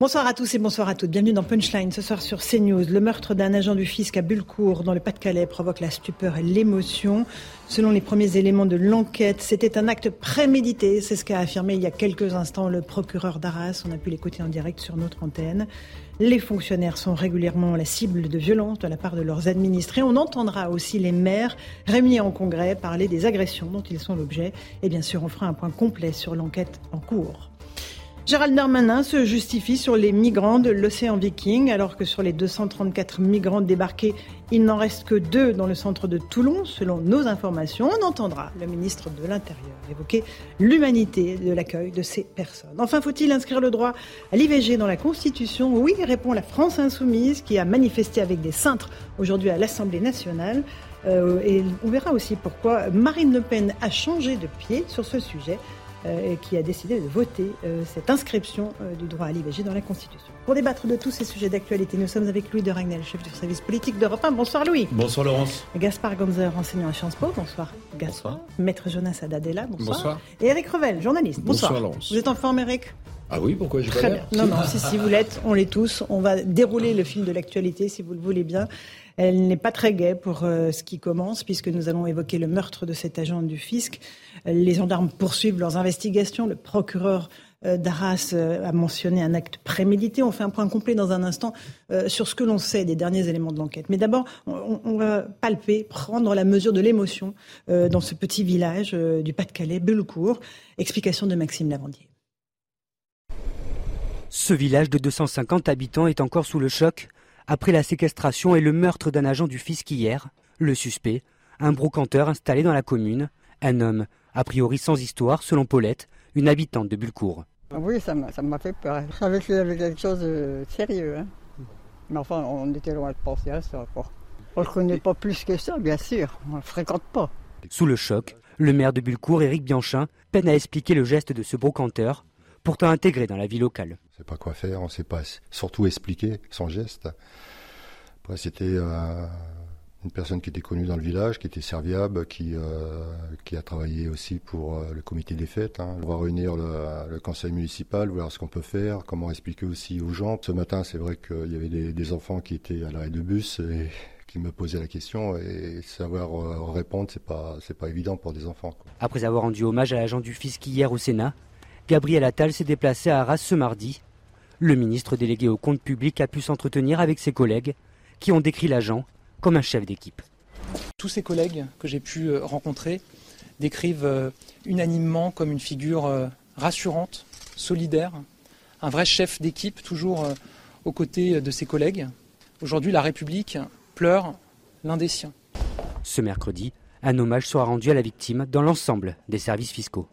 Bonsoir à tous et bonsoir à toutes. Bienvenue dans Punchline ce soir sur CNews. Le meurtre d'un agent du fisc à Bulcourt dans le Pas-de-Calais provoque la stupeur et l'émotion. Selon les premiers éléments de l'enquête, c'était un acte prémédité. C'est ce qu'a affirmé il y a quelques instants le procureur d'Arras. On a pu l'écouter en direct sur notre antenne. Les fonctionnaires sont régulièrement la cible de violences de la part de leurs administrés. On entendra aussi les maires réunis en congrès parler des agressions dont ils sont l'objet. Et bien sûr, on fera un point complet sur l'enquête en cours. Gérald Darmanin se justifie sur les migrants de l'océan Viking, alors que sur les 234 migrants débarqués, il n'en reste que deux dans le centre de Toulon, selon nos informations. On entendra le ministre de l'Intérieur évoquer l'humanité de l'accueil de ces personnes. Enfin, faut-il inscrire le droit à l'IVG dans la Constitution? Oui, répond la France insoumise, qui a manifesté avec des cintres aujourd'hui à l'Assemblée nationale. Euh, et on verra aussi pourquoi Marine Le Pen a changé de pied sur ce sujet. Euh, qui a décidé de voter euh, cette inscription euh, du droit à l'IVG dans la Constitution. Pour débattre de tous ces sujets d'actualité, nous sommes avec Louis de Ragnel, chef du service politique d'Europe 1. Bonsoir Louis. Bonsoir Laurence. Gaspard Gonzer, enseignant à Sciences Po. Bonsoir Gaspard. Bonsoir. Maître Jonas Adadella. Bonsoir. Bonsoir. Et Eric Revel, journaliste. Bonsoir. Bonsoir Laurence. Vous êtes en forme Eric? Ah oui, pourquoi j'ai Très bien. Non, non, si, si vous l'êtes, on l'est tous. On va dérouler le fil de l'actualité, si vous le voulez bien. Elle n'est pas très gaie pour ce qui commence, puisque nous allons évoquer le meurtre de cet agent du fisc. Les gendarmes poursuivent leurs investigations. Le procureur euh, d'Arras euh, a mentionné un acte prémédité. On fait un point complet dans un instant euh, sur ce que l'on sait des derniers éléments de l'enquête. Mais d'abord, on, va palper, prendre la mesure de l'émotion dans ce petit village du Pas-de-Calais, Bullecourt. Explication de Maxime Lavandier. Ce village de 250 habitants est encore sous le choc après la séquestration et le meurtre d'un agent du fisc hier. Le suspect, un brocanteur installé dans la commune, un homme a priori sans histoire, selon Paulette, une habitante de Bulcourt. Oui, ça m'a fait peur. Je savais qu'il y avait quelque chose de sérieux. Hein. Mais enfin, on était loin de penser à ça. On ne le connaît pas plus que ça, bien sûr. On ne le fréquente pas. Sous le choc, le maire de Bulcourt, Éric Bianchin, peine à expliquer le geste de ce brocanteur, pourtant intégré dans la vie locale. Sait pas quoi faire, on sait pas surtout expliquer son geste. Après, c'était euh, une personne qui était connue dans le village, qui était serviable, qui, euh, qui a travaillé aussi pour euh, le comité des fêtes. Hein. On va réunir le, conseil municipal, voir ce qu'on peut faire, comment expliquer aussi aux gens. Ce matin, c'est vrai qu'il y avait des, enfants qui étaient à l'arrêt de bus et qui me posaient la question et savoir répondre, c'est pas pas évident pour des enfants. Après avoir rendu hommage à l'agent du fisc hier au Sénat, Gabriel Attal s'est déplacé à Arras ce mardi. Le ministre délégué au compte public a pu s'entretenir avec ses collègues qui ont décrit l'agent comme un chef d'équipe. Tous ces collègues que j'ai pu euh, rencontrer décrivent euh, unanimement comme une figure euh, rassurante, solidaire, un vrai chef d'équipe toujours aux côtés de ses collègues. Aujourd'hui, la République pleure l'un des siens. Ce mercredi, un hommage sera rendu à la victime dans l'ensemble des services fiscaux.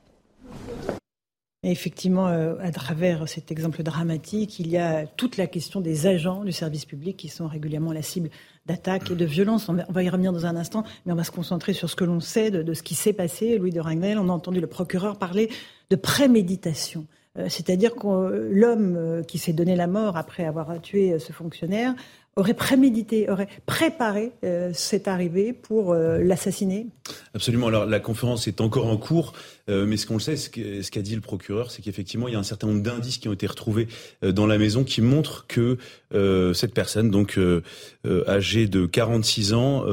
Effectivement, à travers cet exemple dramatique, il y a toute la question des agents du service public qui sont régulièrement la cible d'attaques et de violences. On va, y revenir dans un instant, mais on va se concentrer sur ce que l'on sait de, ce qui s'est passé. Louis de Ragnel, on a entendu le procureur parler de préméditation. Euh, c'est-à-dire que l'homme euh, qui s'est donné la mort après avoir tué euh, ce fonctionnaire aurait prémédité, aurait préparé euh, cette arrivée pour euh, l'assassiner Absolument. Alors la conférence est encore en cours, euh, mais ce qu'on le sait, ce qu'a dit le procureur, c'est qu'effectivement il y a un certain nombre d'indices qui ont été retrouvés dans la maison qui montrent que cette personne, donc âgée de 46 ans,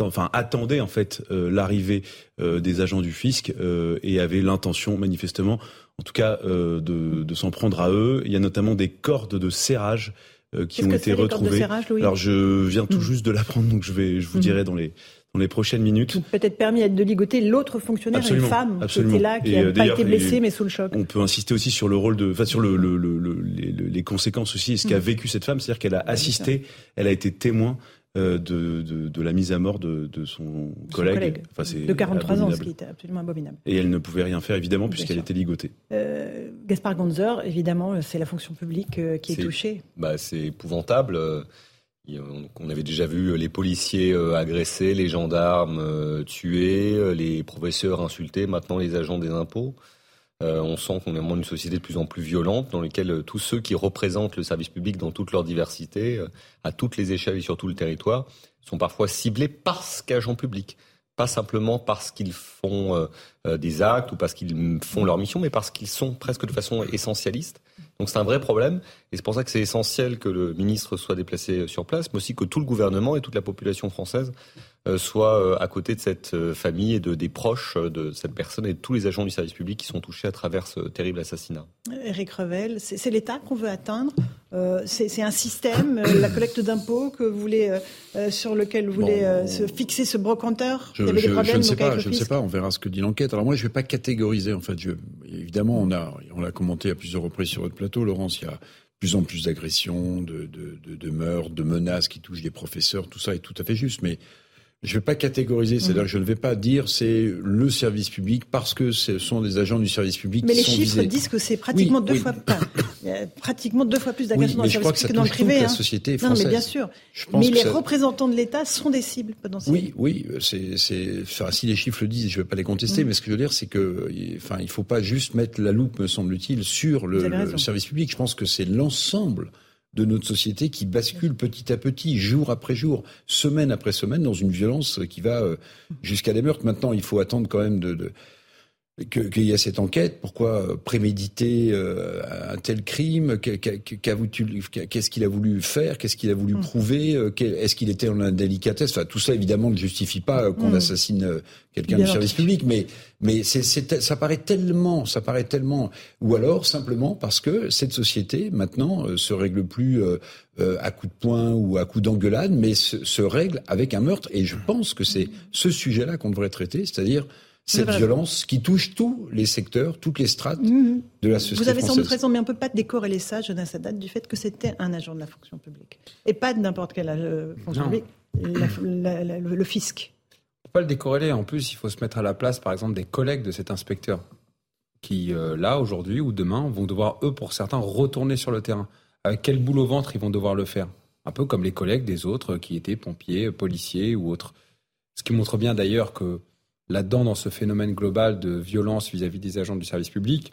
enfin attendait en fait l'arrivée des agents du fisc et avait l'intention manifestement, en tout cas, de, s'en prendre à eux. Il y a notamment des cordes de serrage euh, qui ont été retrouvés. Alors je viens tout hmm. juste de l'apprendre, donc je vais, je vous hmm. dirai dans les dans les prochaines minutes. Peut-être permis de ligoter l'autre fonctionnaire, une femme qui était là, qui n'a pas été blessée mais sous le choc. On peut insister aussi sur le rôle de, enfin sur le, le, le, les, les, conséquences aussi, ce qu'a hmm. vécu cette femme, c'est-à-dire qu'elle a assisté, elle a été témoin euh, de, de, de, la mise à mort de, de son, collègue. Enfin, de 43 ans, ce qui était absolument abominable. Et elle ne pouvait rien faire, évidemment, puisqu'elle était ligotée. Euh, Gaspard Gonzer, évidemment, c'est la fonction publique euh, qui est, touchée. Bah, c'est épouvantable. On avait déjà vu les policiers agressés, les gendarmes tués, les professeurs insultés, maintenant les agents des impôts. Euh, on sent qu'on est dans une société de plus en plus violente, dans laquelle euh, tous ceux qui représentent le service public dans toute leur diversité, euh, à toutes les échelles et sur tout le territoire, sont parfois ciblés parce qu'agents publics. Pas simplement parce qu'ils font des actes ou parce qu'ils font leur mission, mais parce qu'ils sont presque de façon essentialiste. Donc c'est un vrai problème, et c'est pour ça que c'est essentiel que le ministre soit déplacé sur place, mais aussi que tout le gouvernement et toute la population française euh, soit euh, à côté de cette euh, famille et de, des proches de cette personne et de tous les agents du service public qui sont touchés à travers ce terrible assassinat. Eric Revel, c'est l'État qu'on veut atteindre C'est un système, la collecte d'impôts que vous voulez, sur lequel vous voulez se fixer ce brocanteur? Je, je, je ne sais pas, je ne sais pas, on verra ce que dit l'enquête. Alors moi, je ne vais pas catégoriser. En fait, je, évidemment, on a, on l'a commenté à plusieurs reprises sur votre plateau, Laurence. Il y a plus en plus d'agressions, de, meurtres, de menaces qui touchent des professeurs. Tout ça est tout à fait juste, mais je ne vais pas catégoriser, c'est-à-dire que je ne vais pas dire c'est le service public parce que ce sont des agents du service public mais qui sont visés. Mais les chiffres disent que c'est pratiquement oui, deux oui. fois pratiquement deux fois plus d'agressions oui, dans le service public que dans le privé. Hein. la société française. Non, mais bien sûr. mais les ça... représentants de l'État sont des cibles potentielles. Oui, oui, c'est, c'est, enfin, si les chiffres le disent, je ne vais pas les contester, mmh. mais ce que je veux dire, c'est que, enfin, il faut pas juste mettre la loupe, me semble-t-il, sur le, le service public. Je pense que c'est l'ensemble de notre société qui bascule petit à petit, jour après jour, semaine après semaine, dans une violence qui va jusqu'à des meurtres. Maintenant, il faut attendre quand même de, de qu'il qu y a cette enquête. Pourquoi préméditer euh, un tel crime Qu'est-ce qu'il a voulu faire Qu'est-ce qu'il a voulu mmh. prouver Est-ce qu'il était en indélicatesse? Enfin, tout ça évidemment ne justifie pas qu'on mmh. assassine quelqu'un du service public, mais mais c'est, ça paraît tellement, ça paraît tellement, ou alors simplement parce que cette société maintenant euh, se règle plus euh, euh, à coup de poing ou à coup d'engueulade, mais se, se, règle avec un meurtre. Et je pense que c'est ce sujet-là qu'on devrait traiter, c'est-à-dire cette violence qui touche tous les secteurs, toutes les strates mmh. de la société Vous avez sans doute raison, mais on ne peut pas décorréler ça, Jonas Haddad, du fait que c'était un agent de la fonction publique. Et pas de n'importe quelle euh, fonction Non. publique, la, la, le, le fisc. On peut pas le décorréler. En plus, il faut se mettre à la place, par exemple, des collègues de cet inspecteur qui, euh, là, aujourd'hui ou demain, vont devoir, eux, pour certains, retourner sur le terrain. Avec quel boule au ventre ils vont devoir le faire? Un peu comme les collègues des autres qui étaient pompiers, policiers ou autres. Ce qui montre bien d'ailleurs que là-dedans, dans ce phénomène global de violence vis-à-vis des agents du service public,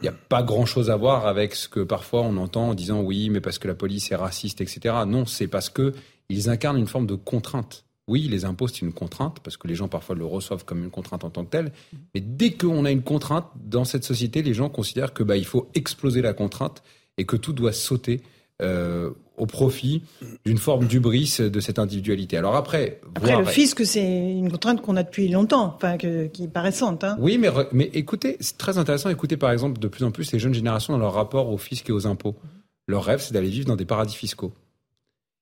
il n'y a pas grand-chose à voir avec ce que parfois on entend en disant oui, mais parce que la police est raciste, etc. Non, c'est parce que ils incarnent une forme de contrainte. Oui, les impôts, c'est une contrainte, parce que les gens parfois le reçoivent comme une contrainte en tant que telle. Mais dès qu'on a une contrainte dans cette société, les gens considèrent que bah, il faut exploser la contrainte et que tout doit sauter euh, au profit d'une forme d'ubris de cette individualité. Alors après, Après, voir- le fisc, c'est une contrainte qu'on a depuis longtemps, enfin, que- qui est pas récente. Hein. Oui, mais, mais écoutez, c'est très intéressant d'écouter par exemple de plus en plus les jeunes générations dans leur rapport au fisc et aux impôts. Leur rêve, c'est d'aller vivre dans des paradis fiscaux.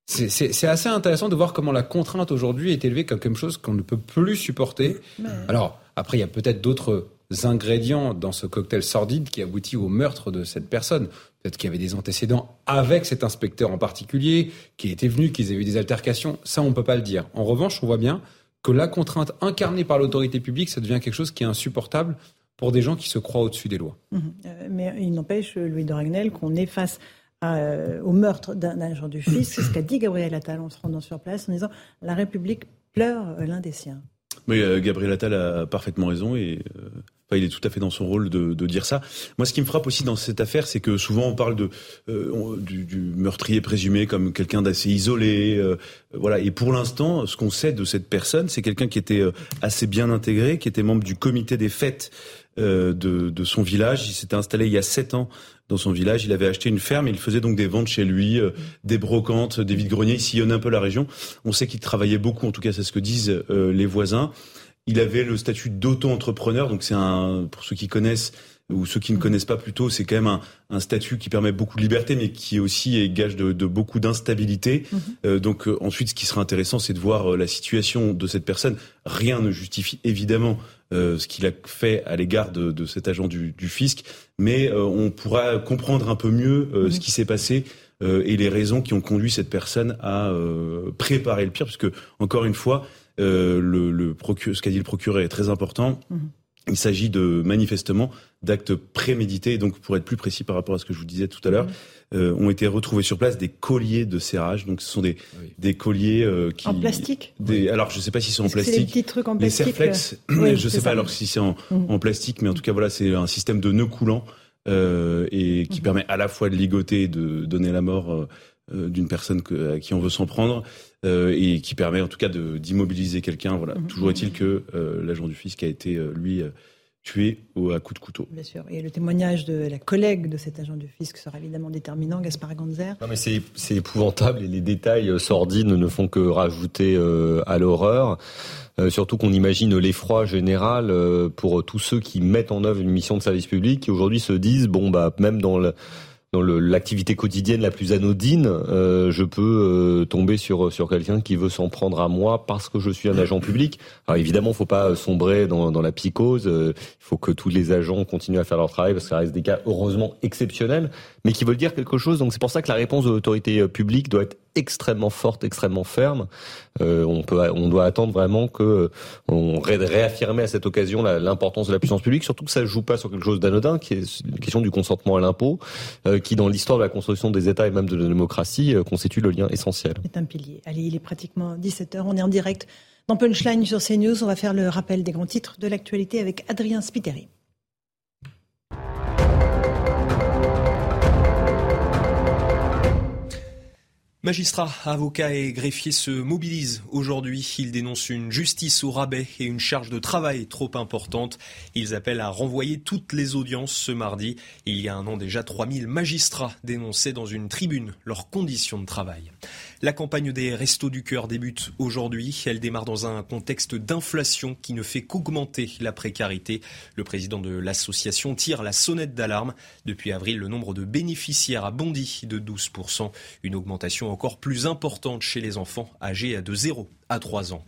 C'est- assez intéressant de voir comment la contrainte aujourd'hui est élevée comme quelque chose qu'on ne peut plus supporter. Mais- Alors, après, il y a peut-être d'autres ingrédients dans ce cocktail sordide qui aboutit au meurtre de cette personne. Peut-être qu'il y avait des antécédents avec cet inspecteur en particulier, qui était venu, qu'ils avaient eu des altercations. Ça, on peut pas le dire. En revanche, on voit bien que la contrainte incarnée par l'autorité publique, ça devient quelque chose qui est insupportable pour des gens qui se croient au-dessus des lois. Mhm. Euh, Mais il n'empêche, Louis de Ragnel, qu'on est face à, euh, au meurtre d'un agent du fisc. C'est ce qu'a dit Gabriel Attal en se rendant sur place, en disant La République pleure l'un des siens. Oui, euh, Gabriel Attal a parfaitement raison et euh, il est tout à fait dans son rôle de, de dire ça. Moi, ce qui me frappe aussi dans cette affaire, c'est que souvent on parle de euh, du, du meurtrier présumé comme quelqu'un d'assez isolé, euh, voilà. Et pour l'instant, ce qu'on sait de cette personne, c'est quelqu'un qui était euh, assez bien intégré, qui était membre du comité des fêtes euh, de, de son village. Il s'était installé il y a sept ans dans son village. Il avait acheté une ferme. et Il faisait donc des ventes chez lui, euh, des brocantes, des vides-greniers. Il sillonnait un peu la région. On sait qu'il travaillait beaucoup. En tout cas, c'est ce que disent euh, les voisins. Il avait le statut d'auto-entrepreneur. Donc c'est un, pour ceux qui connaissent ou ceux qui ne connaissent pas plutôt, c'est quand même un, un statut qui permet beaucoup de liberté, mais qui aussi est gage de, de beaucoup d'instabilité. Euh, donc euh, ensuite, ce qui sera intéressant, c'est de voir euh, la situation de cette personne. Rien ne justifie évidemment euh, ce qu'il a fait à l'égard de, de cet agent du, du fisc, mais euh, on pourra comprendre un peu mieux euh, ce qui s'est passé euh, et les raisons qui ont conduit cette personne à euh, préparer le pire, parce que encore une fois, euh, le, le procure- ce qu'a dit le procureur est très important. Mhm. Il s'agit de manifestement d'actes prémédités. Donc, pour être plus précis par rapport à ce que je vous disais tout à l'heure, euh, ont été retrouvés sur place des colliers de serrage. Donc, ce sont des, Oui. des colliers euh, qui En plastique? Des, alors, je sais pas si c'est en Est-ce que C'est des plastique. petits trucs en Les plastique. Serflex, euh, oui, je c'est sais pas alors si c'est en, Mhm. en plastique, mais en tout cas voilà, c'est un système de nœuds coulants euh, et qui Mhm. permet à la fois de ligoter et de donner la mort euh, euh, d'une personne que, à qui on veut s'en prendre euh, et qui permet en tout cas d'immobiliser quelqu'un. Voilà. Mhm. Toujours est-il que euh, l'agent du fisc a été euh, lui euh, tué à coups de couteau. Bien sûr. Et le témoignage de la collègue de cet agent du fisc sera évidemment déterminant, Gaspard Ganzer. Non, mais c'est épouvantable et les détails euh, sordides ne font que rajouter euh, à l'horreur. Euh, surtout qu'on imagine l'effroi général pour tous ceux qui mettent en œuvre une mission de service public qui aujourd'hui se disent bon bah même dans le dans l'activité quotidienne la plus anodine, euh, je peux euh, tomber sur sur quelqu'un qui veut s'en prendre à moi parce que je suis un agent public. Alors évidemment, faut pas sombrer dans, dans la psychose. Euh, il faut que tous les agents continuent à faire leur travail parce que ça reste des cas heureusement exceptionnels, mais qui veulent dire quelque chose. Donc c'est pour ça que la réponse de l'autorité publique doit être extrêmement forte, extrêmement ferme. Euh, on peut, on doit attendre vraiment que on réaffirmer à cette occasion l'importance de la puissance publique, surtout que ça joue pas sur quelque chose d'anodin, qui est une question du consentement à l'impôt, euh, qui dans l'histoire de la construction des États et même de la démocratie euh, constitue le lien essentiel. C'est un pilier. Allez, il est pratiquement 17 h On est en direct dans Punchline sur CNews. On va faire le rappel des grands titres de l'actualité avec Adrien Spiteri. Magistrats, avocats et greffiers se mobilisent aujourd'hui. Ils dénoncent une justice au rabais et une charge de travail trop importante. Ils appellent à renvoyer toutes les audiences ce mardi. Il y a un an déjà, 3000 magistrats dénonçaient dans une tribune leurs conditions de travail. La campagne des Restos du Cœur débute aujourd'hui. Elle démarre dans un contexte d'inflation qui ne fait qu'augmenter la précarité. Le président de l'association tire la sonnette d'alarme. Depuis avril, le nombre de bénéficiaires a bondi de 12%. Une augmentation encore plus importante chez les enfants âgés de 0 à 3 ans.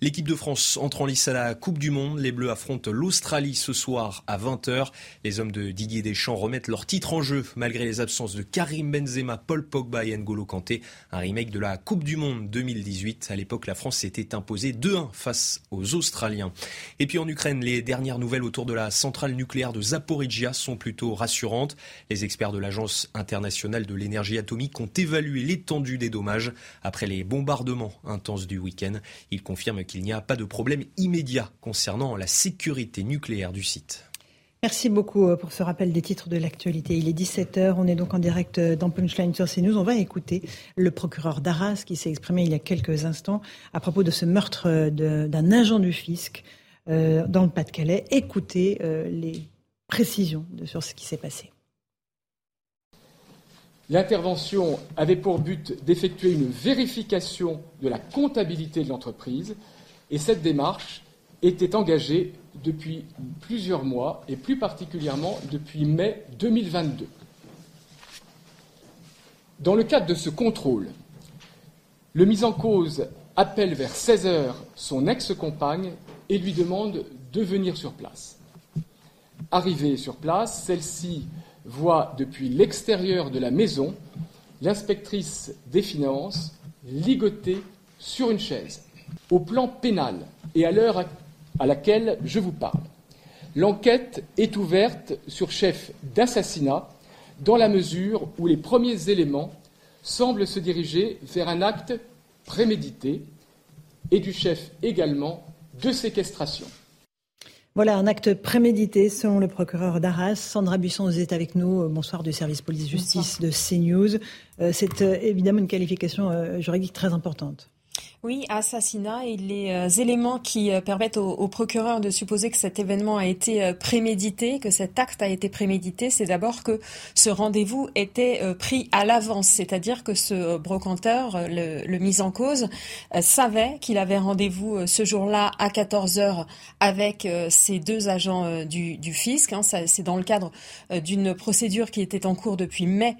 L'équipe de France entre en lice à la Coupe du Monde. Les Bleus affrontent l'Australie ce soir à 20h. Les hommes de Didier Deschamps remettent leur titre en jeu malgré les absences de Karim Benzema, Paul Pogba et N'Golo Kanté. Un remake de la Coupe du Monde 2018. À l'époque, la France s'était imposée 2-1 face aux Australiens. Et puis en Ukraine, les dernières nouvelles autour de la centrale nucléaire de Zaporizhia sont plutôt rassurantes. Les experts de l'Agence internationale de l'énergie atomique ont évalué l'étendue des dommages après les bombardements intenses du week-end. Il confirme qu'il n'y a pas de problème immédiat concernant la sécurité nucléaire du site. Merci beaucoup euh, pour ce rappel des titres de l'actualité. Il est 17h, on est donc en direct euh, dans Punchline sur CNews. On va écouter le procureur d'Arras qui s'est exprimé il y a quelques instants à propos de ce meurtre euh, d'un agent du fisc dans le Pas-de-Calais. Écoutez les précisions sur ce qui s'est passé. L'intervention avait pour but d'effectuer une vérification de la comptabilité de l'entreprise et cette démarche était engagée depuis plusieurs mois et plus particulièrement depuis mai 2022. Dans le cadre de ce contrôle, le mis en cause appelle vers 16 heures son ex-compagne et lui demande de venir sur place. Arrivée sur place, celle-ci voit depuis l'extérieur de la maison l'inspectrice des finances ligotée sur une chaise. Au plan pénal et à l'heure à laquelle je vous parle, l'enquête est ouverte sur chef d'assassinat dans la mesure où les premiers éléments semblent se diriger vers un acte prémédité et du chef également de séquestration. Voilà un acte prémédité selon le procureur d'Arras. Sandra Buisson, vous êtes avec nous. Bonsoir du service police-justice de CNews. Euh, c'est euh, évidemment une qualification euh, juridique très importante. Oui, assassinat et les euh, éléments qui euh, permettent au, procureur de supposer que cet événement a été euh, prémédité, que cet acte a été prémédité, c'est d'abord que ce rendez-vous était pris à l'avance, c'est-à-dire que ce brocanteur, le, mis en cause, savait qu'il avait rendez-vous ce jour-là à 14 heures avec ces deux agents du, fisc. Hein. c'est dans le cadre d'une procédure qui était en cours depuis mai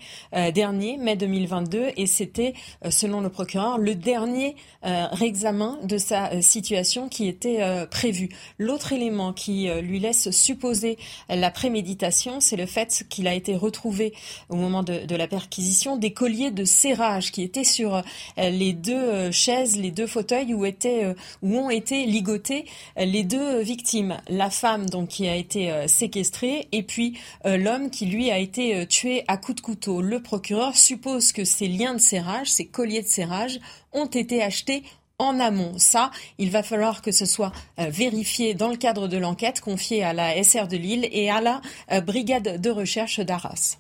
dernier, mai 2022, et c'était, selon le procureur, le dernier euh, réexamen de sa euh, situation qui était euh, prévu. L'autre élément qui lui laisse supposer la préméditation, c'est le fait qu'il a été retrouvé au moment de, de, la perquisition des colliers de serrage qui étaient sur les deux chaises, les deux fauteuils où étaient où ont été ligotés les deux victimes, la femme donc qui a été séquestrée et puis l'homme qui lui a été tué à coups de couteau. Le procureur suppose que ces liens de serrage, ces colliers de serrage ont été achetés en amont. Ça, il va falloir que ce soit euh, vérifié dans le cadre de l'enquête confiée à la SR de Lille et à la euh, brigade de recherche d'Arras.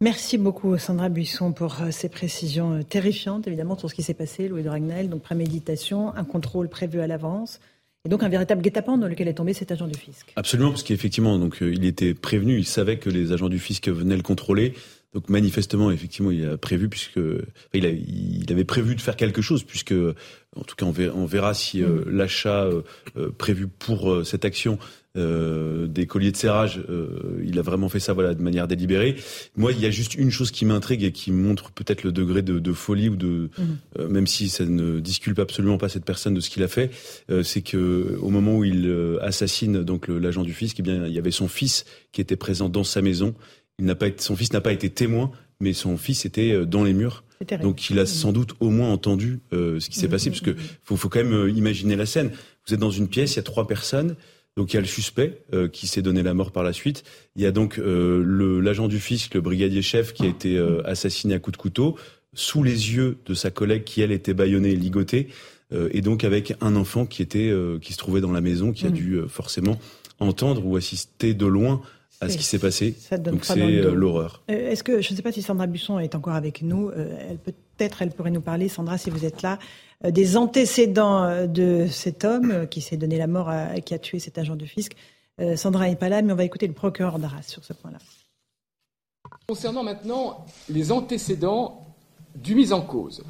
Merci beaucoup Sandra Buisson pour euh, ces précisions terrifiantes, évidemment, sur ce qui s'est passé, Louis de Ragnel. Donc préméditation, un contrôle prévu à l'avance Et donc un véritable guet-apens dans lequel est tombé cet agent du fisc. Absolument, parce qu'effectivement, donc il était prévenu, il savait que les agents du fisc venaient le contrôler. Donc manifestement, effectivement, il a prévu puisque il, a, il, avait prévu de faire quelque chose puisque, en tout cas, on verra, si euh, mm. l'achat euh, euh, prévu pour cette action des colliers de serrage, il a vraiment fait ça, voilà, de manière délibérée. Moi, il y a juste une chose qui m'intrigue et qui montre peut-être le degré de, folie ou de, mm. même si ça ne disculpe absolument pas cette personne de ce qu'il a fait, c'est que au moment où il assassine donc l'agent du fisc, eh bien, il y avait son fils qui était présent dans sa maison il n'a pas été, son fils n'a pas été témoin, mais son fils était euh, dans les murs. Donc il a sans doute au moins entendu euh, ce qui s'est mmh, passé, mmh, parce que mmh. faut, faut quand même euh, imaginer la scène. Vous êtes dans une pièce, il y a trois personnes. Donc il y a le suspect qui s'est donné la mort par la suite. Il y a donc le l'agent du fisc, le brigadier chef, qui a été assassiné à coups de couteau sous les yeux de sa collègue qui elle était bâillonnée et ligotée, et donc avec un enfant qui était qui se trouvait dans la maison, qui a dû forcément entendre ou assister de loin à ce qui s'est passé. Donc c'est euh, l'horreur. Euh, est-ce que je ne sais pas si Sandra Busson est encore avec nous. Euh, elle peut-être elle pourrait nous parler, Sandra, si vous êtes là, des antécédents de cet homme qui s'est donné la mort, et qui a tué cet agent de fisc. Sandra n'est pas là, mais on va écouter le procureur d'Arras sur ce point-là. Concernant maintenant les antécédents du mis en cause,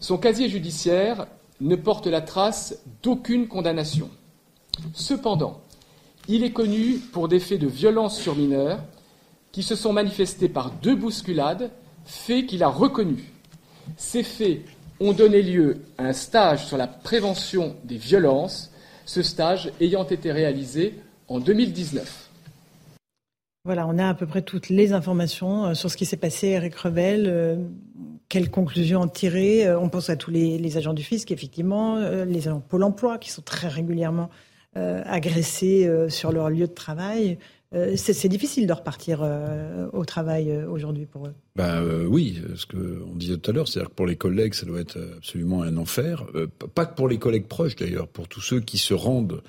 son casier judiciaire ne porte la trace d'aucune condamnation. Cependant, il est connu pour des faits de violence sur mineurs qui se sont manifestés par deux bousculades, faits qu'il a reconnus. Ces faits ont donné lieu à un stage sur la prévention des violences, ce stage ayant été réalisé en 2019. Voilà, on a à peu près toutes les informations euh, sur ce qui s'est passé, Eric Revel. Euh, quelles conclusions en tirer euh, On pense à tous les, agents du fisc, effectivement, les agents Pôle emploi qui sont très régulièrement agressés euh, sur leur lieu de travail. Euh, c'est difficile de repartir au travail aujourd'hui pour eux. Ben oui, ce qu'on disait tout à l'heure, c'est-à-dire que pour les collègues, ça doit être absolument un enfer. pas que pour les collègues proches d'ailleurs, pour tous ceux qui se rendent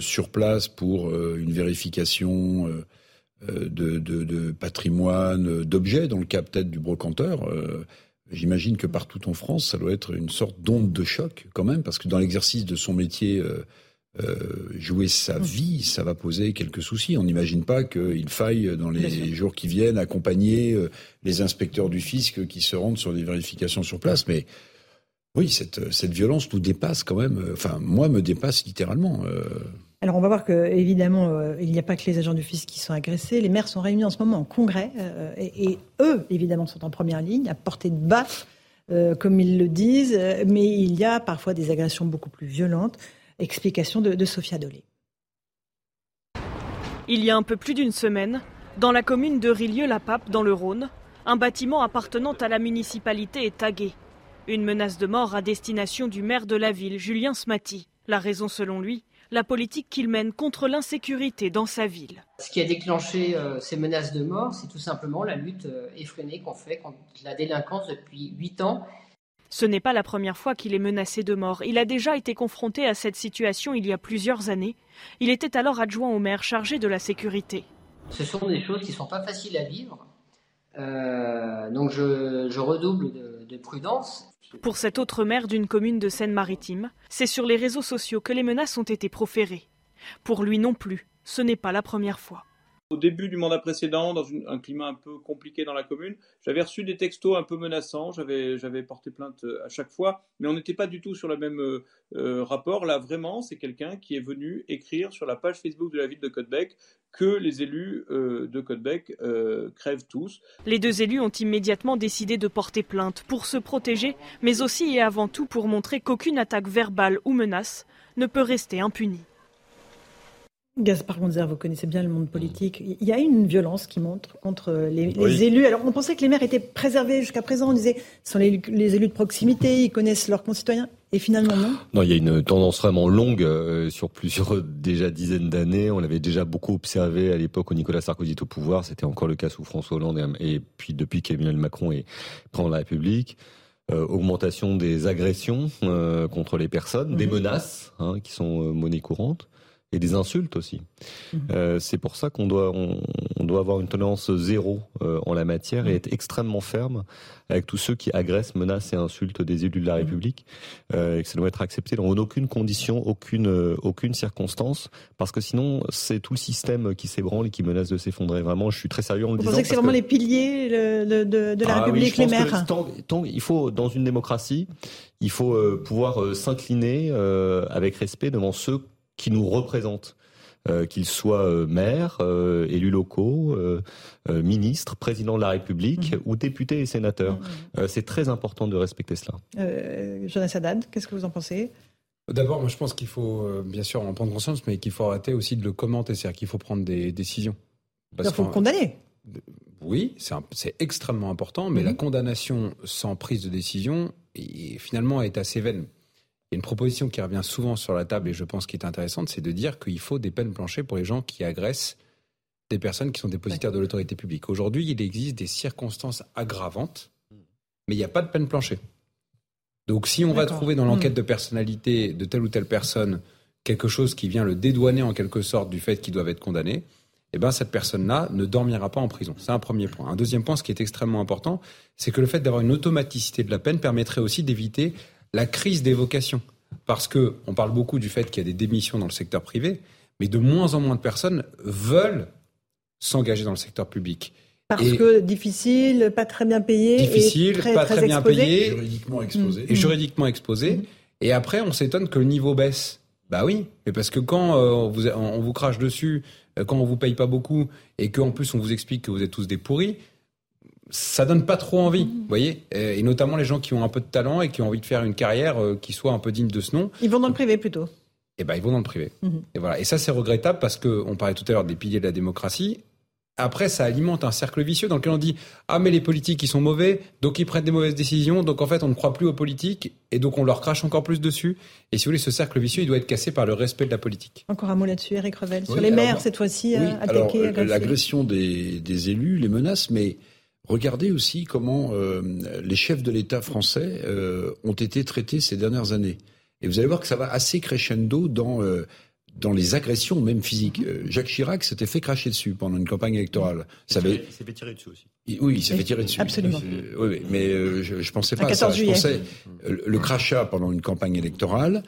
sur place pour une vérification de, de, patrimoine, d'objets, dans le cas peut-être du brocanteur. J'imagine que partout en France, ça doit être une sorte d'onde de choc quand même, parce que dans l'exercice de son métier euh, jouer sa mmh. vie, ça va poser quelques soucis. On n'imagine pas qu'il faille, dans les jours qui viennent, accompagner euh, les inspecteurs du fisc qui se rendent sur des vérifications sur place. Mais oui, cette, cette violence nous dépasse quand même. Euh, enfin, moi, me dépasse littéralement. Alors on va voir que évidemment il n'y a pas que les agents du fisc qui sont agressés. Les maires sont réunis en ce moment en congrès et, et, eux évidemment sont en première ligne à portée de baffe comme ils le disent. Mais il y a parfois des agressions beaucoup plus violentes. Explication de, Sophia Dolé. Il y a un peu plus d'une semaine, dans la commune de Rilieu-la-Pape, dans le Rhône, un bâtiment appartenant à la municipalité est tagué. Une menace de mort à destination du maire de la ville, Julien Smati. La raison, selon lui, la politique qu'il mène contre l'insécurité dans sa ville. Ce qui a déclenché euh, ces menaces de mort, c'est tout simplement la lutte euh, effrénée qu'on fait contre la délinquance depuis huit ans ce n'est pas la première fois qu'il est menacé de mort. Il a déjà été confronté à cette situation il y a plusieurs années. Il était alors adjoint au maire chargé de la sécurité. Ce sont des choses qui ne sont pas faciles à vivre. Euh, donc je, redouble de, de prudence. Pour cet autre maire d'une commune de Seine-Maritime, c'est sur les réseaux sociaux que les menaces ont été proférées. Pour lui non plus, ce n'est pas la première fois au début du mandat précédent, dans un climat un peu compliqué dans la commune, j'avais reçu des textos un peu menaçants, j'avais, porté plainte euh, à chaque fois, mais on n'était pas du tout sur le même euh, euh, rapport. Là, vraiment, c'est quelqu'un qui est venu écrire sur la page Facebook de la ville de Codebec que les élus de Codebec crèvent tous. Les deux élus ont immédiatement décidé de porter plainte pour se protéger, mais aussi et avant tout pour montrer qu'aucune attaque verbale ou menace ne peut rester impunie. Gaspard Gonzer, vous connaissez bien le monde politique. Il y a une violence qui montre contre les, élus. Alors, on pensait que les maires étaient préservés jusqu'à présent. On disait, ce sont les, élus de proximité, ils connaissent leurs concitoyens. Et finalement, non Non, il y a une tendance vraiment longue euh, sur plusieurs déjà dizaines d'années. On l'avait déjà beaucoup observé à l'époque où Nicolas Sarkozy était au pouvoir. C'était encore le cas sous François Hollande et, puis depuis qu'Emmanuel Macron est, prend la République. Euh, augmentation des agressions euh, contre les personnes, des mhm. menaces hein, qui sont monnaie courante. Et des insultes aussi. Mhm. Euh, c'est pour ça qu'on doit, on, on, doit avoir une tolérance zéro euh, en la matière et Mhm. être extrêmement ferme avec tous ceux qui agressent, menacent et insultent des élus de la Mhm. République. Euh, et que ça doit être accepté dans aucune condition, aucune, euh, aucune circonstance, parce que sinon c'est tout le système qui s'ébranle et qui menace de s'effondrer. Vraiment, je suis très sérieux en le Vous disant. pensez que c'est vraiment les piliers le- de, de- de la ah République, les maires tant- tant- il faut, dans une démocratie, il faut euh, pouvoir euh, s'incliner euh, avec respect devant ceux qui nous représentent. Euh, qu'ils soient euh, maires, euh, élus locaux, euh, euh, ministres, présidents de la République ou députés et sénateurs. Euh, c'est très important de respecter cela. Euh, Jonas Haddad, qu'est-ce que vous en pensez? D'abord, moi je pense qu'il faut euh, bien sûr en prendre conscience, mais qu'il faut arrêter aussi de le commenter, c'est-à-dire qu'il faut prendre des décisions. Il faut le condamner. Oui, c'est extrêmement important, mais la condamnation sans prise de décision, est- finalement, est assez vaine. Il y a une proposition qui revient souvent sur la table et je pense qui est intéressante, c'est de dire qu'il faut des peines planchées pour les gens qui agressent des personnes qui sont dépositaires de l'autorité publique. Aujourd'hui, il existe des circonstances aggravantes, mais il n'y a pas de peine planchée. Donc si on va trouver dans l'enquête Mhm. de personnalité de telle ou telle personne quelque chose qui vient le dédouaner en quelque sorte du fait qu'ils doivent être condamnés, eh ben cette personne-là ne dormira pas en prison. C'est un premier point. Un deuxième point, ce qui est extrêmement important, c'est que le fait d'avoir une automaticité de la peine permettrait aussi d'éviter la crise des vocations. Parce que on parle beaucoup du fait qu'il y a des démissions dans le secteur privé, mais de moins en moins de personnes veulent s'engager dans le secteur public. Parce Et- que difficile, pas très bien payé, difficile, et très, pas très très bien exposé. payé, Juridiquement exposé. et juridiquement exposé. Et après, on s'étonne que le niveau baisse. Bah oui, mais parce que quand euh, on, vous, on vous crache dessus, euh, quand on vous paye pas beaucoup, et qu'en plus on vous explique que vous êtes tous des pourris, ça donne pas trop envie, vous voyez. Euh, Et notamment les gens qui ont un peu de talent et qui ont envie de faire une carrière euh, qui soit un peu digne de ce nom. Ils vont dans le privé plutôt. Et ben ils vont dans le privé. Mhm. Et voilà. Et ça c'est regrettable parce que on parlait tout à l'heure des piliers de la démocratie. Après, ça alimente un cercle vicieux dans lequel on dit ah mais les politiques ils sont mauvais, donc ils prennent des mauvaises décisions, donc en fait on ne croit plus aux politiques et donc on leur crache encore plus dessus. Et si vous voulez, ce cercle vicieux il doit être cassé par le respect de la politique. Encore un mot là-dessus, Eric Revel. Sur Oui, les alors maires, cette fois-ci, Oui, euh, alors, attaqués, agressés. l'agression des, des élus, les menaces, mais regardez aussi comment euh, les chefs de l'État français euh, ont été traités ces dernières années. Et vous allez voir que ça va assez crescendo dans euh, dans les agressions, même physiques. Mhm. Euh, Jacques Chirac s'était fait cracher dessus pendant une campagne électorale. Ça Il avait- s'est fait tirer dessus aussi. oui, il s'est fait tirer dessus. absolument. Oui, mais euh, je, je pensais pas à ça. 14 Je juillet. pensais euh, le crachat pendant une campagne électorale.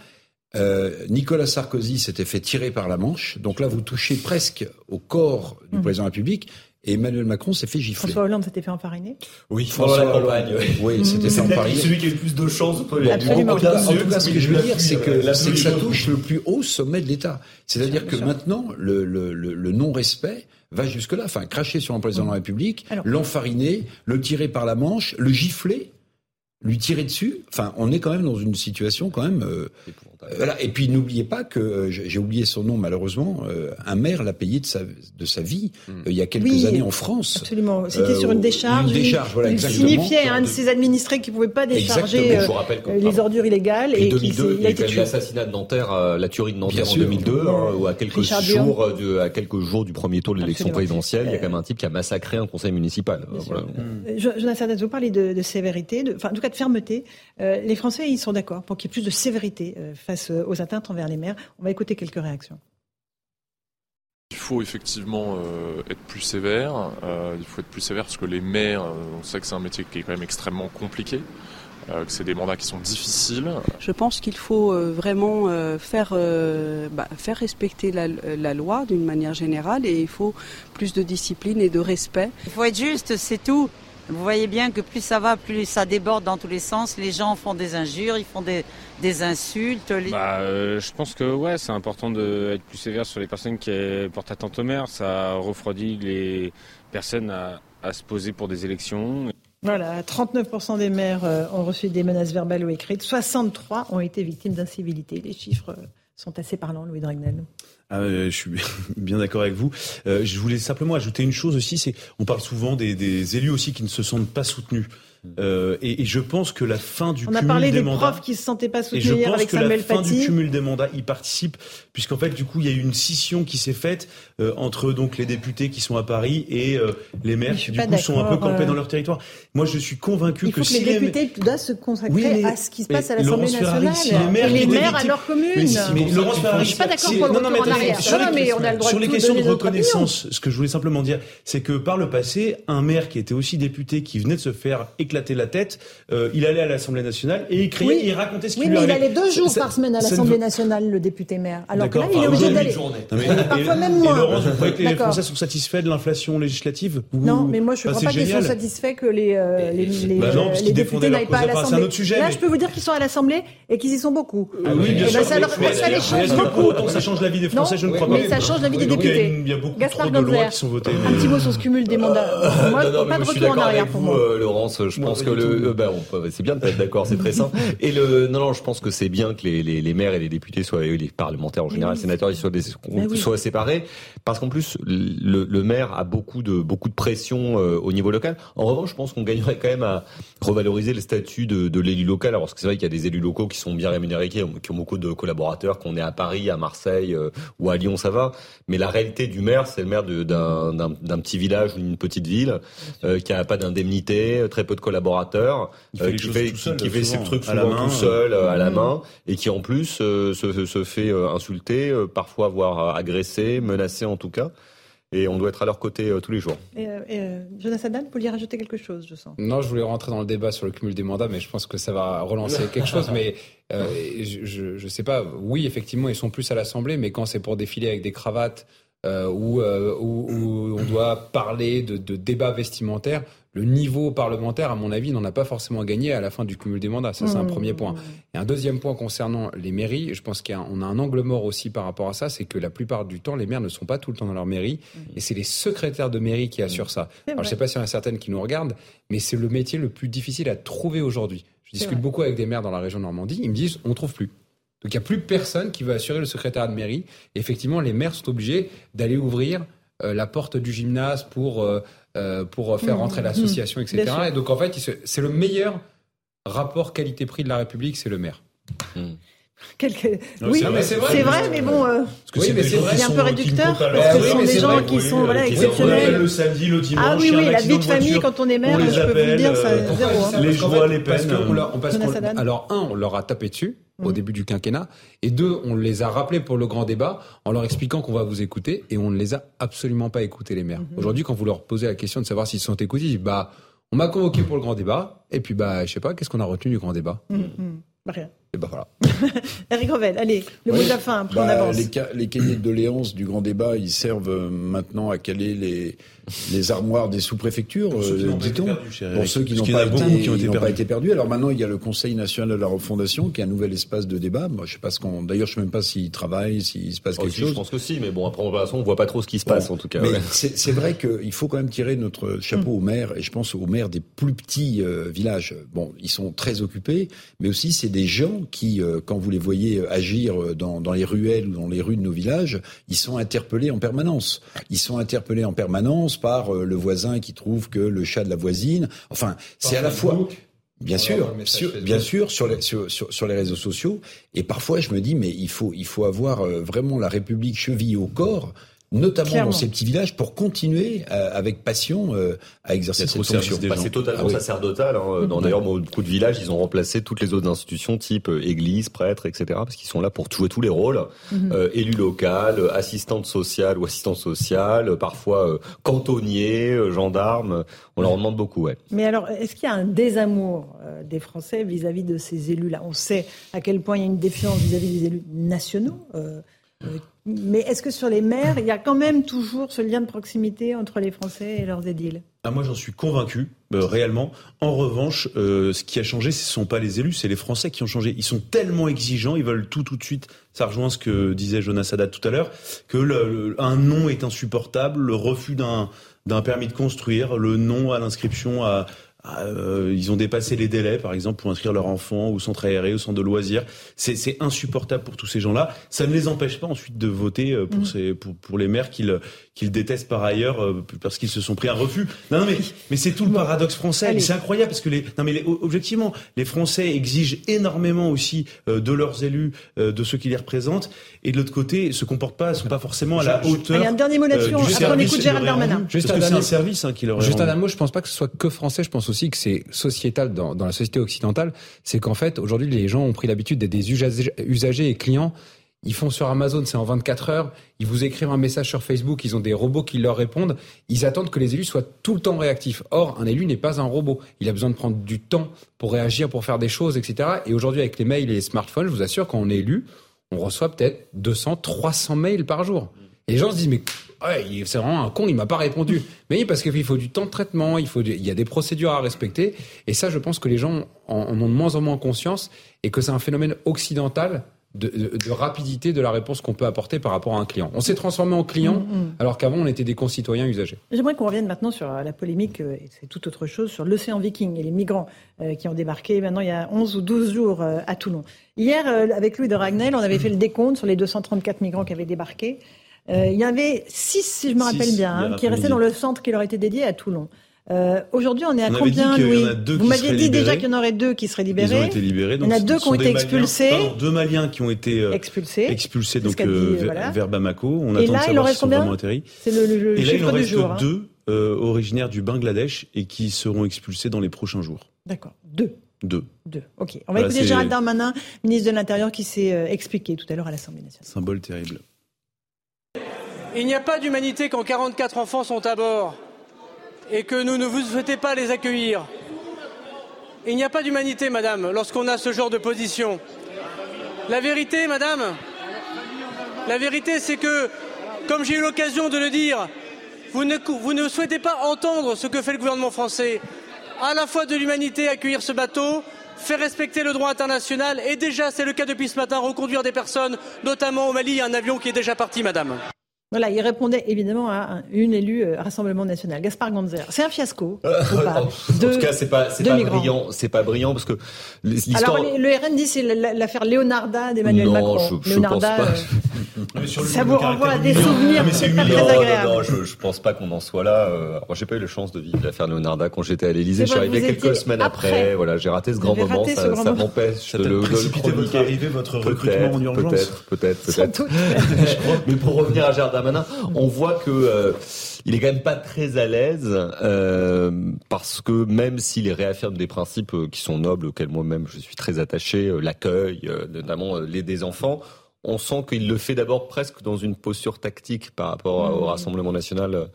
Euh, Nicolas Sarkozy s'était fait tirer par la manche. Donc là, vous touchez presque au corps du Mhm. président de la République. Et Emmanuel Macron s'est fait gifler. François Hollande s'était fait enfariner. Oui, François Hollande, campagne. ouais. Oui, c'était C'est fait emparer. celui qui a eu le plus de chance. Eu Absolument. En tout cas, en beaucoup tout cas, ce que je veux dire, c'est que, ça touche le plus haut sommet de l'État. C'est-à-dire que maintenant, le, le, le, le non-respect va jusque-là. Enfin, cracher sur un président de la République, Alors- l'enfariner, le tirer par la manche, le gifler, lui tirer dessus. Enfin, on est quand même dans une situation quand même. euh, voilà. Et puis n'oubliez pas que euh, j'ai oublié son nom malheureusement. euh, un maire l'a payé de sa de sa vie euh, il y a quelques Oui, années en France. Absolument. C'était Euh, sur une décharge. Une décharge, voilà, il exactement. signifiait à un de ses administrés qui ne pouvait pas décharger euh, euh, les ordures illégales Et et qui 2002, s'est- il a été eu tué. l'assassinat de Nanterre, euh, la tuerie de Nanterre Bien en sûr. 2002, hein, où à quelques Richard jours, euh, de, à quelques jours du premier tour de l'élection Absolument. présidentielle, il y a quand même un type qui a massacré un conseil municipal. Euh, voilà. Euh, Jo- Jonathan vous parlez de, de sévérité, de, enfin, en tout cas de fermeté? Euh, les Français, ils sont d'accord pour qu'il y ait plus de sévérité euh, face euh, aux atteintes envers les maires. On va écouter quelques réactions. Il faut effectivement euh, être plus sévère. Euh, il faut être plus sévère parce que les maires, on sait que c'est un métier qui est quand même extrêmement compliqué, euh, que c'est des mandats qui sont difficiles. Je pense qu'il faut euh, vraiment euh, faire, euh, bah, faire respecter la, la loi d'une manière générale et il faut plus de discipline et de respect. Il faut être juste, c'est tout. Vous voyez bien que plus ça va, plus ça déborde dans tous les sens. Les gens font des injures, ils font des, des insultes. les- Bah, euh, je pense que ouais, c'est important d'être plus sévère sur les personnes qui portent atteinte aux maires. Ça refroidit les personnes à, à se poser pour des élections. Voilà, 39% des maires euh, ont reçu des menaces verbales ou écrites, 63 ont été victimes d'incivilité. Les chiffres euh, sont assez parlants, Louis Dragnel. Ah, euh, je suis bien d'accord avec vous. Euh, je voulais simplement ajouter une chose aussi, c'est on parle souvent des, des élus aussi qui ne se sentent pas soutenus. Euh, et, et je pense que la fin du On a cumul parlé des, des mandats, profs qui se sentaient pas et soutenus je hier pense avec que la fin du cumul des mandats y participe, puisqu'en fait du coup il y a eu une scission qui s'est faite euh, entre donc les députés qui sont à Paris et euh, les maires je qui du coup sont un peu campés euh. dans leur territoire. Moi je suis convaincu faut que, si les députés doivent se consacrer Oui, mais- à ce qui se passe à l'Assemblée nationale si les maires et les maires à leur commune. Mais, si- mais Laurence Ferrari, je suis pas d'accord pour le non, non, mais retour en sur les questions de reconnaissance, ce que je voulais simplement dire, c'est que par le passé, un maire qui était aussi député, qui venait de se faire éclater la tête, euh, il allait à l'Assemblée nationale et il criait, il racontait ce qu'il lui Oui, mais il allait deux jours par semaine à l'Assemblée nationale, le député maire. Alors que là, il est obligé d'aller. Parfois même moins. Et Laurence, vous croyez que les Français sont satisfaits de l'inflation législative Non, mais moi je ne crois pas qu'ils sont satisfaits que les, euh, les, les, bah députés n'aillent pas à l'Assemblée. Là, je peux vous dire qu'ils sont à l'Assemblée et qu'ils y sont beaucoup. Ah oui, bien sûr. Ça les change beaucoup. Ça change la vie des Français, je ne crois pas. Mais ça change la vie des députés. Il y a beaucoup trop de lois qui sont votées. Un petit mot sur ce cumul des mandats. Moi, pas de retour en arrière pour moi. Euh, Laurence, je pense que le, ben, c'est bien d'être d'accord, c'est très simple. Et le, non, non, je pense que c'est bien que les, les, les maires et les députés soient, les parlementaires en général, les sénateurs, ils soient, des, soient séparés, parce qu'en plus, le, le, maire a beaucoup de beaucoup de pression euh, au niveau local. En revanche, je pense qu'on gagnerait quand même à revaloriser le statut de, de l'élu local. Alors, parce que c'est vrai qu'il y a des élus locaux qui sont bien rémunérés, qui ont, qui ont beaucoup de collaborateurs, qu'on est à Paris, à Marseille euh, ou à Lyon, ça va. Mais la réalité du maire, c'est le maire d'un petit village ou d'une petite ville euh, qui a pas d'indemnité, très peu de collaborateurs, qui fait, qui fait, qui, fait ses trucs souvent tout seul, à la main, et qui en plus se, se, fait insulter, parfois voire agresser, menacer en tout cas. Et on doit être à leur côté tous les jours. Et, euh, Jonas Adam, vous vouliez rajouter quelque chose, je sens. Non, je voulais rentrer dans le débat sur le cumul des mandats, mais je pense que ça va relancer quelque chose. Mais euh, je ne sais pas, oui, effectivement, ils sont plus à l'Assemblée, mais quand c'est pour défiler avec des cravates euh, où, où, on doit parler de, de débats vestimentaires, le niveau parlementaire, à mon avis, n'en a pas forcément gagné à la fin du cumul des mandats. Ça, c'est un mmh. premier point. Et un deuxième point concernant les mairies, je pense qu'on a, un angle mort aussi par rapport à ça, c'est que la plupart du temps, les maires ne sont pas tout le temps dans leur mairie, mmh. et c'est les secrétaires de mairie qui assurent ça. Alors, je ne sais pas s'il y en a certaines qui nous regardent, mais c'est le métier le plus difficile à trouver aujourd'hui. Je discute beaucoup avec des maires dans la région Normandie, ils me disent, on ne trouve plus. Donc, il n'y a plus personne qui veut assurer le secrétaire de mairie. Et effectivement, les maires sont obligés d'aller ouvrir la porte du gymnase pour euh, euh, pour faire rentrer mmh. l'association, etc. Et donc en fait, c'est le meilleur rapport qualité-prix de la République, c'est le maire. Mmh. Oui, c'est vrai, mais bon, euh... oui, c'est un peu réducteur parce que ce sont des gens qui sont voilà, exceptionnels. Le samedi, le dimanche. Ah oui, oui, la vie de famille quand on est maire, je peux vous le dire, ça euh, zéro. Hein. Les joies, les peines. Alors un, on leur a tapé dessus au mmh. début du quinquennat. Et deux, on les a rappelés pour le grand débat en leur expliquant qu'on va vous écouter et on ne les a absolument pas écoutés, les maires. Mmh. Aujourd'hui, quand vous leur posez la question de savoir s'ils sont écoutés, ils disent, bah, on m'a convoqué pour le grand débat et puis, bah, je sais pas, qu'est-ce qu'on a retenu du grand débat? Mmh, bah, rien. Et ben voilà. Eric Revel, allez, le mot de la fin, après on bah, avance. Les, les cahiers de doléances du grand débat, ils servent euh, maintenant à caler les, les armoires des sous-préfectures, euh, dit-on, pour ceux qui n'ont pas, été, qui ont pas été perdus. Alors maintenant, il y a le Conseil national de la refondation, qui est un nouvel espace de débat. Moi, je sais pas ce qu'on. D'ailleurs, je sais même pas s'il travaille, s'il se passe quelque chose. Je pense que si, mais bon, après, on voit pas trop ce qui se passe, en tout cas. Mais c'est vrai qu'il faut quand même tirer notre chapeau mm. aux maires, et je pense aux maires des plus petits euh, villages. Bon, ils sont très occupés, mais aussi c'est des gens qui, euh, quand vous les voyez agir dans, dans les ruelles ou dans les rues de nos villages, ils sont interpellés en permanence. Ils sont interpellés en permanence par euh, le voisin qui trouve que le chat de la voisine. Enfin, c'est à la fois. Bien sûr, bien sûr, sur les, sur, sur, les réseaux sociaux. Et parfois, je me dis, mais il faut, il faut avoir euh, vraiment la République chevillée au corps notamment dans ces petits villages, pour continuer euh, avec passion euh, à exercer cette fonction. Bah, c'est totalement ah sacerdotal. Hein. Dans d'ailleurs beaucoup de villages, ils ont remplacé toutes les autres institutions, type euh, église, prêtre, etc., parce qu'ils sont là pour jouer tous les rôles. Mhm. euh, élu local, assistante sociale ou assistant social, parfois cantonnier, gendarme. On leur demande beaucoup, ouais. Mais alors, est-ce qu'il y a un désamour des Français vis-à-vis de ces élus-là? On sait à quel point il y a une défiance vis-à-vis des élus nationaux. Mais est-ce que sur les maires, il y a quand même toujours ce lien de proximité entre les Français et leurs édiles? Ah, Moi, j'en suis convaincu, euh, réellement. En revanche, euh, ce qui a changé, ce ne sont pas les élus, c'est les Français qui ont changé. Ils sont tellement exigeants, ils veulent tout tout de suite. Ça rejoint ce que disait Jonas Haddad tout à l'heure, que le, un non est insupportable, le refus d'un d'un permis de construire, le non à l'inscription à, euh, ils ont dépassé les délais, par exemple, pour inscrire leur enfant au centre aéré, au centre de loisirs. C'est insupportable pour tous ces gens-là. Ça ne les empêche pas ensuite de voter euh, pour, mmh. ces, pour, pour les maires qu'ils qu'ils détestent par ailleurs euh, parce qu'ils se sont pris un refus. Non, non mais, mais c'est tout le paradoxe français. C'est incroyable parce que les, non mais les, objectivement, les Français exigent énormément aussi de leurs élus, de ceux qui les représentent, et de l'autre côté, se comportent pas, sont pas forcément à la hauteur. Allez, un dernier mot là-dessus. après on écoute Gérald Darmanin. Juste un, un service hein, qui leur. Juste un mot. Je pense pas que ce soit que français. Je pense aussi que c'est sociétal dans, dans, la société occidentale, c'est qu'en fait, aujourd'hui, les gens ont pris l'habitude d'être des usagers et clients Ils font sur Amazon, c'est en 24 heures. Ils vous écrivent un message sur Facebook, ils ont des robots qui leur répondent. Ils attendent que les élus soient tout le temps réactifs. Or, un élu n'est pas un robot. Il a besoin de prendre du temps pour réagir, pour faire des choses, etc. Et aujourd'hui, avec les mails et les smartphones, je vous assure, quand on est élu, on reçoit peut-être 200, 300 mails par jour. Et les gens se disent, mais ouais, c'est vraiment un con, il m'a pas répondu. Mais oui, parce qu'il faut du temps de traitement, il, faut il y a des procédures à respecter. Et ça, je pense que les gens en, en ont de moins en moins conscience et que c'est un phénomène occidental de, de, rapidité de la réponse qu'on peut apporter par rapport à un client. On s'est transformé en client mm, mm. alors qu'avant on était des concitoyens usagers. J'aimerais qu'on revienne maintenant sur la polémique, euh, et c'est tout autre chose, sur l'océan Viking et les migrants euh, qui ont débarqué maintenant il y a 11 ou 12 jours euh, à Toulon. Hier, avec Louis de Ragnel, on avait fait le décompte sur les 234 migrants qui avaient débarqué. Il y en avait 6, si je me rappelle bien, hein, qui restaient dans le centre qui leur était dédié à Toulon. Euh, Aujourd'hui, on est à combien, Louis Vous m'aviez dit déjà qu'il y en aurait deux qui seraient libérés. Ils ont été libérés. Donc il y en a deux qui ont été expulsés. Pardon, deux Maliens qui ont été euh, expulsés. Expulsés donc euh, voilà. vers Bamako. On et attend là, de savoir s'ils sont vraiment atterris. C'est le, le, et là, il en reste jour, deux hein. euh, originaires du Bangladesh et qui seront expulsés dans les prochains jours. D'accord. Deux. Deux. Deux. Ok. On va voilà, écouter Gérald Darmanin, ministre de l'Intérieur, qui s'est euh, expliqué tout à l'heure à l'Assemblée nationale. Symbole terrible. Il n'y a pas d'humanité quand 44 enfants sont à bord et que nous ne vous souhaitez pas les accueillir. Il n'y a pas d'humanité, madame, lorsqu'on a ce genre de position. La vérité, madame, la vérité, c'est que, comme j'ai eu l'occasion de le dire, vous ne, vous ne souhaitez pas entendre ce que fait le gouvernement français. À la fois de l'humanité, accueillir ce bateau, faire respecter le droit international et déjà, c'est le cas depuis ce matin, reconduire des personnes, notamment au Mali, un avion qui est déjà parti, madame. Voilà, il répondait évidemment à une élue euh, Rassemblement national, Gaspard Ganzer. C'est un fiasco. Euh, en tout cas, c'est pas, c'est pas brillant, c'est pas brillant parce que l'histoire. Alors le RN dit c'est l'affaire Leonarda d'Emmanuel Macron. Je, je pense pas. Euh, ça vous renvoie à des souvenirs. c'est pas très agréable. Non, je, je pense pas qu'on en soit là. Moi, j'ai pas eu la chance de vivre l'affaire Leonarda quand j'étais à l'Élysée. Je suis arrivé quelques semaines après. Voilà, j'ai raté ce grand moment. Ça, ça m'empêche de le, de le votre arrivée, votre recrutement en urgence. Peut-être, peut-être, peut-être. Mais pour revenir à Jardin on voit que euh, il est quand même pas très à l'aise euh, parce que même s'il réaffirme des principes euh, qui sont nobles auxquels moi-même je suis très attaché, l'accueil, notamment l'aide des enfants, on sent qu'il le fait d'abord presque dans une posture tactique par rapport au mmh. Rassemblement national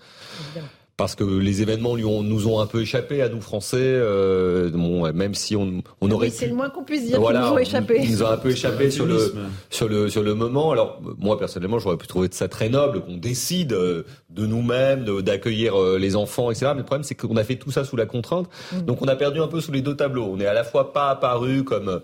parce que les événements lui ont, nous ont un peu échappé à nous Français. Euh, bon, même si on, on aurait. Oui, c'est le moins qu'on puisse dire. Voilà, nous ont échappé. Ils nous ont un peu échappé sur le sur le sur le moment. Alors moi personnellement, j'aurais pu trouver ça très noble qu'on décide euh, de nous-mêmes d'accueillir euh, les enfants, etc. Mais le problème, c'est qu'on a fait tout ça sous la contrainte. Mm. Donc on a perdu un peu sous les deux tableaux. On est à la fois pas apparu comme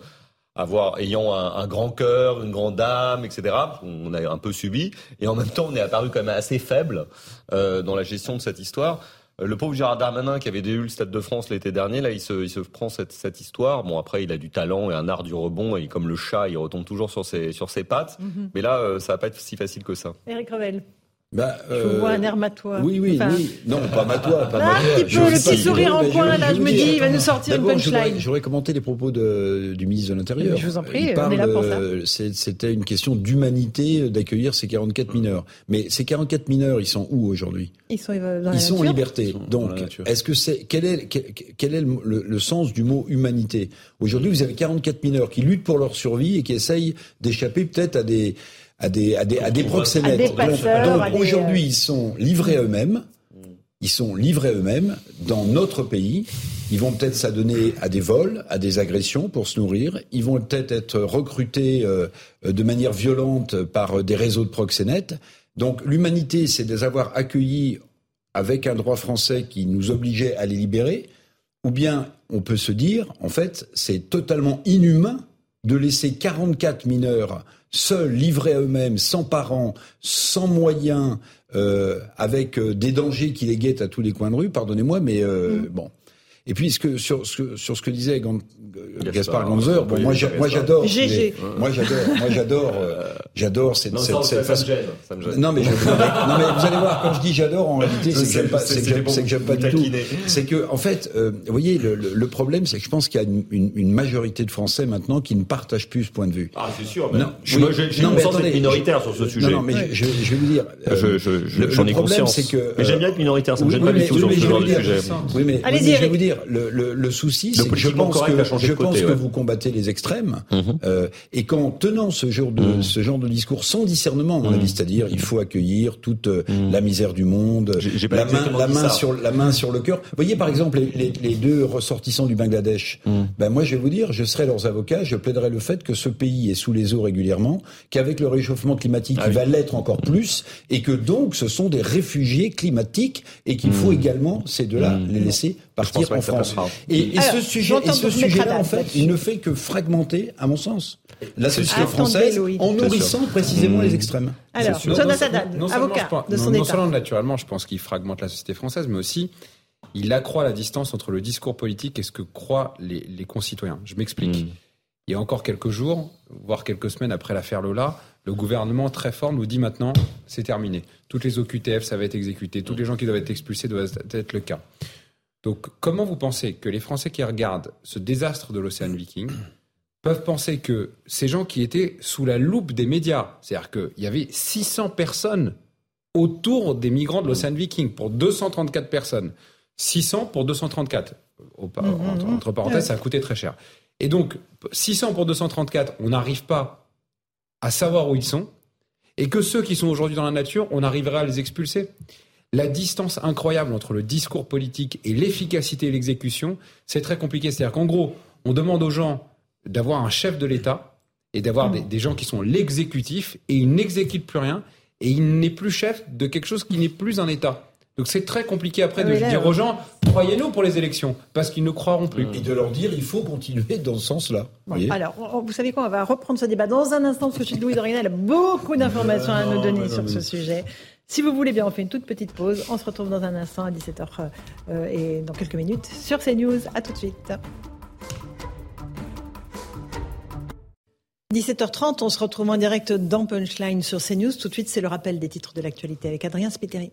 avoir ayant un, grand cœur, une grande âme, etc. On a un peu subi, et en même temps, on est apparu quand même assez faible euh, dans la gestion de cette histoire. Euh, le pauvre Gérard Darmanin qui avait eu le Stade de France l'été dernier, là, il se, il se prend cette, cette, histoire. Bon, après, il a du talent et un art du rebond, et comme le chat, il retombe toujours sur ses, sur ses pattes. Mm-hmm. Mais là, euh, ça va pas être si facile que ça. Eric Revel. Bah, je euh, vois un air matois. Oui, oui, oui. Non, pas matois. Pas ah, un petit peu, le petit sourire en coin, là, je me dis, il va nous sortir une punchline. J'aurais commenté les propos de, du ministre de l'Intérieur. Je vous en prie, on est là pour ça. C'était une question d'humanité d'accueillir ces 44 mineurs. Mais ces 44 mineurs, ils sont où aujourd'hui? Ils sont dans Ils sont en liberté. Donc, est-ce que c'est quel est quel, est le, le, sens du mot humanité? Aujourd'hui, vous avez 44 mineurs qui luttent pour leur survie et qui essayent d'échapper peut-être à des à des, à des, à des proxénètes. donc, aujourd'hui, ils sont livrés eux-mêmes. Ils sont livrés eux-mêmes dans notre pays. Ils vont peut-être s'adonner à des vols, à des agressions pour se nourrir. Ils vont peut-être être recrutés euh, de manière violente par des réseaux de proxénètes. Donc l'humanité, c'est de les avoir accueillis avec un droit français qui nous obligeait à les libérer. Ou bien on peut se dire, en fait, c'est totalement inhumain de laisser 44 mineurs seuls, livrés à eux-mêmes, sans parents, sans moyens, euh, avec euh, des dangers qui les guettent à tous les coins de rue, pardonnez-moi, mais euh, mmh. bon. Et puis sur, ce, sur ce que disait Gaspard Ganzer, bon, moi, moi j'adore. Moi j'adore, moi j'adore, euh, j'adore cette, cette, cette façon. Non mais, je, non mais vous allez voir, quand je dis j'adore, en réalité, c'est que j'aime pas, c'est que j'aime pas du tout. C'est que en fait, euh, vous voyez, le, le problème, c'est que je pense qu'il y a une, une, une, majorité de Français maintenant qui ne partagent plus ce point de vue. Ah c'est sûr. Mais non, je, moi, j'ai une sens minoritaire sur ce sujet. Non, non mais je, je, vais vous dire. Euh, j'en ai conscience. Mais j'aime bien être minoritaire, ça me gêne pas du tout sur ce genre de sujet. Oui, mais je vais vous dire dire, le, le, le souci, c'est que je pense que, je pense que vous combattez les extrêmes, mhm. euh, et qu'en tenant ce genre de mhm. ce genre de discours sans discernement, à mon avis, c'est-à-dire il faut accueillir toute euh, la misère du monde, la main, la main sur la main sur le cœur. Vous voyez par exemple les, les, deux ressortissants du Bangladesh. Ben moi je vais vous dire, je serai leurs avocats, je plaiderai le fait que ce pays est sous les eaux régulièrement, qu'avec le réchauffement climatique, ah il va l'être encore plus, et que donc ce sont des réfugiés climatiques et qu'il faut également ces deux-là les laisser partir en France. Et, ce sujet, et ce sujet-là, en fait, il ne fait que fragmenter, à mon sens, la société française en nourrissant précisément les extrêmes. Alors, non, avocat de son non, seulement naturellement, je pense qu'il fragmente la société française, mais aussi il accroît la distance entre le discours politique et ce que croient les, concitoyens. Je m'explique. Hmm. Il y a encore quelques jours, voire quelques semaines après l'affaire Lola, le gouvernement très fort nous dit maintenant c'est terminé. Toutes les OQTF, ça va être exécuté. Tous les gens qui doivent être expulsés doivent être le cas. Donc, comment vous pensez que les Français qui regardent ce désastre de l'océan Viking peuvent penser que ces gens qui étaient sous la loupe des médias, c'est-à-dire qu'il y avait 600 personnes autour des migrants de l'océan Viking pour 234 personnes, 600 pour 234. Mmh, mmh, mmh. entre, parenthèses, ça a coûté très cher. Et donc, 600 pour 234, on n'arrive pas à savoir où ils sont, et que ceux qui sont aujourd'hui dans la nature, on arriverait à les expulser la distance incroyable entre le discours politique et l'efficacité et l'exécution, c'est très compliqué. C'est-à-dire qu'en gros, on demande aux gens d'avoir un chef de l'État et d'avoir des, gens qui sont l'exécutif et ils n'exécutent plus rien et il n'est plus chef de quelque chose qui n'est plus un État. Donc c'est très compliqué après ah de dire aux gens croyez-nous pour les élections parce qu'ils ne croiront plus et de leur dire il faut continuer dans ce sens-là. alors vous savez quoi on va reprendre ce débat dans un instant parce que Louis Dorian a beaucoup d'informations à nous donner sur ce sujet. Si vous voulez bien, on fait une toute petite pause. On se retrouve dans un instant à 17h euh, et dans quelques minutes sur CNews. À tout de suite. 17h30, on se retrouve en direct dans Punchline sur CNews. Tout de suite, c'est le rappel des titres de l'actualité avec Adrien Spiteri.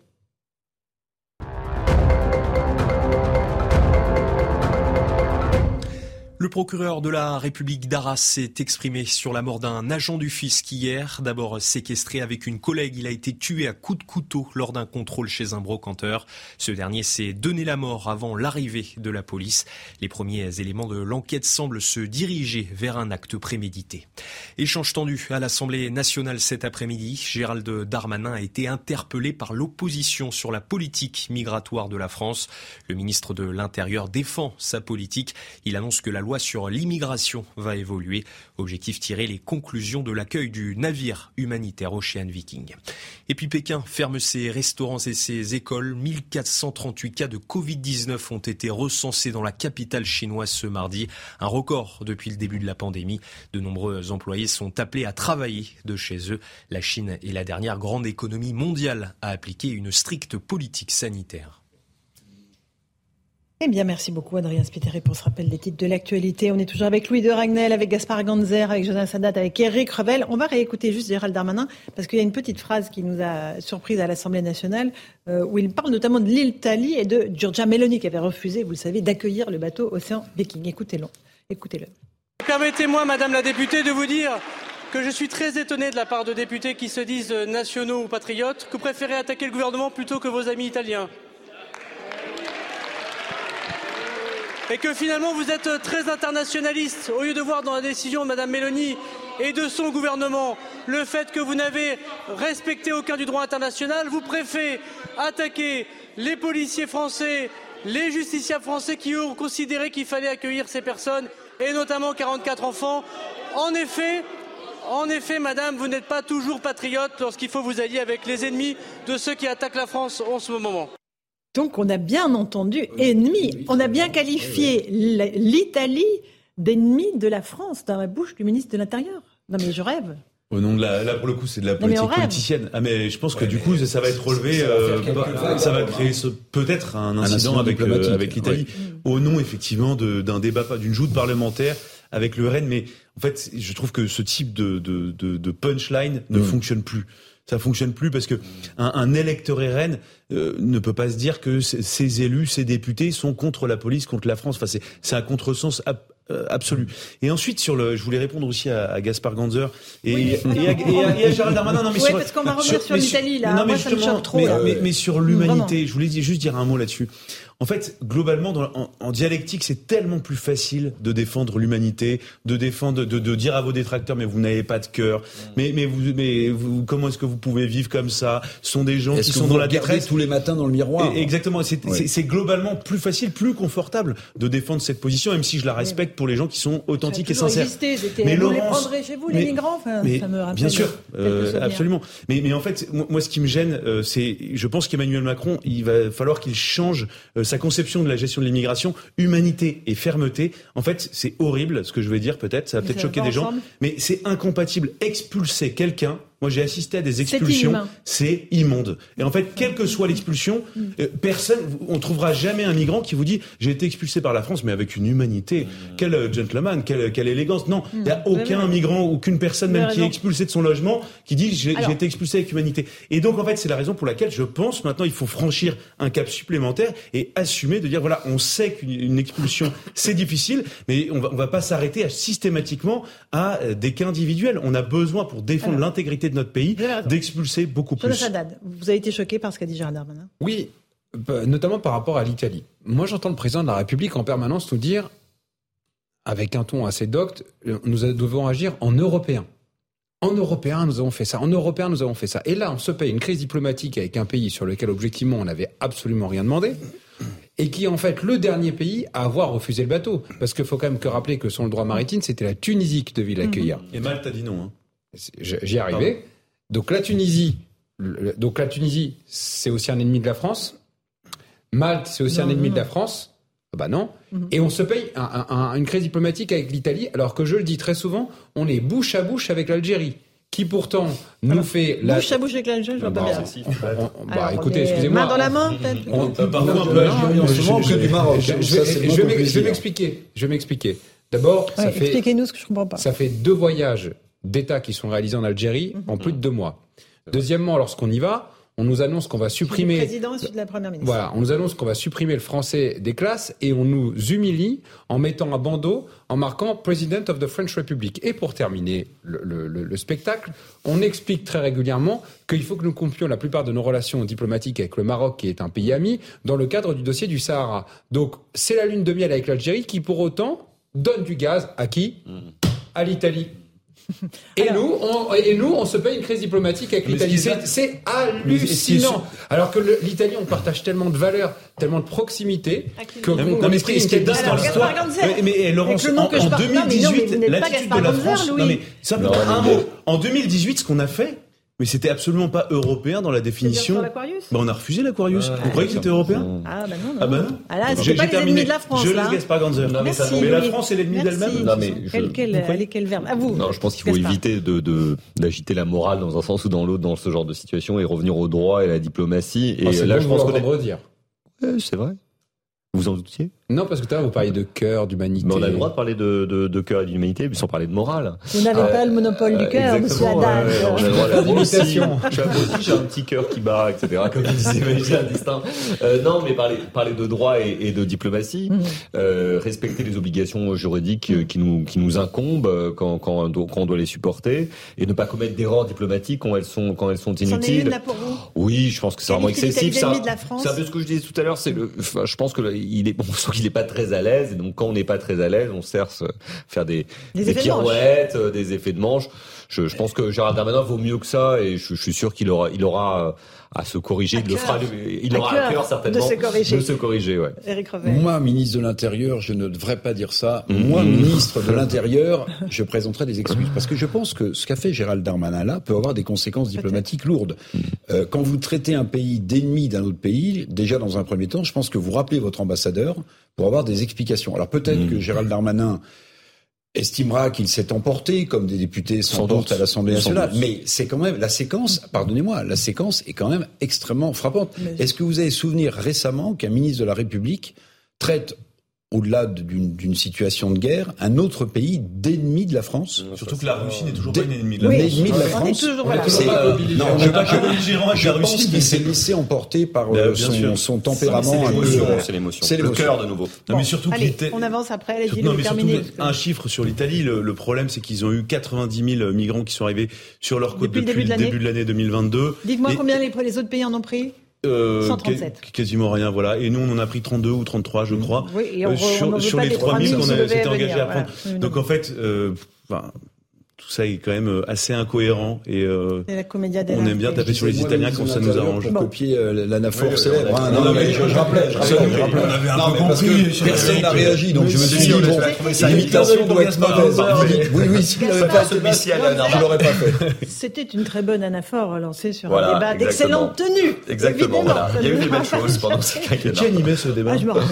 Le procureur de la République d'Arras s'est exprimé sur la mort d'un agent du fisc hier. D'abord séquestré avec une collègue, il a été tué à coups de couteau lors d'un contrôle chez un brocanteur. Ce dernier s'est donné la mort avant l'arrivée de la police. Les premiers éléments de l'enquête semblent se diriger vers un acte prémédité. Échange tendu à l'Assemblée nationale cet après-midi. Gérald Darmanin a été interpellé par l'opposition sur la politique migratoire de la France. Le ministre de l'Intérieur défend sa politique. Il annonce que la loi sur l'immigration va évoluer. Objectif tirer les conclusions de l'accueil du navire humanitaire Ocean Viking. Et puis Pékin ferme ses restaurants et ses écoles. 1438 cas de Covid-19 ont été recensés dans la capitale chinoise ce mardi. Un record depuis le début de la pandémie. De nombreux employés sont appelés à travailler de chez eux. La Chine est la dernière grande économie mondiale à appliquer une stricte politique sanitaire. Eh bien, merci beaucoup, Adrien Spiteri, pour ce rappel des titres de l'actualité. On est toujours avec Louis de Ragnel, avec Gaspard Ganzer, avec Jonas Sadat, avec Eric Revel. On va réécouter juste Gérald Darmanin, parce qu'il y a une petite phrase qui nous a surprise à l'Assemblée nationale, euh, où il parle notamment de l'île Thalie et de Giorgia Meloni, qui avait refusé, vous le savez, d'accueillir le bateau Océan Viking. Écoutez-le. Écoutez-le. Permettez-moi, Madame la députée, de vous dire que je suis très étonné de la part de députés qui se disent nationaux ou patriotes, que vous préférez attaquer le gouvernement plutôt que vos amis italiens. Et que finalement vous êtes très internationaliste au lieu de voir dans la décision de Mme Mélanie et de son gouvernement le fait que vous n'avez respecté aucun du droit international, vous préférez attaquer les policiers français, les justiciables français qui ont considéré qu'il fallait accueillir ces personnes et notamment 44 enfants. En effet, en effet, madame, vous n'êtes pas toujours patriote lorsqu'il faut vous allier avec les ennemis de ceux qui attaquent la France en ce moment. Donc on a bien entendu ennemi. On a bien qualifié l'Italie d'ennemi de la France dans la bouche du ministre de l'Intérieur. Non mais je rêve. Au nom de la, là pour le coup c'est de la politique politicienne. Ah mais je pense que du coup ça, va être relevé, euh, ça, va créer peut-être un incident, avec euh, avec l'Italie. Au nom effectivement d'un débat, d'une joute parlementaire avec le RN. Mais en fait je trouve que ce type de, de, de, punchline ne mm. fonctionne plus ça fonctionne plus parce que un, un électeur RN euh, ne peut pas se dire que ces élus, ces députés sont contre la police, contre la France. Enfin, c'est un contresens euh, absolu. Et ensuite, sur le, je voulais répondre aussi à, à Gaspard Ganzer et, et, à, Gérald Darmanin. Non, mais sur, parce qu'on va revenir sur, l'Italie là. Non, mais Moi, ça me trop. Mais, mais, sur l'humanité, je voulais juste dire un mot là-dessus. En fait, globalement, dans, en, en, dialectique, c'est tellement plus facile de défendre l'humanité, de défendre, de, de, dire à vos détracteurs, mais vous n'avez pas de cœur, mm. mais, mais, vous, mais vous, comment est-ce que vous pouvez vivre comme ça? Ce sont des gens qui sont dans la détresse tous les matins dans le miroir? Et, exactement. C'est globalement plus facile, plus confortable de défendre cette position, même si je la respecte pour les gens qui sont authentiques et sincères. Existé, mais vous les prendrez chez vous, les migrants? Enfin, mais, ça me rappelle Bien sûr, euh, absolument. Mais, mais en fait, moi, ce qui me gêne, euh, c'est, je pense qu'Emmanuel Macron, il va falloir qu'il change euh, sa conception de la gestion de l'immigration, humanité et fermeté. En fait, c'est horrible, ce que je vais dire peut-être, ça va peut-être choquer des gens, mais c'est incompatible. Expulser quelqu'un moi, j'ai assisté à des expulsions. C'est immonde. Et en fait, quelle que soit l'expulsion, mm. euh, personne, on trouvera jamais un migrant qui vous dit j'ai été expulsé par la France, mais avec une humanité. Mm. Quel euh, gentleman, quelle, quelle élégance. Non, il n'y a mm. aucun migrant, aucune personne même qui est expulsée de son logement qui dit j'ai été expulsé avec humanité. Et donc, en fait, c'est la raison pour laquelle je pense maintenant il faut franchir un cap supplémentaire et assumer de dire voilà, on sait qu'une expulsion c'est difficile, mais on va, on va pas s'arrêter systématiquement à euh, des cas individuels. On a besoin pour défendre l'intégrité notre pays, d'expulser beaucoup plus. vous avez été choqué par ce qu'a dit Gérald Darmanin? Oui, notamment par rapport à l'Italie. Moi, j'entends le président de la République en permanence nous dire, avec un ton assez docte, nous devons agir en européen. En européen, nous avons fait ça. En européen, nous avons fait ça. Et là, on se paye une crise diplomatique avec un pays sur lequel, objectivement, on n'avait absolument rien demandé. Et qui est en fait le dernier pays à avoir refusé le bateau. Parce qu'il faut quand même que rappeler que sur le droit maritime, c'était la Tunisie qui devait l'accueillir. Et Malte a dit non. Hein. J'y arrivais. Donc la Tunisie, donc la Tunisie, c'est aussi un ennemi de la France. Malte, c'est aussi un ennemi de la France. Ah bah non. Mhm. Et on se paye une crise diplomatique avec l'Italie, alors que je le dis très souvent, on est bouche à bouche avec l'Algérie qui pourtant nous fait la... bouche à bouche avec l'Algérie, je vois pas bien. bah, écoutez, excusez-moi. Main dans la main, peut-être. On, parfois un peu que du Maroc. Je vais m'expliquer. Je vais m'expliquer. D'abord, ça fait. Expliquez-nous ce que je comprends pas. Ça fait deux voyages d'États qui sont réalisés en Algérie mhm. en plus de deux mois. Deuxièmement, lorsqu'on y va, on nous annonce qu'on va supprimer. Le président de la première ministre. Voilà, on nous annonce qu'on va supprimer le français des classes et on nous humilie en mettant un bandeau, en marquant President of the French Republic. Et pour terminer le, le spectacle, on explique très régulièrement qu'il faut que nous coupions la plupart de nos relations diplomatiques avec le Maroc, qui est un pays ami, dans le cadre du dossier du Sahara. Donc, c'est la lune de miel avec l'Algérie qui, pour autant, donne du gaz à qui? Mmh. À l'Italie. Et, nous, on, et nous, on se paye une crise diplomatique avec l'Italie. C'est hallucinant. Alors que l'Italie, on partage tellement de valeurs, tellement de proximité, que non, mais ce qui est dingue dans l'histoire. Mais, Laurence, en, 2018, l'attitude de la France. Non, mais simplement un mot. En 2018, ce qu'on a fait, mais c'était absolument pas européen dans la définition. Bah, on a refusé l'Aquarius. Vous croyez que c'était européen Ah bah non. non. Ah bah non. Ah là, c'est pas les ennemis de la France. Je laisse Gaspard Ganzer. Non, mais, mais la France est l'ennemi d'elle-même. Non mais je... quel, quel, quel verbe À vous. Non, je pense qu'il faut éviter de d'agiter la morale dans un sens ou dans l'autre dans ce genre de situation et revenir au droit et à la diplomatie. Et ah, là, je pense qu'on dire. C'est vrai. Vous en doutiez? Non, parce que tout à l'heure, vous parliez de cœur, d'humanité. Mais on a le droit de parler de, de, de cœur et d'humanité, mais sans parler de morale. Vous n'avez euh, pas le monopole du cœur, monsieur Haddad. moi aussi, j'ai un petit cœur qui bat, etc., comme disait Maïs Destin. Euh, non, mais parler, parler de droit et, et de diplomatie, mm. euh, respecter les obligations juridiques qui nous, qui nous incombent quand, quand, quand on doit les supporter, et ne pas commettre d'erreurs diplomatiques quand elles sont, quand elles sont inutiles. Là pour vous? Oui, je pense que c'est vraiment excessif. C'est un, peu ce que je disais tout à l'heure, c'est le, enfin, je pense que il est, on qu'il n'est pas très à l'aise, et donc quand on n'est pas très à l'aise, on sert faire des, des, pirouettes, euh, des effets de manche. Je, je, pense que Gérard Darmanin vaut mieux que ça, et je, je suis sûr qu'il aura, il aura euh, à se corriger, il le fera, il aura à cœur certainement de se corriger. De se corriger ouais. Moi, ministre de l'Intérieur, je ne devrais pas dire ça. Mmh. Moi, ministre de l'Intérieur, je présenterai des excuses parce que je pense que ce qu'a fait Gérald Darmanin là peut avoir des conséquences diplomatiques lourdes. Mmh. Euh, quand vous traitez un pays d'ennemi d'un autre pays, déjà dans un premier temps, je pense que vous rappelez votre ambassadeur pour avoir des explications. Alors peut-être mmh. que Gérald Darmanin estimera qu'il s'est emporté, comme des députés s'emportent à l'Assemblée nationale. Mais c'est quand même la séquence, pardonnez-moi, la séquence est quand même extrêmement frappante. Est-ce que vous avez souvenir récemment qu'un ministre de la République traite au-delà d'une situation de guerre, un autre pays d'ennemi de la France. Surtout que la Russie n'est toujours pas une ennemie de la France. L'ennemi de la France. C'est non, on n'est pas belligérant avec la Russie. Il s'est laissé emporter par euh, son, son, tempérament. C'est l'émotion. C'est le cœur de nouveau. Non, mais surtout allez, on avance après. Allez, non, mais surtout, un chiffre sur l'Italie. Le, problème, c'est qu'ils ont eu 90 000 migrants qui sont arrivés sur leur côte depuis, le début de l'année 2022. Dites-moi combien les autres pays en ont pris? Euh, 137. Quasiment rien, voilà. Et nous, on en a pris 32 ou 33, je crois. Oui, et on, euh, sur, sur les 3000 qu'on s'était engagé à prendre. Donc en fait, euh, tout ça est quand même euh, assez incohérent et euh, on aime bien taper sur les Italiens quand ça nous arrange. Pour copier euh, l'anaphore célèbre. Hein. non, mais je, rappelais, je rappelais, On avait un peu compris. Personne n'a réagi, donc je me suis dit bon, l'imitation doit être mauvaise. Oui, oui, s'il n'avait pas celui-ci, je l'aurais pas fait. C'était une très bonne anaphore lancée sur un débat d'excellente tenue. Exactement. Il y a eu des belles choses pendant ce quinquennat. Qui animait ce débat Ah, je me rappelle.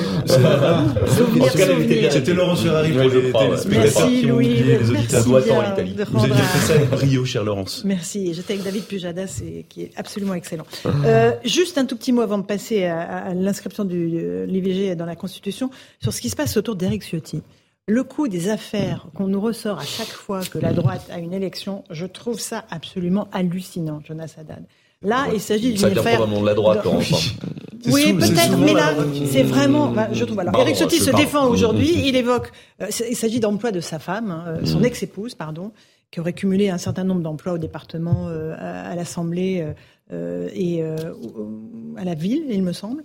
C'était Laurence Ferrari pour les téléspectateurs Merci Louis. Les auditeurs. doit être en Italie. Vous aviez fait ça avec brio, cher Laurence. Merci. J'étais avec David Pujadas, et, qui est absolument excellent. Euh, juste un tout petit mot avant de passer à, à l'inscription de l'IVG dans la Constitution sur ce qui se passe autour d'Éric Ciotti. Le coût des affaires qu'on nous ressort à chaque fois que la droite a une élection, je trouve ça absolument hallucinant, Jonas Haddad. Là, il s'agit d'une affaire. De la droite, Oui, peut-être, mais là, c'est vraiment. Bah, je trouve. Alors, Eric Ciotti se défend aujourd'hui. Il évoque. Euh, il s'agit d'emploi de sa femme, hein, euh, son mmh. ex-épouse, pardon, qui aurait cumulé un certain nombre d'emplois au département, euh, à, l'Assemblée et à la ville, il me semble.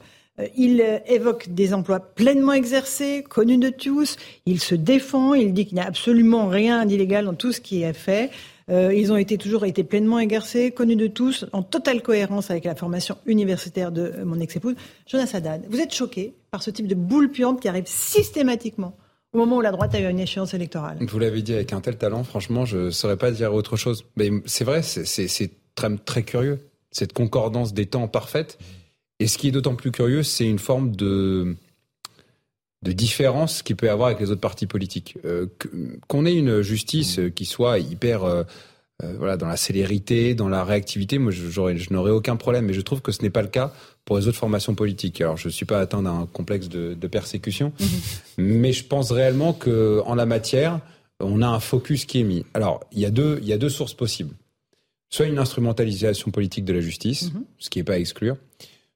Il évoque des emplois pleinement exercés, connus de tous. Il se défend. Il dit qu'il n'y a absolument rien d'illégal dans tout ce qui est fait. Euh, ils ont toujours été pleinement exercés, connus de tous, en totale cohérence avec la formation universitaire de mon ex-épouse. Jonas Haddad, vous êtes choqué par ce type de boule puante qui arrive systématiquement au moment où la droite a eu une échéance électorale. Vous l'avez dit avec un tel talent, franchement, je ne saurais pas dire autre chose. Mais c'est vrai, c'est très curieux, cette concordance des temps parfaite. Et ce qui est d'autant plus curieux, c'est une forme de de différence qu'il peut y avoir avec les autres partis politiques. Euh, qu'on ait une justice qui soit hyper euh, euh, voilà dans la célérité, dans la réactivité, moi je, n'aurais aucun problème, mais je trouve que ce n'est pas le cas pour les autres formations politiques. Alors je ne suis pas atteint d'un complexe de, de persécution, mhm. mais je pense réellement que en la matière, on a un focus qui est mis. Alors il y a deux il y a deux sources possibles. Soit une instrumentalisation politique de la justice, mhm. ce qui n'est pas à exclure.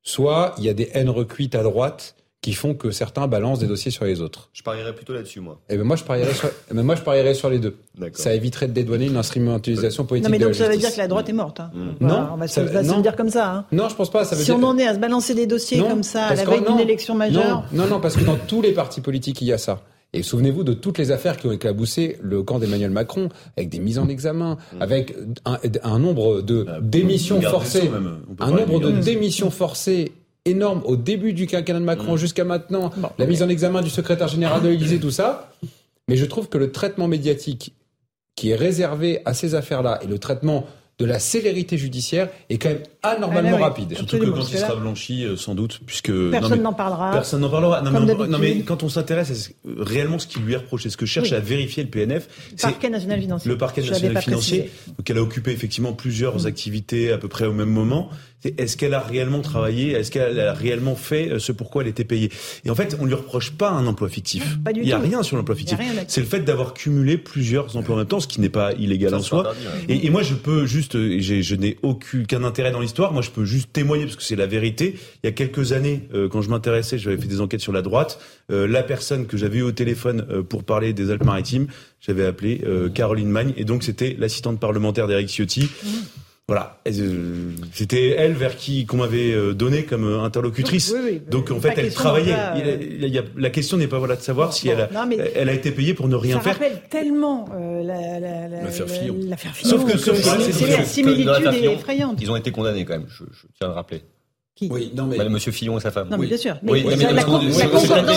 Soit il y a des haines recuites à droite qui font que certains balancent des dossiers sur les autres. Je parierais plutôt là-dessus, moi. Et eh ben moi, je parierais sur, eh ben moi, je parierais sur les deux. Ça éviterait de dédouaner une instrumentalisation politique. Non, mais donc ça veut dire que la droite est morte. Hein. Mm. Non, on va se, le dire comme ça. Hein. Non, je pense pas. Ça veut si on en est à se balancer des dossiers comme ça à la veille d'une élection majeure. Non, non, parce que dans tous les partis politiques, il y a ça. Et souvenez-vous de toutes les affaires qui ont éclaboussé le camp d'Emmanuel Macron, avec des mises en examen, mm. avec un, un nombre de bah, démissions forcées, un nombre de démissions forcées énorme au début du quinquennat de Macron mm. jusqu'à maintenant, la mise en examen du secrétaire général de l'Élysée, tout ça. Mais je trouve que le traitement médiatique qui est réservé à ces affaires-là et le traitement de la célérité judiciaire est quand même anormalement ah rapide. Surtout que quand il sera blanchi, euh, sans doute, puisque personne n'en parlera. Personne n'en parlera. Non mais, quand on s'intéresse à réellement ce qui lui est reproché, ce que cherche à vérifier le PNF, c'est le parquet national financier. Le parquet national financier, donc elle a occupé effectivement plusieurs mm. activités à peu près au même moment est-ce qu'elle a réellement travaillé? Est-ce qu'elle a réellement fait euh, ce pourquoi elle était payée? Et en fait, on lui reproche pas un emploi fictif. Il n'y a rien sur l'emploi fictif. C'est le fait d'avoir cumulé plusieurs emplois en même temps, ce qui n'est pas illégal en soi. Et, et, moi, je peux juste, je n'ai aucun intérêt dans l'histoire. Moi, je peux juste témoigner parce que c'est la vérité. Il y a quelques années, euh, quand je m'intéressais, j'avais fait des enquêtes sur la droite. Euh, la personne que j'avais eu au téléphone pour parler des Alpes-Maritimes, j'avais appelé Caroline Magne, et donc c'était l'assistante parlementaire d'Éric Ciotti. Mmh. Voilà, euh, c'était elle vers qui qu'on m'avait euh, donné comme euh, interlocutrice. Donc en fait, elle travaillait. la question n'est pas voilà de savoir si elle a, elle a été payée pour ne rien faire. Ça rappelle tellement la, la, l'affaire Fillon. Sauf que, c'est la similitude effrayante. Ils ont été condamnés quand même. Je, je tiens à le rappeler. Oui, non mais Madame Monsieur Fillon et sa femme. Non, mais bien sûr. Mais oui, mais, mais la, concordance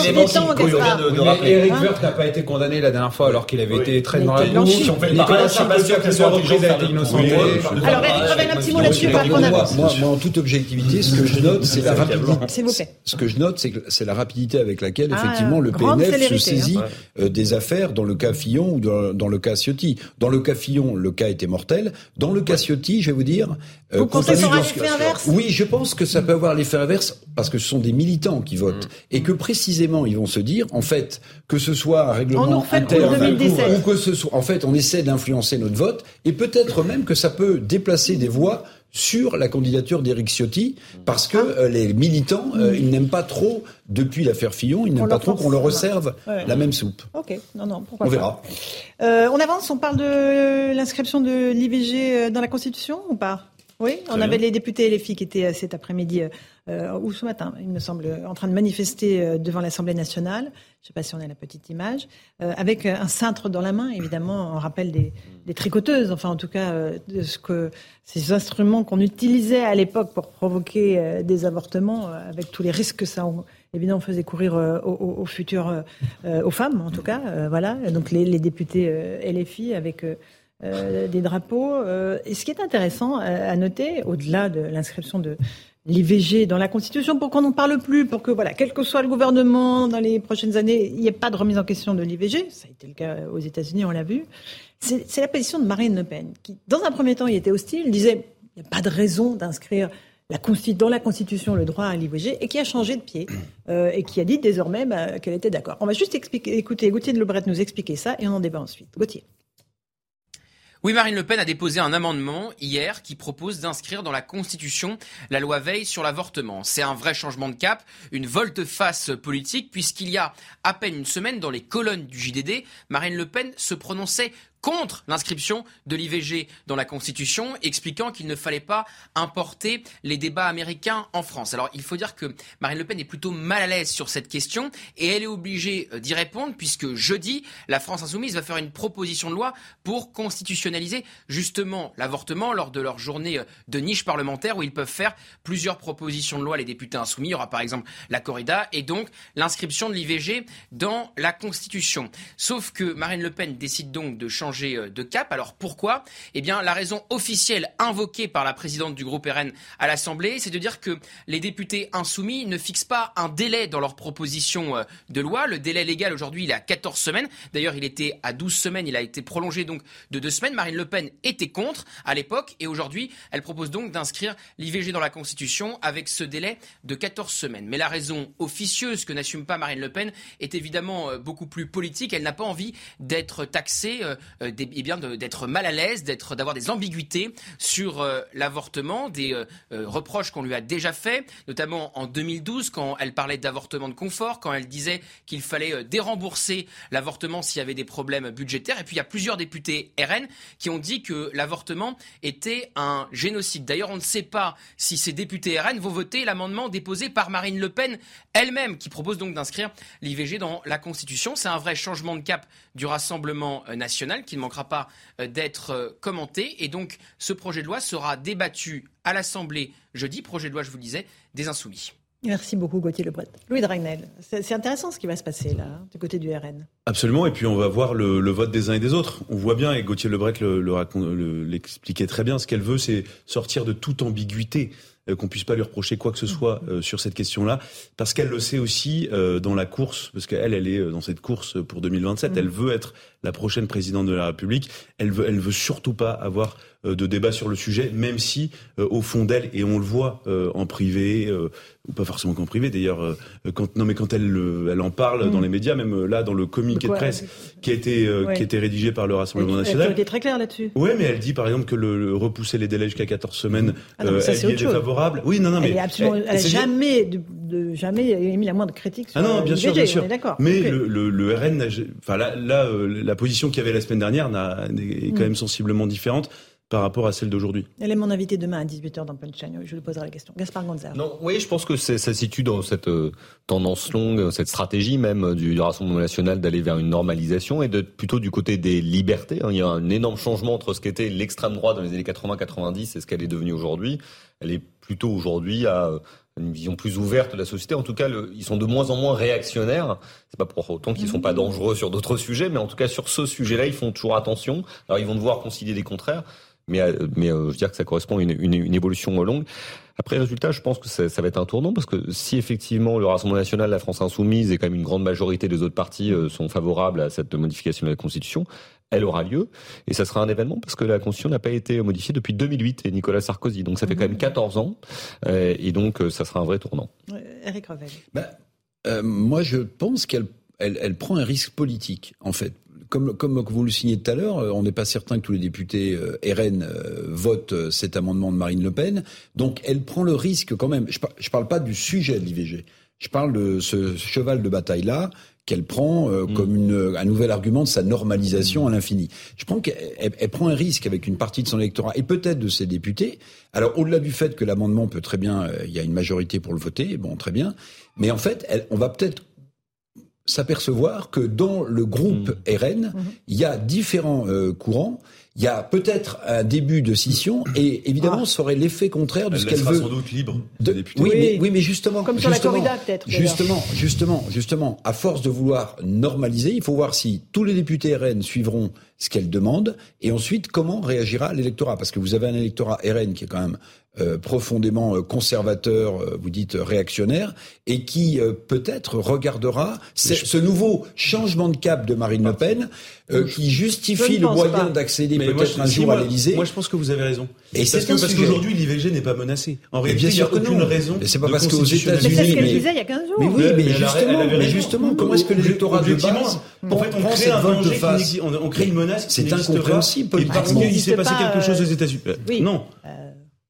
des temps, de, de rappeler. Eric Woerth n'a pas été condamné la dernière fois alors qu'il avait été très dans la bouche. Il était pas sûr sa reprise a été innocenté. Alors Eric Revel, un petit mot là-dessus, pas qu'on avance. Moi, en toute objectivité, ce que je note, c'est la rapidité. S'il vous plaît. Ce que je note, c'est que c'est la rapidité avec laquelle ah, effectivement le PNF se saisit euh, des affaires dans le cas Fillon ou dans le cas Ciotti. Dans le cas Fillon, le cas était mortel. Dans le cas Ciotti, je vais vous dire. Euh, vous pensez ça aura l'effet inverse Oui, je pense que ça peut avoir l'effet inverse parce que ce sont des militants qui votent mmh. et que précisément ils vont se dire en fait que ce soit un règlement interne ou que ce soit en fait on essaie d'influencer notre vote et peut-être même que ça peut déplacer des voix sur la candidature d'Éric Ciotti parce que ah. euh, les militants euh, mmh. ils n'aiment pas trop depuis l'affaire Fillon ils n'aiment pas trop qu'on leur resserve la même soupe. OK, non non, pourquoi On verra. Euh, on avance, on parle de l'inscription de l'IVG dans la Constitution ou pas? Oui, on avait les députés et les filles qui étaient cet après-midi euh, ou ce matin, il me semble, en train de manifester euh, devant l'Assemblée nationale. Je ne sais pas si on a la petite image, euh, avec un cintre dans la main, évidemment, on rappelle des, des tricoteuses, enfin en tout cas de ce que ces instruments qu'on utilisait à l'époque pour provoquer des avortements, avec tous les risques que ça évidemment faisait courir aux, aux, futurs, aux femmes en tout cas. voilà, donc les, les députés et les filles avec des drapeaux. et ce qui est intéressant à noter, au-delà de l'inscription de l'IVG dans la Constitution pour qu'on n'en parle plus, pour que, voilà, quel que soit le gouvernement dans les prochaines années, il n'y ait pas de remise en question de l'IVG. Ça a été le cas aux États-Unis, on l'a vu. C'est la position de Marine Le Pen, qui, dans un premier temps, il était hostile, disait il n'y a pas de raison d'inscrire la, dans la Constitution le droit à l'IVG, et qui a changé de pied, euh, et qui a dit désormais bah, qu'elle était d'accord. On va juste expliquer, écouter Gauthier de Lebret nous expliquer ça, et on en débat ensuite. Gauthier. Oui, Marine Le Pen a déposé un amendement hier qui propose d'inscrire dans la Constitution la loi Veil sur l'avortement. C'est un vrai changement de cap, une volte-face politique, puisqu'il y a à peine une semaine, dans les colonnes du JDD, Marine Le Pen se prononçait contre l'inscription de l'IVG dans la Constitution, expliquant qu'il ne fallait pas importer les débats américains en France. Alors il faut dire que Marine Le Pen est plutôt mal à l'aise sur cette question et elle est obligée euh, d'y répondre puisque jeudi, la France insoumise va faire une proposition de loi pour constitutionnaliser justement l'avortement lors de leur journée euh, de niche parlementaire où ils peuvent faire plusieurs propositions de loi, les députés insoumis. Il y aura par exemple la corrida et donc l'inscription de l'IVG dans la Constitution. Sauf que Marine Le Pen décide donc de changer euh, de cap. Alors pourquoi? Eh bien, la raison officielle invoquée par la présidente du groupe RN à l'Assemblée, c'est de dire que les députés insoumis ne fixent pas un délai dans leur proposition euh, de loi. Le délai légal aujourd'hui, il est à 14 semaines. D'ailleurs, il était à 12 semaines. Il a été prolongé donc de deux semaines. Marine Le Pen était contre à l'époque et aujourd'hui, elle propose donc d'inscrire l'IVG dans la Constitution avec ce délai de 14 semaines. Mais la raison officieuse que n'assume pas Marine Le Pen est évidemment euh, beaucoup plus politique. Elle n'a pas envie d'être taxée euh, eh bien d'être mal à l'aise, d'avoir des ambiguïtés sur euh, l'avortement, des euh, reproches qu'on lui a déjà fait, notamment en 2012 quand elle parlait d'avortement de confort, quand elle disait qu'il fallait dérembourser l'avortement s'il y avait des problèmes budgétaires. Et puis il y a plusieurs députés RN qui ont dit que l'avortement était un génocide. D'ailleurs, on ne sait pas si ces députés RN vont voter l'amendement déposé par Marine Le Pen elle-même, qui propose donc d'inscrire l'IVG dans la Constitution. C'est un vrai changement de cap du Rassemblement national qui ne manquera pas euh, d'être euh, commenté. Et donc, ce projet de loi sera débattu à l'Assemblée jeudi. Projet de loi, je vous le disais, des Insoumis. Merci beaucoup, Gauthier Lebret. Louis Dragnel, c'est intéressant ce qui va se passer là, hein, du côté du RN. Absolument, et puis on va voir le, vote des uns et des autres. On voit bien, et Gauthier Lebret l'expliquait le, très bien, ce qu'elle veut, c'est sortir de toute ambiguïté. Euh, qu'on puisse pas lui reprocher quoi que ce soit euh, sur cette question-là, parce qu'elle le sait aussi euh, dans la course, parce qu'elle, elle est dans cette course pour 2027, mm. elle veut être la prochaine présidente de la République. Elle veut, elle veut surtout pas avoir de débat sur le sujet, même si au fond d'elle, et on le voit en privé, ou pas forcément qu'en privé d'ailleurs, quand non mais quand elle elle en parle dans mm. les médias, même là dans le communiqué de presse qui a été qui a été rédigé par le Rassemblement national. Elle était très claire là-dessus. Oui, mais elle dit par exemple que le, repousser les délais jusqu'à 14 semaines, ah elle est, défavorable oui, non, non, mais. Elle, n'a jamais, de, jamais émis la moindre critique sur Ah non, bien sûr, bien sûr. d'accord. Mais le, le, RN, enfin là, là euh, la position qu'il y avait la semaine dernière est quand mm. même sensiblement différente par rapport à celle d'aujourd'hui. Elle est mon invité demain à 18h dans Punchline. Je lui poserai la question. Gaspard Gonzalez. Non, oui, je pense que ça se situe dans cette euh, tendance longue, cette stratégie même du, Rassemblement national d'aller vers une normalisation et d'être plutôt du côté des libertés. Hein. Il y a un énorme changement entre ce qu'était l'extrême droite dans les années 80-90 et ce qu'elle est devenue aujourd'hui. Elle est plutôt aujourd'hui à euh, une vision plus ouverte de la société. En tout cas, ils sont de moins en moins réactionnaires. C'est pas pour autant qu'ils sont pas dangereux sur d'autres sujets, mais en tout cas sur ce sujet-là, ils font toujours attention. Alors ils vont devoir concilier des contraires, mais, euh, mais euh, je veux dire que ça correspond à une, une, une évolution longue. Après, résultat, je pense que ça, ça, va être un tournant parce que si effectivement le Rassemblement national, la France insoumise et quand même une grande majorité des autres partis euh, sont favorables à cette modification de la Constitution, elle aura lieu et ça sera un événement parce que la Constitution n'a pas été modifiée depuis 2008 et Nicolas Sarkozy. Donc ça fait quand même 14 ans et donc ça sera un vrai tournant. Eric Revel. Bah, moi, je pense qu'elle elle, elle, prend un risque politique, en fait comme, comme vous le signez tout à l'heure, euh, on n'est pas certain que tous les députés euh, RN euh, votent cet amendement de Marine Le Pen. Donc elle prend le risque quand même. Je ne parle pas du sujet de l'IVG. Je parle de ce cheval de bataille-là qu'elle prend euh, mm. comme une, un nouvel argument de sa normalisation à l'infini. Je pense qu'elle prend un risque avec une partie de son électorat et peut-être de ses députés. Alors au-delà du fait que l'amendement peut très bien, euh, il y a une majorité pour le voter, bon très bien, mais en fait, elle, on va peut-être s'apercevoir que dans le groupe mm. RN, mm-hmm. il y a différents euh, courants il y a peut-être un début de scission et évidemment ah. ça aurait l'effet contraire de ce qu'elle veut. sans doute libre. De, oui, mais, oui, mais justement, comme sur justement, la corrida peut-être. Justement, justement, justement, à force de vouloir normaliser, il faut voir si tous les députés RN suivront ce qu'elle demande et ensuite comment réagira l'électorat? Parce que vous avez un électorat RN qui est quand même euh, profondément euh, conservateur, euh, vous dites réactionnaire, et qui peut-être regardera ce, nouveau changement de cap de Marine Le Pen, qui justifie le moyen d'accéder peut-être un jour à l'Élysée. Moi, je pense que vous avez raison. Et c'est parce qu'aujourd'hui, l'IVG n'est pas menacée. En réalité, il n'y a aucune raison. Mais c'est pas parce qu'aux États-Unis. Mais c'est ce qu'elle disait il y a 15 jours. Mais oui, mais, justement, mais justement, comment est-ce que l'électorat de base en fait, on crée un danger, on crée une menace. C'est incompréhensible. Parce qu'il s'est passé quelque chose aux États-Unis. Non.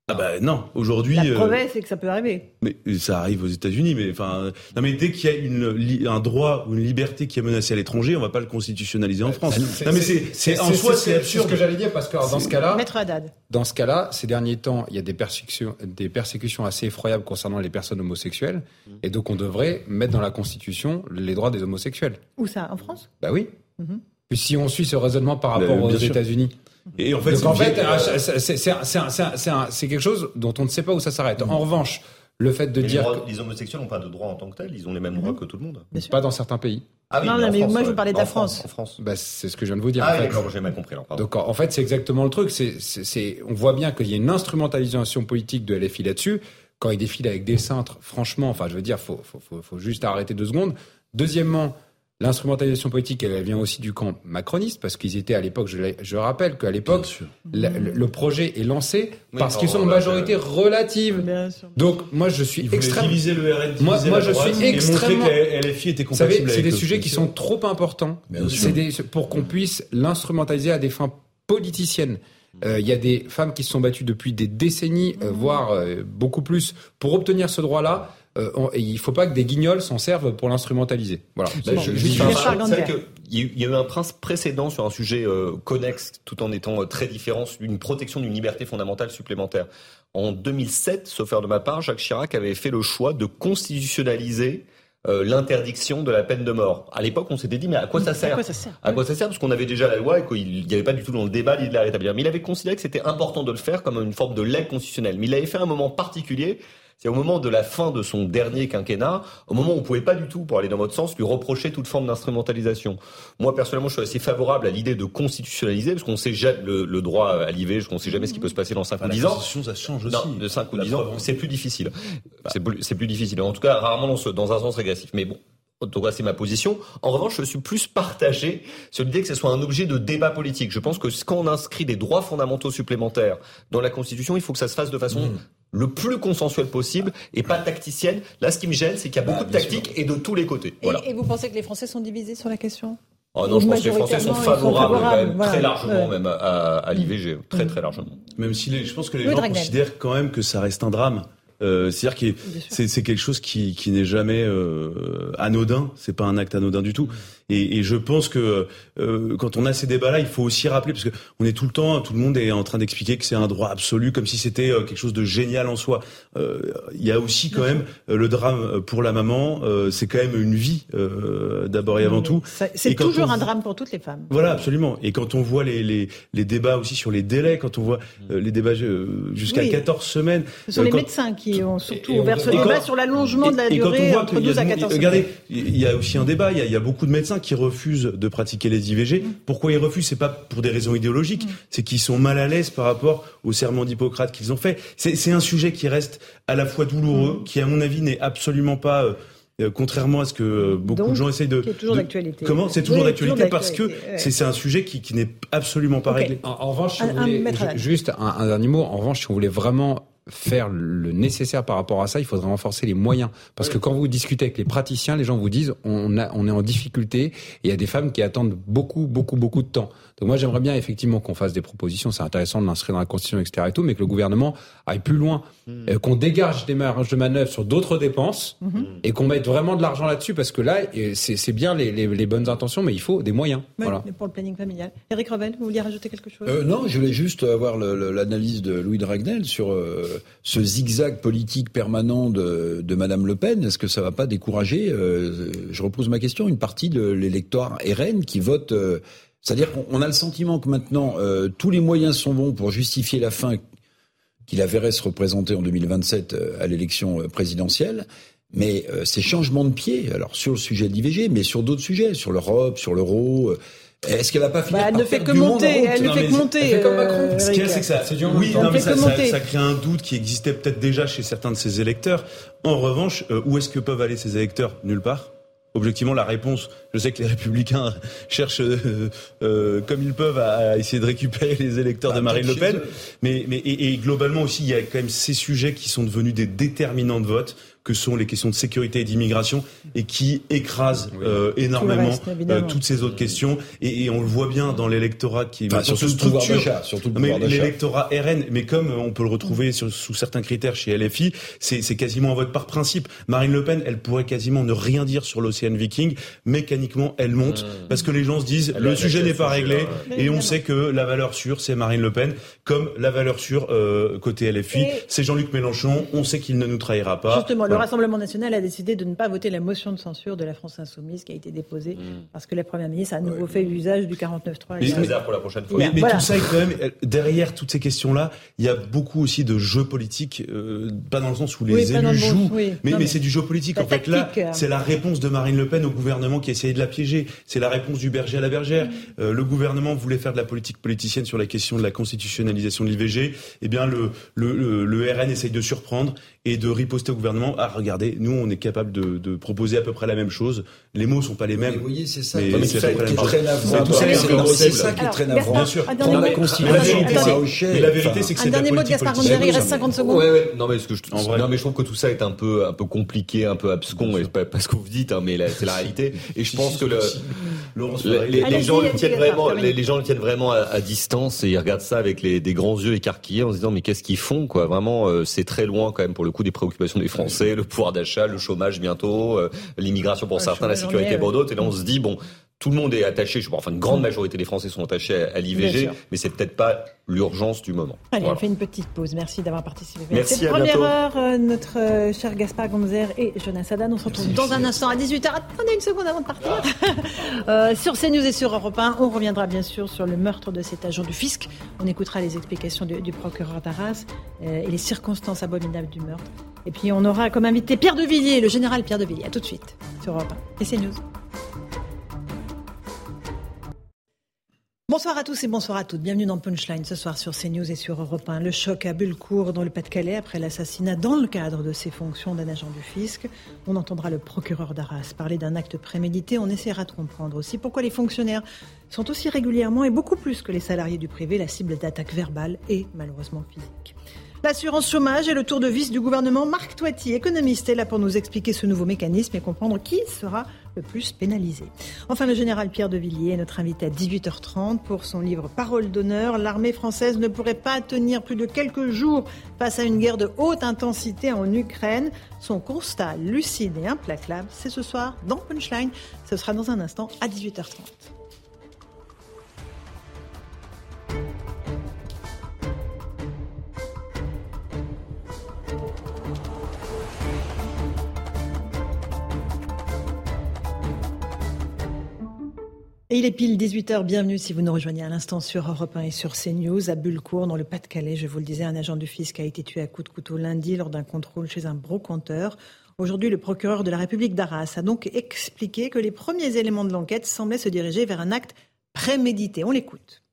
Ah bah non, aujourd'hui. La preuve, c'est que ça peut arriver. Mais ça arrive aux États-Unis, mais enfin, non mais dès qu'il y a une, un droit ou une liberté qui est menacée à l'étranger, on va pas le constitutionnaliser en France. Non mais c'est en soi c'est absurde. ce que j'allais dire parce que dans ce cas-là. Dans ce cas-là, ces derniers temps, il y a des persécutions, des persécutions assez effroyables concernant les personnes homosexuelles, et donc on devrait mettre dans la Constitution les droits des homosexuels. Où ça? En France? Bah oui. Mm Si on suit ce raisonnement par rapport aux États-Unis. Et en fait, c'est quelque chose dont on ne sait pas où ça s'arrête. En revanche, le fait de dire les, les, homosexuels n'ont pas de droits en tant que tels, ils ont les mêmes droits que tout le monde. Pas dans certains pays. Ah oui, non, mais, moi je parlais de la France. En France. Bah, c'est ce que je viens de vous dire. Ah d'accord, j'ai mal compris. Donc en fait, c'est exactement le truc. C'est, on voit bien qu'il y a une instrumentalisation politique de LFI là-dessus. Quand ils défilent avec des cintres, franchement, enfin, je veux dire, faut, faut, faut, faut juste arrêter deux secondes. Deuxièmement, L'instrumentalisation politique, elle vient aussi du camp macroniste, parce qu'ils étaient à l'époque, je, je, rappelle qu'à l'époque, le, projet est lancé parce qu'ils sont en majorité relative. Donc, moi, je suis extrêmement. le RN, moi, moi je suis extrêmement. LFI était compatible c'est des sujets qui sont trop importants c'est pour qu'on puisse l'instrumentaliser à des fins politiciennes. Euh, il y a des femmes qui se sont battues depuis des décennies, euh, voire euh, beaucoup plus, pour obtenir ce droit-là euh, il ne faut pas que des guignols s'en servent pour l'instrumentaliser. Voilà. Bah, il y a eu un prince précédent sur un sujet euh, connexe, tout en étant euh, très différent, une protection d'une liberté fondamentale supplémentaire. En 2007, sauf faire de ma part, Jacques Chirac avait fait le choix de constitutionnaliser euh, l'interdiction de la peine de mort. À l'époque, on s'était dit mais à quoi ça sert À quoi ça sert, à quoi ça sert? Parce qu'on avait déjà la loi et qu'il n'y avait pas du tout dans le débat l'idée de la rétablir. Mais il avait considéré que c'était important de le faire comme une forme de legs constitutionnel. Mais il l'avait fait à un moment particulier c'est au moment de la fin de son dernier quinquennat, au moment où on pouvait pas du tout, pour aller dans votre sens, lui reprocher toute forme d'instrumentalisation. Moi, personnellement, je suis assez favorable à l'idée de constitutionnaliser, parce qu'on sait jamais le, droit à l'IVG, qu'on sait jamais ce qui peut se passer dans 5 ou 10 ans. ça change aussi. Non, de 5 ou 10 ans, c'est plus difficile. C'est plus, plus, difficile. En tout cas, rarement dans, dans un sens régressif. Mais bon, en tout cas, c'est ma position. En revanche, je suis plus partagé sur l'idée que ce soit un objet de débat politique. Je pense que quand on inscrit des droits fondamentaux supplémentaires dans la Constitution, il faut que ça se fasse de façon mmh le plus consensuel possible et pas tacticienne. Là, ce qui me gêne, c'est qu'il y a beaucoup bah, de tactique et de tous les côtés. Et, vous pensez que les Français sont divisés sur la question? Oh non, je pense que les Français sont favorables, quand même, très largement même à, l'IVG, très très largement. Même si je pense que les gens considèrent quand même que ça reste un drame. Euh, C'est-à-dire que c'est quelque chose qui, qui n'est jamais euh, anodin. C'est pas un acte anodin du tout. Et, et je pense que euh, quand on a ces débats-là, il faut aussi rappeler parce que on est tout le temps, tout le monde est en train d'expliquer que c'est un droit absolu, comme si c'était euh, quelque chose de génial en soi. Euh, il y a aussi quand même euh, le drame pour la maman. c'est quand même une vie d'abord et avant tout. C'est toujours un drame pour toutes les femmes. Voilà, absolument. Et quand on voit les, les, les débats aussi sur les délais, quand on voit les débats jusqu'à 14 semaines, ce sont les médecins qui ont surtout ouvert ce débat sur l'allongement de la durée entre 12 à 14 semaines. Regardez, il y a aussi un débat. Il y a, il y a beaucoup de médecins qui refusent de pratiquer les IVG. Mm. Pourquoi ils refusent? C'est pas pour des raisons idéologiques, mm. c'est qu'ils sont mal à l'aise par rapport au serment d'Hippocrate qu'ils ont fait. C'est un sujet qui reste à la fois douloureux, mm. qui à mon avis n'est absolument pas euh, euh, contrairement à ce que euh, beaucoup de gens essayent de. C'est toujours d'actualité. Comment? C'est toujours d'actualité parce que c'est un sujet qui, qui n'est absolument pas réglé. En, revanche, si vous voulez, juste un, un, dernier mot. En revanche, si on voulait vraiment faire le nécessaire par rapport à ça, il faudrait renforcer les moyens. Parce que quand vous discutez avec les praticiens, les gens vous disent on, a, on est en difficulté et il y a des femmes qui attendent beaucoup, beaucoup, beaucoup de temps. Donc moi j'aimerais bien effectivement qu'on fasse des propositions, c'est intéressant de l'inscrire dans la Constitution, etc. et tout, mais que le gouvernement aille plus loin, hmm. euh, qu'on dégage des marges de manœuvre sur d'autres dépenses hmm. et qu'on mette vraiment de l'argent là-dessus parce que là c'est bien les, les, bonnes intentions, mais il faut des moyens. voilà. pour le planning familial. Eric Revel, vous vouliez rajouter quelque chose? Euh, Non, je voulais juste avoir l'analyse de Louis Dragnel sur euh, ce zigzag politique permanent de, de Madame Le Pen. Est-ce que ça va pas décourager euh, Je repose ma question une partie de l'électorat RN qui vote. Euh, c'est-à-dire qu'on a le sentiment que maintenant tous les moyens sont bons pour justifier la fin qu'il avait se représenter en 2027 à l'élection présidentielle. Mais ces changements de pied, alors sur le sujet de l'IVG, mais sur d'autres sujets, sur l'Europe, sur l'euro, est-ce qu'elle va pas fini bah, Elle ne fait que monter. Elle ne fait que monter. Elle comme Macron. Euh, Ce qu'il y a, c'est que ça, oui, non, mais ça, ça, ça, crée un doute qui existait peut-être déjà chez certains de ses électeurs. En revanche, euh, où est-ce que peuvent aller ces électeurs? Nulle part. Objectivement, la réponse, je sais que les républicains cherchent euh, euh, comme ils peuvent à, essayer de récupérer les électeurs de bah, Marine Le Pen, mais, mais et, et, globalement aussi, il y a quand même ces sujets qui sont devenus des déterminants de vote que sont les questions de sécurité et d'immigration et qui écrasent euh, énormément euh, toutes ces autres questions. Et, et, on le voit bien dans l'électorat qui enfin, surtout structure, surtout mais l'électorat RN, mais comme on peut le retrouver sur, sous certains critères chez LFI, c'est quasiment un vote par principe. Marine Le Pen, elle pourrait quasiment ne rien dire sur l'Océan Viking, mécaniquement elle monte mmh. parce que les gens se disent le sujet n'est pas réglé et on sait que la valeur sûre c'est Marine Le Pen, comme la valeur sûre euh, côté LFI c'est Jean-Luc Mélenchon. On sait qu'il ne nous trahira pas. Justement, le Rassemblement national a décidé de ne pas voter la motion de censure de la France insoumise qui a été déposée mm. parce que la Première ministre a à nouveau fait usage du 49.3. Mais, pour la prochaine fois. Mais, tout ça, quand même, derrière toutes ces questions-là, il y a beaucoup aussi de jeux politiques, euh, pas dans le sens où les élus jouent, mais, c'est du jeu politique. En fait, là, hein. c'est la réponse de Marine Le Pen au gouvernement qui a essayé de la piéger. C'est la réponse du berger à la bergère. Mm. Euh, le gouvernement voulait faire de la politique politicienne sur la question de la constitutionnalisation de l'IVG. Eh bien, le, le, le RN essaye de surprendre et de riposter au gouvernement. Regardez, nous, on est capable de, proposer à peu près la même chose. Les mots sont pas les mêmes. vous voyez, c'est ça. Mais c'est très navrant. C'est ça qui est très navrant. Bien sûr. Prendre la Constitution Mais la vérité, c'est que c'est Un dernier mot de Gaspard Gondry, il reste 50 secondes. Ouais, ouais. Non, mais ce que je, non, mais je trouve que tout ça est un peu, un peu compliqué, un peu abscon, et pas parce que vous dites, hein, mais c'est la réalité. Et je pense que le, les gens le tiennent vraiment, les gens le tiennent vraiment à distance et ils regardent ça avec des grands yeux écarquillés en se disant, mais qu'est-ce qu'ils font, quoi? Vraiment, euh, c'est très loin quand même pour le coup des préoccupations des Français, le pouvoir d'achat, le chômage bientôt, euh, l'immigration pour certains, la sécurité d'autres. Et là, on se dit, bon, tout le monde est attaché, je enfin une grande majorité des Français sont attachés à, l'IVG, mais c'est peut-être pas l'urgence du moment. Allez, on fait une petite pause. Merci d'avoir participé. Merci Cette première heure, euh, notre euh, cher Gaspard Gonzer et Jonas Haddad, on se retrouve dans un instant à 18h. Attendez une seconde avant de partir. euh, sur CNews et sur Europe 1, on reviendra bien sûr sur le meurtre de cet agent du fisc. On écoutera les explications du, procureur d'Arras euh, et les circonstances abominables du meurtre. Et puis on aura comme invité Pierre de Villiers, le général Pierre de Villiers. À tout de suite sur Europe 1 et CNews. Bonsoir à tous et bonsoir à toutes. Bienvenue dans Punchline ce soir sur CNews et sur Europe 1. Le choc à Bullecourt dans le Pas-de-Calais après l'assassinat dans le cadre de ses fonctions d'un agent du fisc. On entendra le procureur d'Arras parler d'un acte prémédité. On essaiera de comprendre aussi pourquoi les fonctionnaires sont aussi régulièrement et beaucoup plus que les salariés du privé la cible d'attaques verbales et malheureusement physiques. L'assurance chômage est le tour de vis du gouvernement. Marc Toiti, économiste, est là pour nous expliquer ce nouveau mécanisme et comprendre qui sera le plus pénalisé. Enfin, le général Pierre de Villiers est notre invité à 18h30 pour son livre Parole d'honneur. L'armée française ne pourrait pas tenir plus de quelques jours face à une guerre de haute intensité en Ukraine. Son constat lucide et implacable, c'est ce soir dans Punchline. Ce sera dans un instant à 18h30. Et il est pile 18h, bienvenue si vous nous rejoignez à l'instant sur Europe 1 et sur CNews. À Bullecourt, dans le Pas-de-Calais, je vous le disais, un agent du fisc a été tué à coups de couteau lundi lors d'un contrôle chez un brocanteur. Aujourd'hui, le procureur de la République d'Arras a donc expliqué que les premiers éléments de l'enquête semblaient se diriger vers un acte prémédité. On l'écoute.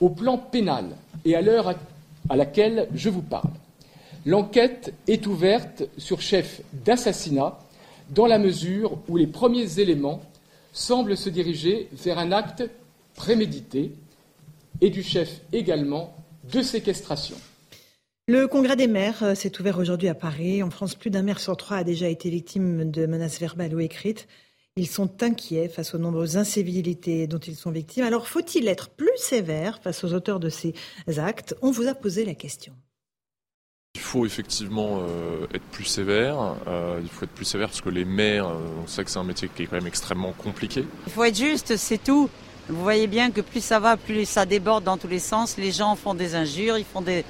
Au plan pénal et à l'heure à laquelle je vous parle, l'enquête est ouverte sur chef d'assassinat dans la mesure où les premiers éléments semble se diriger vers un acte prémédité et du chef également de séquestration. Le congrès des maires euh, s'est ouvert aujourd'hui à Paris. En France, plus d'un maire sur trois a déjà été victime de menaces verbales ou écrites. Ils sont inquiets face aux nombreuses incivilités dont ils sont victimes. Alors faut-il être plus sévère face aux auteurs de ces actes? On vous a posé la question. Il faut effectivement euh, être plus sévère. Euh, il faut être plus sévère parce que les maires, on sait que c'est un métier qui est quand même extrêmement compliqué. Il faut être juste, c'est tout. Vous voyez bien que plus ça va, plus ça déborde dans tous les sens. Les gens font des injures, ils font des,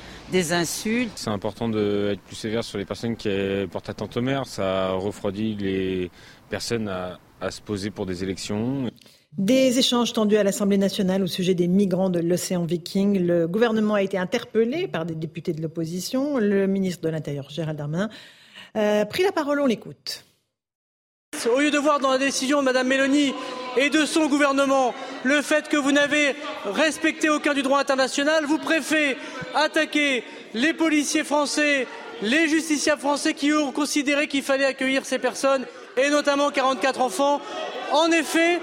insultes. C'est important d'être plus sévère sur les personnes qui portent atteinte au maire. Ça refroidit les personnes à, se poser pour des élections. Des échanges tendus à l'Assemblée nationale au sujet des migrants de l'océan Viking. Le gouvernement a été interpellé par des députés de l'opposition. Le ministre de l'Intérieur, Gérald Darmanin, a pris la parole. On l'écoute. Au lieu de voir dans la décision de Mme Mélanie et de son gouvernement le fait que vous n'avez respecté aucun du droit international, vous préférez attaquer les policiers français, les justiciables français qui ont considéré qu'il fallait accueillir ces personnes, et notamment 44 enfants. En effet,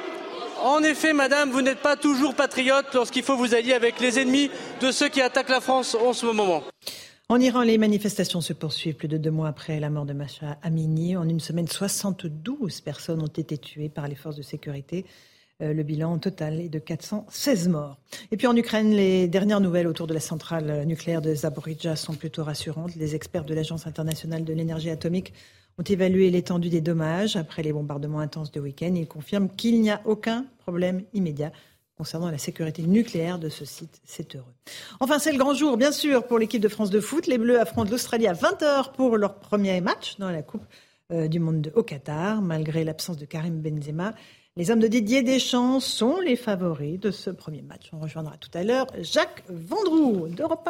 en effet, madame, vous n'êtes pas toujours patriote lorsqu'il faut vous allier avec les ennemis de ceux qui attaquent la France en ce moment. En Iran, les manifestations se poursuivent plus de deux mois après la mort de Masha Amini. En une semaine, 72 personnes ont été tuées par les forces de sécurité. Euh, le bilan total est de 416 morts. Et puis en Ukraine, les dernières nouvelles autour de la centrale nucléaire de Zaporizhzhia sont plutôt rassurantes. Les experts de l'Agence internationale de l'énergie atomique ont évalué l'étendue des dommages après les bombardements intenses de week-end. Ils confirment qu'il n'y a aucun problème immédiat concernant la sécurité nucléaire de ce site. C'est heureux. Enfin, c'est le grand jour, bien sûr, pour l'équipe de France de foot. Les Bleus affrontent l'Australie à 20h pour leur premier match dans la Coupe euh, du Monde au Qatar, malgré l'absence de Karim Benzema. Les hommes de Didier Deschamps sont les favoris de ce premier match. On rejoindra tout à l'heure Jacques Vendroux d'Europe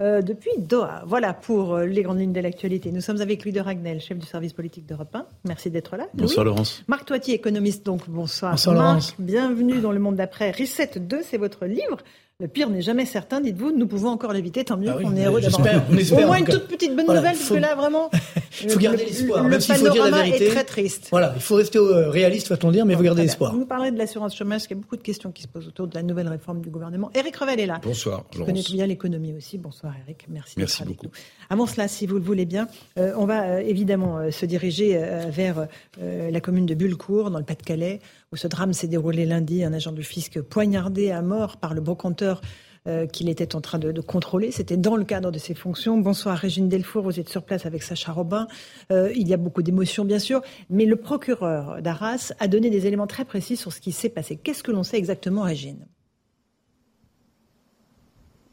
1 euh, depuis Doha. Voilà pour euh, les grandes lignes de l'actualité. Nous sommes avec Louis de Ragnel, chef du service politique d'Europe 1. Merci d'être là. Bonsoir Laurence. Marc Toiti, économiste, donc bonsoir. Bonsoir Marc, Laurence. Bienvenue dans le monde d'après. Reset 2, c'est votre livre. Le pire n'est jamais certain, dites-vous. Nous pouvons encore l'éviter, tant mieux. Ah on est heureux d'avoir au moins une toute petite bonne nouvelle, parce que là, vraiment, il faut garder l'espoir. Le, même s'il faut dire la vérité. est très triste. Voilà, il faut rester euh, réaliste, va-t-on dire, mais il faut garder l'espoir. Vous nous parlerez de l'assurance chômage, parce qu'il y a beaucoup de questions qui se posent autour de la nouvelle réforme du gouvernement. Éric Revel est là. Bonsoir. Vous connaissez bien l'économie aussi. Bonsoir Eric. Merci. Merci beaucoup. Avant cela, si vous le voulez bien, euh, on va euh, évidemment euh, se diriger euh, vers euh, la commune de Bullecourt, dans le Pas-de-Calais, où ce drame s'est déroulé lundi. Un agent du fisc poignardé à mort par le brocanteur euh, qu'il était en train de, contrôler. C'était dans le cadre de ses fonctions. Bonsoir Régine Delfour, vous êtes sur place avec Sacha Robin. Euh, il y a beaucoup d'émotions bien sûr, mais le procureur d'Arras a donné des éléments très précis sur ce qui s'est passé. Qu'est-ce que l'on sait exactement Régine?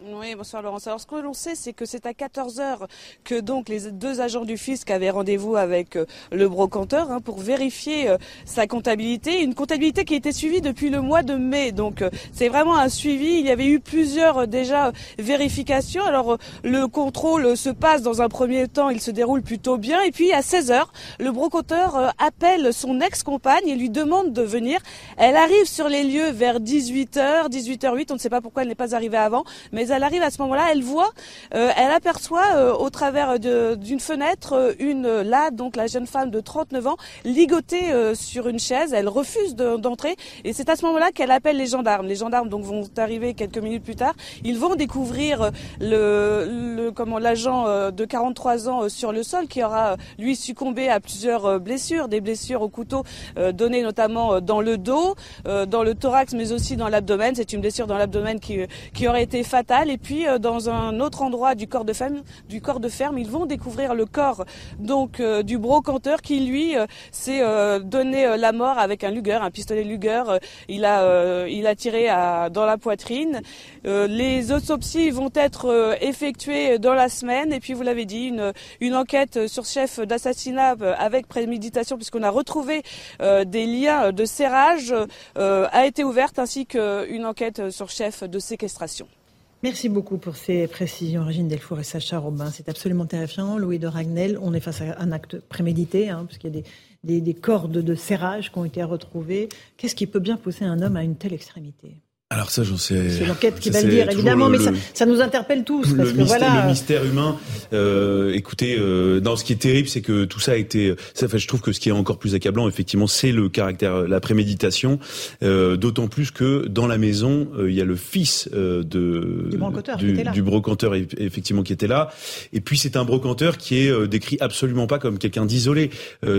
Oui, bonsoir Laurence. Alors ce que l'on sait, c'est que c'est à 14h que donc les deux agents du fisc avaient rendez-vous avec euh, le brocanteur hein, pour vérifier euh, sa comptabilité. Une comptabilité qui a été suivie depuis le mois de mai. Donc euh, c'est vraiment un suivi. Il y avait eu plusieurs déjà vérifications. Alors le contrôle se passe dans un premier temps, il se déroule plutôt bien. Et puis à 16h, le brocanteur appelle son ex-compagne et lui demande de venir. Elle arrive sur les lieux vers 18h, 18h08. On ne sait pas pourquoi elle n'est pas arrivée avant, mais elle arrive à ce moment-là, elle voit, euh, elle aperçoit euh, au travers d'une fenêtre euh, une là donc la jeune femme de 39 ans ligotée sur une chaise. Elle refuse d'entrer et c'est à ce moment-là qu'elle appelle les gendarmes. Les gendarmes donc vont arriver quelques minutes plus tard. Ils vont découvrir le, le comment l'agent de 43 ans sur le sol qui aura lui succombé à plusieurs blessures, des blessures au couteau données notamment dans le dos, dans le thorax mais aussi dans l'abdomen. C'est une blessure dans l'abdomen qui, qui aurait été fatale et puis euh, dans un autre endroit du corps de ferme, ils vont découvrir le corps donc euh, du brocanteur qui lui euh, s'est donné la mort avec un Luger, un pistolet Luger. il a tiré dans la poitrine. les autopsies vont être effectuées dans la semaine et puis vous l'avez dit une une enquête sur chef d'assassinat avec préméditation puisqu'on a retrouvé des liens de serrage a été ouverte ainsi qu'une enquête sur chef de séquestration. Merci beaucoup pour ces précisions, Régine Delfour et Sacha Robin. C'est absolument terrifiant. Louis de Ragnel, on est face à un acte prémédité, hein, puisqu'il y a des, des, des, cordes de serrage qui ont été retrouvées. Qu'est-ce qui peut bien pousser un homme à une telle extrémité? Alors ça, j'en sais. C'est l'enquête qui va le dire, évidemment, mais ça, ça, nous interpelle tous. Parce le, que mystère, voilà... le mystère humain. Euh, écoutez, euh, non, ce qui est terrible, c'est que tout ça a été. Ça, fait, je trouve que ce qui est encore plus accablant, effectivement, c'est le caractère, la préméditation. Euh, D'autant plus que dans la maison, euh, il y a le fils euh, de du brocanteur, du, qui était là. du brocanteur, effectivement, qui était là. Et puis c'est un brocanteur qui est euh, décrit absolument pas comme quelqu'un d'isolé.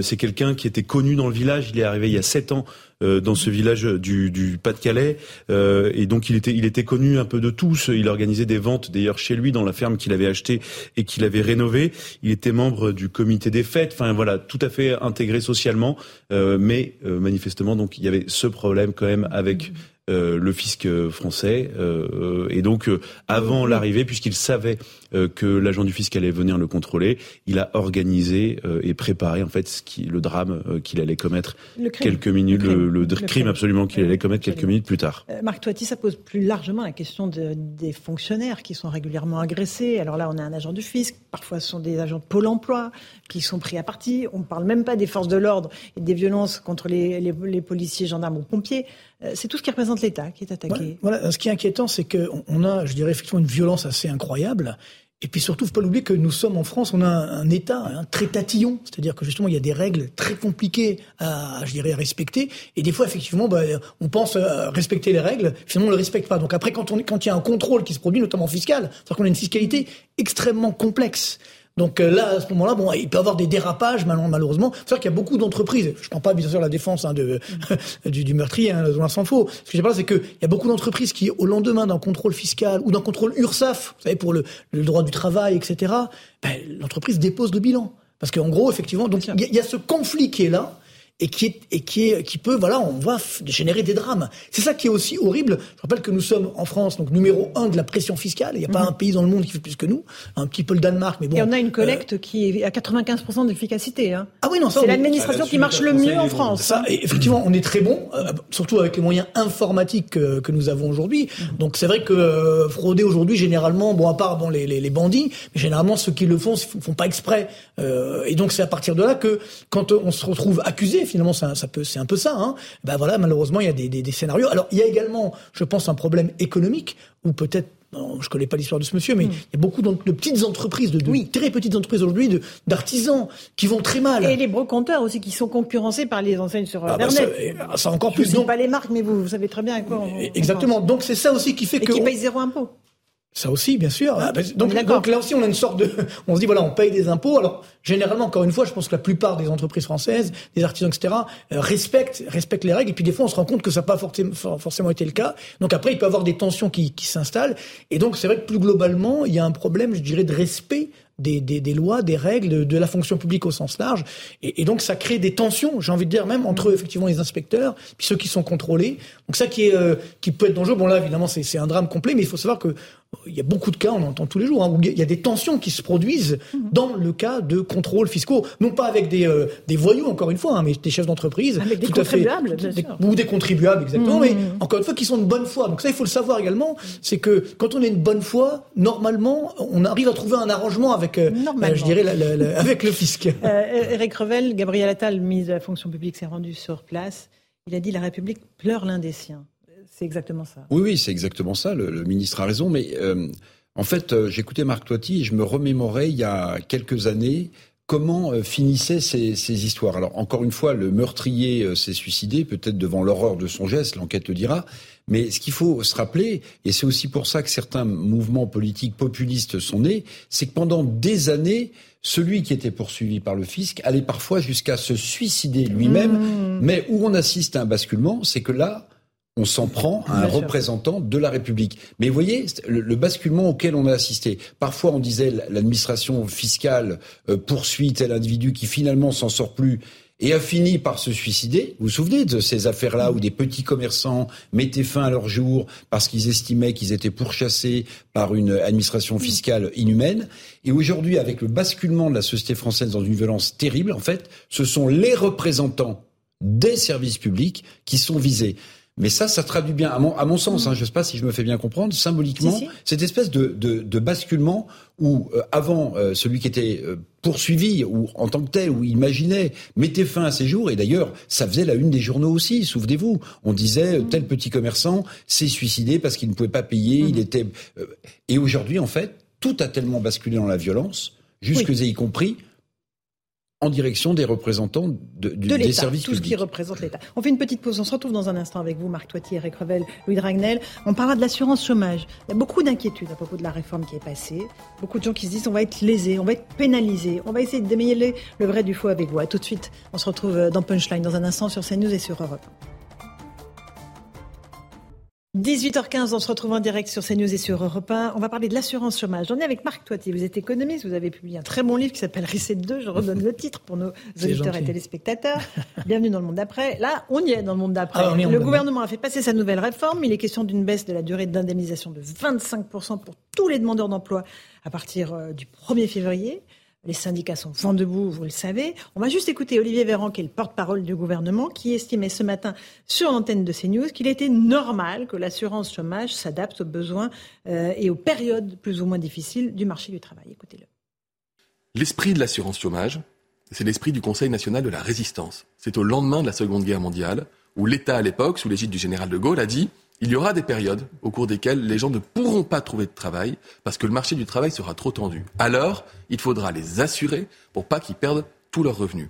c'est quelqu'un qui était connu dans le village. Il est arrivé il y a sept ans dans ce village du, du Pas-de-Calais euh, et donc il était il était connu un peu de tous. Il organisait des ventes d'ailleurs chez lui dans la ferme qu'il avait achetée et qu'il avait rénovée. Il était membre du comité des fêtes. Enfin voilà, tout à fait intégré socialement, euh, mais euh, manifestement donc il y avait ce problème quand même avec euh, le fisc français. Euh, et donc, euh, avant l'arrivée, puisqu'il savait que l'agent du fisc allait venir le contrôler, il a organisé et préparé en fait ce qui, le drame qu'il allait commettre quelques minutes, le, le, le, le crime, absolument qu'il allait commettre quelques minutes plus tard. Marc Toiti, ça pose plus largement la question de, des fonctionnaires qui sont régulièrement agressés. Alors là, on a un agent du fisc, parfois ce sont des agents de Pôle Emploi qui sont pris à partie. On ne parle même pas des forces de l'ordre et des violences contre les, les, les policiers, gendarmes ou pompiers. C'est tout ce qui représente l'État qui est attaqué. Voilà, ce qui est inquiétant, c'est qu'on on a, je dirais, effectivement une violence assez incroyable. Et puis surtout, faut pas l'oublier que nous sommes en France, on a un, État un très tatillon, c'est-à-dire que justement il y a des règles très compliquées à, je dirais, à respecter. Et des fois, effectivement, bah, on pense euh, respecter les règles, finalement on le respecte pas. Donc après, quand il y a un contrôle qui se produit, notamment fiscal, c'est-à-dire qu'on a une fiscalité extrêmement complexe. Donc euh, là, à ce moment-là, bon, il peut y avoir des dérapages, malheureusement. C'est vrai qu'il y a beaucoup d'entreprises. Je ne prends pas bien sûr la défense hein, de, du, du, meurtrier, hein, loin s'en faut. Ce que j'ai parlé, c'est qu'il y a beaucoup d'entreprises qui, au lendemain d'un contrôle fiscal ou d'un contrôle URSAF, vous savez, pour le, le droit du travail, etc., ben, l'entreprise dépose le bilan. Parce qu'en gros, effectivement, donc il y, y, a ce conflit qui est là et qui est et qui est qui peut voilà on voit générer des drames c'est ça qui est aussi horrible je rappelle que nous sommes en France donc numéro un de la pression fiscale il n'y a pas Mhm. un pays dans le monde qui fait plus que nous un petit peu le Danemark mais bon Et on a une collecte qui est à 95% d'efficacité. Hein. Ah oui, non, ça, C'est on est- l'administration qui marche le mieux en France. Ça, et effectivement, on est très bon, euh, surtout avec les moyens informatiques que, que nous avons aujourd'hui. Mhm. Donc c'est vrai que euh, frauder aujourd'hui, généralement, bon, à part bon, les, les, les bandits, mais généralement ceux qui le font, ne font pas exprès. Euh, et donc c'est à partir de là que quand on se retrouve accusé, finalement, ça, ça peut, c'est un peu ça. Hein, ben voilà, malheureusement, il y a des, des, des scénarios. Alors il y a également, je pense, un problème économique ou peut-être je connais pas l'histoire de ce monsieur, mais il y a beaucoup de, petites entreprises, de, de très petites entreprises aujourd'hui, d'artisans qui vont très mal. Et les brocanteurs aussi qui sont concurrencés par les enseignes sur Ah bah Internet. ça, et, ah, ça encore Je plus. ne sais Donc- pas les marques, mais vous, vous savez très bien à quoi on, Exactement. Donc c'est ça aussi qui fait Et que qui on- payent zéro impôt. Ça aussi, bien sûr. Ah, bah, donc, donc là aussi, on a une sorte de, on se dit voilà, on paye des impôts. Alors généralement, encore une fois, je pense que la plupart des entreprises françaises, des artisans, etc., euh, respectent respectent les règles. Et puis des fois, on se rend compte que ça n'a pas forcément, for- forcément été le cas. Donc après, il peut y avoir des tensions qui, qui s'installent. Et donc c'est vrai que plus globalement, il y a un problème, je dirais, de respect. Des, des, des lois, des règles, de, de la fonction publique au sens large, et, et donc ça crée des tensions, j'ai envie de dire même entre effectivement les inspecteurs, puis ceux qui sont contrôlés. Donc ça qui est euh, qui peut être dangereux. Bon là évidemment c'est un drame complet, mais il faut savoir que il y a beaucoup de cas, on entend tous les jours, hein, où il y a des tensions qui se produisent dans le cas de contrôles fiscaux, non pas avec des, euh, des voyous, encore une fois, hein, mais des chefs d'entreprise. Avec des tout à fait- contribuables, bien des-. Ou des contribuables, exactement, Mhm. mais encore une fois, qui sont de bonne foi. Donc ça, il faut le savoir également, c'est que quand on est de bonne foi, normalement, on arrive à trouver un arrangement avec, euh, euh, je dirais, la- la- la- avec le fisc. Eric Revel, Gabriel Attal, ministre de la fonction publique, s'est rendu sur place. Il a dit la République pleure l'un des siens. C'est exactement ça. Oui, oui, c'est exactement ça. Le, le ministre a raison. Mais euh, en fait, euh, j'écoutais Marc Toiti et je me remémorais il y a quelques années comment euh, finissaient ces, ces histoires. Alors, encore une fois, le meurtrier euh, s'est suicidé, peut-être devant l'horreur de son geste, l'enquête le dira. Mais ce qu'il faut se rappeler, et c'est aussi pour ça que certains mouvements politiques populistes sont nés, c'est que pendant des années, celui qui était poursuivi par le fisc allait parfois jusqu'à se suicider lui-même. Mais où on assiste à un basculement, c'est que là, on s'en prend à un Bien sûr. représentant de la République. Mais vous voyez, le basculement auquel on a assisté. Parfois, on disait l'administration fiscale euh, poursuit tel individu qui finalement s'en sort plus et a fini par se suicider. Vous vous souvenez de ces affaires-là où des petits commerçants mettaient fin à leur jour parce qu'ils estimaient qu'ils étaient pourchassés par une administration fiscale inhumaine. Et aujourd'hui, avec le basculement de la société française dans une violence terrible, en fait, ce sont les représentants des services publics qui sont visés. Mais ça, ça traduit bien, à mon, à mon sens, hein, je ne sais pas si je me fais bien comprendre, symboliquement, Si, si. cette espèce de, de, de basculement où, euh, avant, euh, celui qui était euh, poursuivi ou en tant que tel ou imaginait mettait fin à ses jours et d'ailleurs ça faisait la une des journaux aussi souvenez-vous on disait mmh. tel petit commerçant s'est suicidé parce qu'il ne pouvait pas payer il mmh. était et aujourd'hui en fait tout a tellement basculé dans la violence jusque y compris en direction des représentants de, du, de des services tout ce qui représente l'État. On fait une petite pause, on se retrouve dans un instant avec vous, Marc Toitier, Eric Revel, Louis Dragnel. On parlera de l'assurance chômage. Il y a beaucoup d'inquiétudes à propos de la réforme qui est passée. Beaucoup de gens qui se disent on va être lésés, on va être pénalisés. On va essayer de démêler le vrai du faux avec vous. À tout de suite, on se retrouve dans Punchline dans un instant sur CNews et sur Europe. 18h15, on se retrouve en direct sur CNews et sur Europe 1. On va parler de l'assurance chômage. On est avec Marc Toitier. Vous êtes économiste. Vous avez publié un très bon livre qui s'appelle Reset 2. Je redonne le titre pour nos auditeurs et téléspectateurs. Bienvenue dans le monde d'après. Là, on y est dans le monde d'après. Ah, le gouvernement a fait passer sa nouvelle réforme. Il est question d'une baisse de la durée d'indemnisation de 25% pour tous les demandeurs d'emploi à partir euh, du 1er février. Les syndicats sont vent debout, vous le savez. On va juste écouter Olivier Véran, qui est le porte-parole du gouvernement, qui estimait ce matin sur l'antenne de CNews qu'il était normal que l'assurance chômage s'adapte aux besoins euh, et aux périodes plus ou moins difficiles du marché du travail. Écoutez-le. L'esprit de l'assurance chômage, c'est l'esprit du Conseil national de la résistance. C'est au lendemain de la Seconde Guerre mondiale où l'État, à l'époque, sous l'égide du général de Gaulle, a dit il y aura des périodes au cours desquelles les gens ne pourront pas trouver de travail parce que le marché du travail sera trop tendu. Alors, il faudra les assurer pour pas qu'ils perdent tous leurs revenus.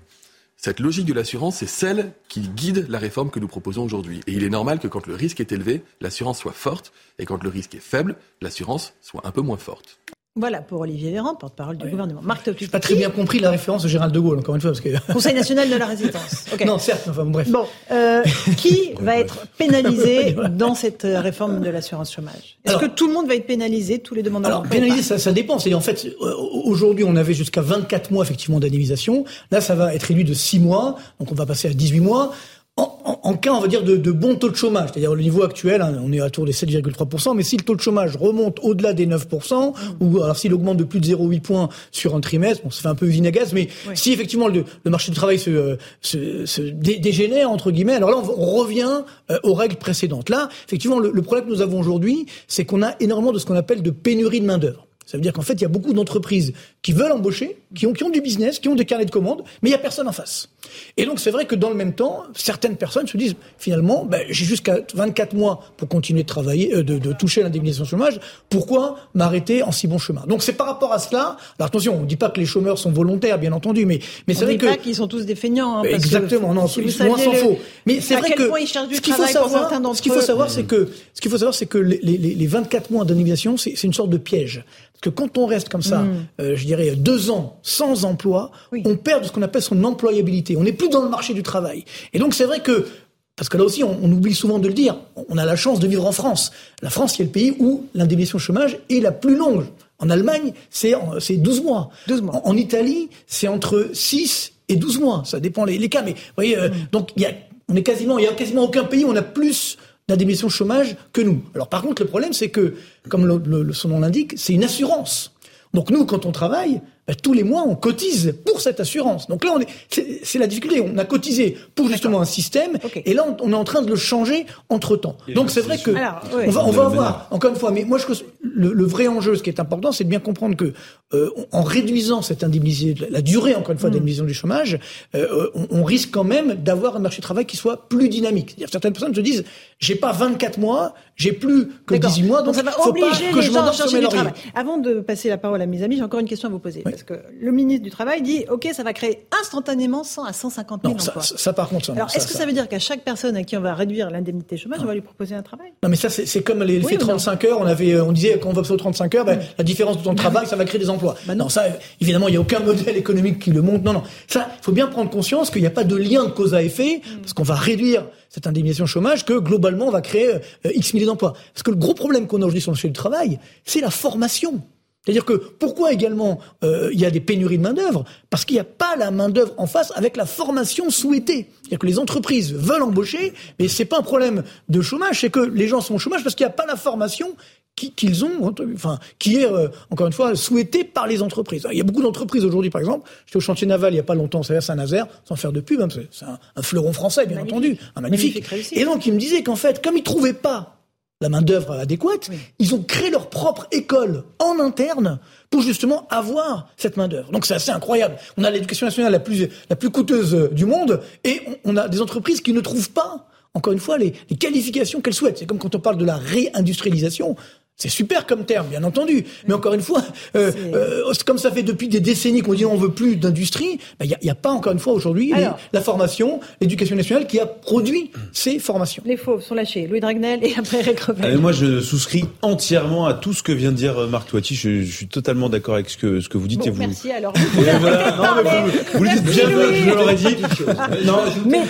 Cette logique de l'assurance, c'est celle qui guide la réforme que nous proposons aujourd'hui. Et il est normal que quand le risque est élevé, l'assurance soit forte, et quand le risque est faible, l'assurance soit un peu moins forte. Voilà pour Olivier Véran, porte-parole du gouvernement. Marc Je n'ai pas très bien compris la référence au Gérald de Gaulle, encore une fois. Parce que... Conseil national de la résistance. Non, certes, enfin bref. Bon, euh, qui va être pénalisé dans cette euh, réforme de l'assurance chômage? Est-ce que tout le monde va être pénalisé, tous les demandeurs Alors, pénalisé, ça, ça dépend. C'est en fait, euh, aujourd'hui, on avait jusqu'à 24 mois effectivement d'indemnisation. Là, ça va être réduit de 6 mois, donc on va passer à 18 mois en, cas, on va dire, de, de bon taux de chômage, c'est-à-dire le niveau actuel, hein, on est à tour des 7,3%, mais si le taux de chômage remonte au-delà des 9%, ou alors s'il augmente de plus de 0,8 points sur un trimestre, bon, ça fait un peu usine à gaz, mais si effectivement le, marché du travail se, se, se dégénère, entre guillemets, alors là, on, revient euh, aux règles précédentes. Là, effectivement, le, le problème que nous avons aujourd'hui, c'est qu'on a énormément de ce qu'on appelle de pénurie de main-d'œuvre. Ça veut dire qu'en fait, il y a beaucoup d'entreprises qui veulent embaucher, qui ont, qui ont du business, qui ont des carnets de commandes, mais il n'y a personne en face. Et donc, c'est vrai que dans le même temps, certaines personnes se disent, finalement, ben, j'ai jusqu'à 24 mois pour continuer de travailler, euh, de, de, toucher l'indemnisation chômage, pourquoi m'arrêter en si bon chemin? Donc, c'est par rapport à cela, alors attention, on ne dit pas que les chômeurs sont volontaires, bien entendu, mais, mais c'est vrai que... pas qu'ils sont tous des feignants. Hein, Exactement, non, si loin s'en faut. Mais c'est vrai que... ce qu'il faut savoir, ce qu'il faut savoir, c'est que, ce qu'il faut savoir, c'est que les, les, les 24 mois d'indemnisation, c'est une sorte de piège que quand on reste comme ça, mm. euh, je dirais deux ans sans emploi, on perd ce qu'on appelle son employabilité. On n'est plus dans le marché du travail. Et donc c'est vrai que parce que là aussi, on, oublie souvent de le dire, on a la chance de vivre en France. La France, c'est le pays où l'indemnisation chômage est la plus longue. En Allemagne, c'est 12 mois. 12 mois. En, Italie, c'est entre 6 et 12 mois. Ça dépend les, cas. Mais vous voyez, euh, mm. donc il y a, on est quasiment, il y a quasiment aucun pays où on a plus d'indemnisation chômage que nous. Alors par contre, le problème, c'est que, comme son nom l'indique, c'est une assurance. Donc nous, quand on travaille, bah, tous les mois, on cotise pour cette assurance. Donc là, on est, c'est la difficulté. On a cotisé pour justement un système, et là, on, est en train de le changer entre temps. Donc c'est vrai que on va, on va voir encore une fois. Mais moi, je le, le vrai enjeu, ce qui est important, c'est de bien comprendre que euh, en réduisant cette indemnisation, la durée encore une fois mm. d'indemnisation du chômage, euh, on, on, risque quand même d'avoir un marché du travail qui soit plus dynamique. C'est-à-dire certaines personnes se disent, j'ai pas 24 mois, j'ai plus que 18 mois, donc, ça va faut obliger pas que les je gens à chercher du travail. Avant de passer la parole à mes amis, j'ai encore une question à vous poser. Parce que le ministre du Travail dit OK, ça va créer instantanément 100 à 150 000 non, emplois. Ça, ça, par contre, ça, Alors, est-ce que ça, veut dire qu'à chaque personne à qui on va réduire l'indemnité chômage, on va lui proposer un travail? Non, mais ça, c'est comme les, oui, 35 heures. On avait, on disait quand on va aux 35 heures, ben, la différence de temps de travail, ça va créer des emplois. Ben non. ça, évidemment, il n'y a aucun modèle économique qui le montre. Non, non. Ça, il faut bien prendre conscience qu'il n'y a pas de lien de cause à effet, mm. parce qu'on va réduire cette indemnisation chômage, que globalement, on va créer euh, X milliers d'emplois. Parce que le gros problème qu'on a aujourd'hui sur le marché du travail, c'est la formation. C'est-à-dire que pourquoi également euh, il y a des pénuries de main-d'œuvre? Parce qu'il n'y a pas la main-d'œuvre en face avec la formation souhaitée. C'est-à-dire que les entreprises veulent embaucher, mais c'est pas un problème de chômage, c'est que les gens sont au chômage parce qu'il n'y a pas la formation qu'ils ont, enfin, qui est euh, encore une fois souhaitée par les entreprises. Il y a beaucoup d'entreprises aujourd'hui, par exemple. J'étais au chantier naval il y a pas longtemps, c'est à Saint-Nazaire, sans faire de pub, hein, c'est un, fleuron français, bien entendu, un magnifique. Et donc, il me disait qu'en fait, comme ils trouvaient pas la main d'œuvre adéquate, ils ont créé leur propre école en interne pour justement avoir cette main d'œuvre. Donc c'est assez incroyable. On a l'éducation nationale la plus la plus coûteuse euh, du monde et on, a des entreprises qui ne trouvent pas encore une fois les, les qualifications qu'elles souhaitent. C'est comme quand on parle de la réindustrialisation. C'est super comme terme, bien entendu. Mais encore une fois, euh, euh, comme ça fait depuis des décennies qu'on dit on veut plus d'industrie, il ben, n'y a, a, pas encore une fois aujourd'hui la formation, l'éducation nationale qui a produit ces formations. Les fauves sont lâchés. Louis Dragnel et après Eric. Euh, moi, je souscris entièrement à tout ce que vient de dire euh, Marc Toiti. Je, je, suis totalement d'accord avec ce que, ce que vous dites. Bon, et vous... Merci alors. Vous, non, mais vous, vous le dites bien je l'aurais dit. non, mais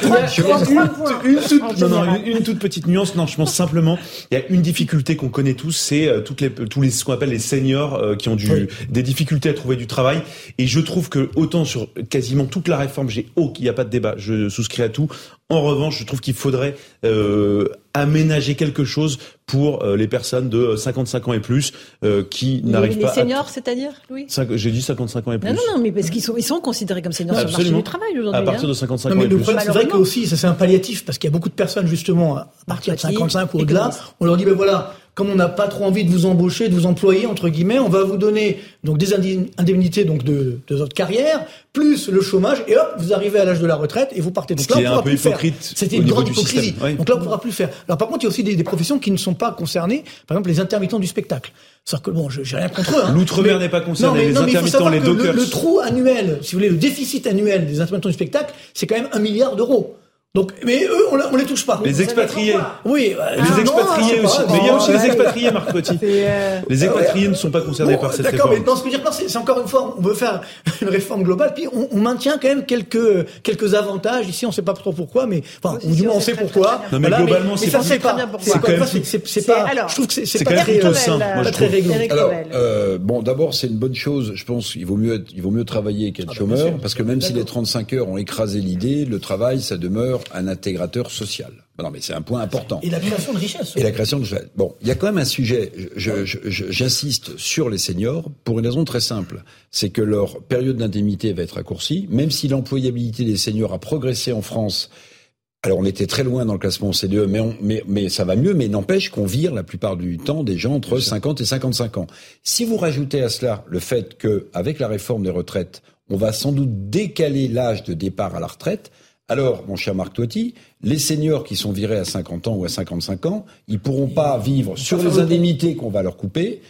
une toute petite nuance. Non, je pense simplement, il y a une difficulté qu'on connaît tous, c'est toutes les tous les ce qu'on appelle les seniors euh, qui ont du, des difficultés à trouver du travail. Et je trouve que autant sur quasiment toute la réforme, j'ai oh, il n'y a pas de débat, je souscris à tout. En revanche, je trouve qu'il faudrait euh, aménager quelque chose pour euh, les personnes de 55 ans et plus euh, qui n'arrivent pas. Les seniors, c'est-à-dire, Louis? J'ai dit 55 ans et plus. Non, non, non, mais parce qu'ils sont, ils sont considérés comme seniors sur le marché du travail aujourd'hui. À partir hein. de 55 non, ans mais et le plus. problème, c'est vrai que aussi, ça c'est un palliatif parce qu'il y a beaucoup de personnes justement à partir de 55 ou au-delà. On leur dit, ben voilà, comme on n'a pas trop envie de vous embaucher, de vous employer entre guillemets, on va vous donner donc des indemnités donc de, de votre carrière, plus le chômage, et hop, vous arrivez à l'âge de la retraite et vous partez. Donc Ce là, on pourra plus faire. C'était une grande hypocrisie. système, oui. Donc là, on pourra plus faire. Alors par contre, il y a aussi des, des professions qui ne sont pas concernées. Par exemple, les intermittents du spectacle. C'est-à-dire que bon, j'ai rien contre eux. hein. L'outre-mer n'est pas concerné, Non, mais- les non, intermittents, les le- dockers. Le, trou annuel, si vous voulez, le déficit annuel des intermittents du spectacle, c'est quand même un milliard d'euros. Donc, mais eux, on, on les touche pas. Les expatriés. Oui, bah, Les non, expatriés aussi. pas. Mais il y a aussi les expatriés, Marc Toiti. euh, Les expatriés ne sont pas concernés Bon, par cette D'accord, mais réforme. non, ce que je veux dire, c'est encore une fois, on veut faire une réforme globale, puis on, on maintient quand même quelques quelques avantages. Ici, on ne sait pas trop pourquoi, mais enfin, ou du moins on sait pourquoi. Non, mais Voilà, globalement, c'est ça, pas- c'est pas. très bien pourquoi. C'est pas. Je trouve que c'est pas très sain, pas très Alors, Revel. euh, bon, d'abord, c'est une bonne chose. Je pense qu'il vaut mieux être, il vaut mieux travailler qu'être Ah bah, chômeur, parce que même si les 35 heures ont écrasé l'idée, le travail, ça demeure un intégrateur social. Non, mais c'est un point important. Et la création de richesse. Et la création de bon, il y a quand même un sujet. je- je- je- J'insiste sur les seniors pour une raison très simple, c'est que leur période d'indemnité va être raccourcie, même si l'employabilité des seniors a progressé en France. Alors on était très loin dans le classement CDE, mais, on, mais, mais ça va mieux, mais n'empêche qu'on vire la plupart du temps des gens entre 50 et 55 ans. Si vous rajoutez à cela le fait que, avec la réforme des retraites, on va sans doute décaler l'âge de départ à la retraite, alors, mon cher Marc Toiti, les seniors qui sont virés à 50 ans ou à 55 ans, ils pourront pas vivre sur les indemnités qu'on va leur couper,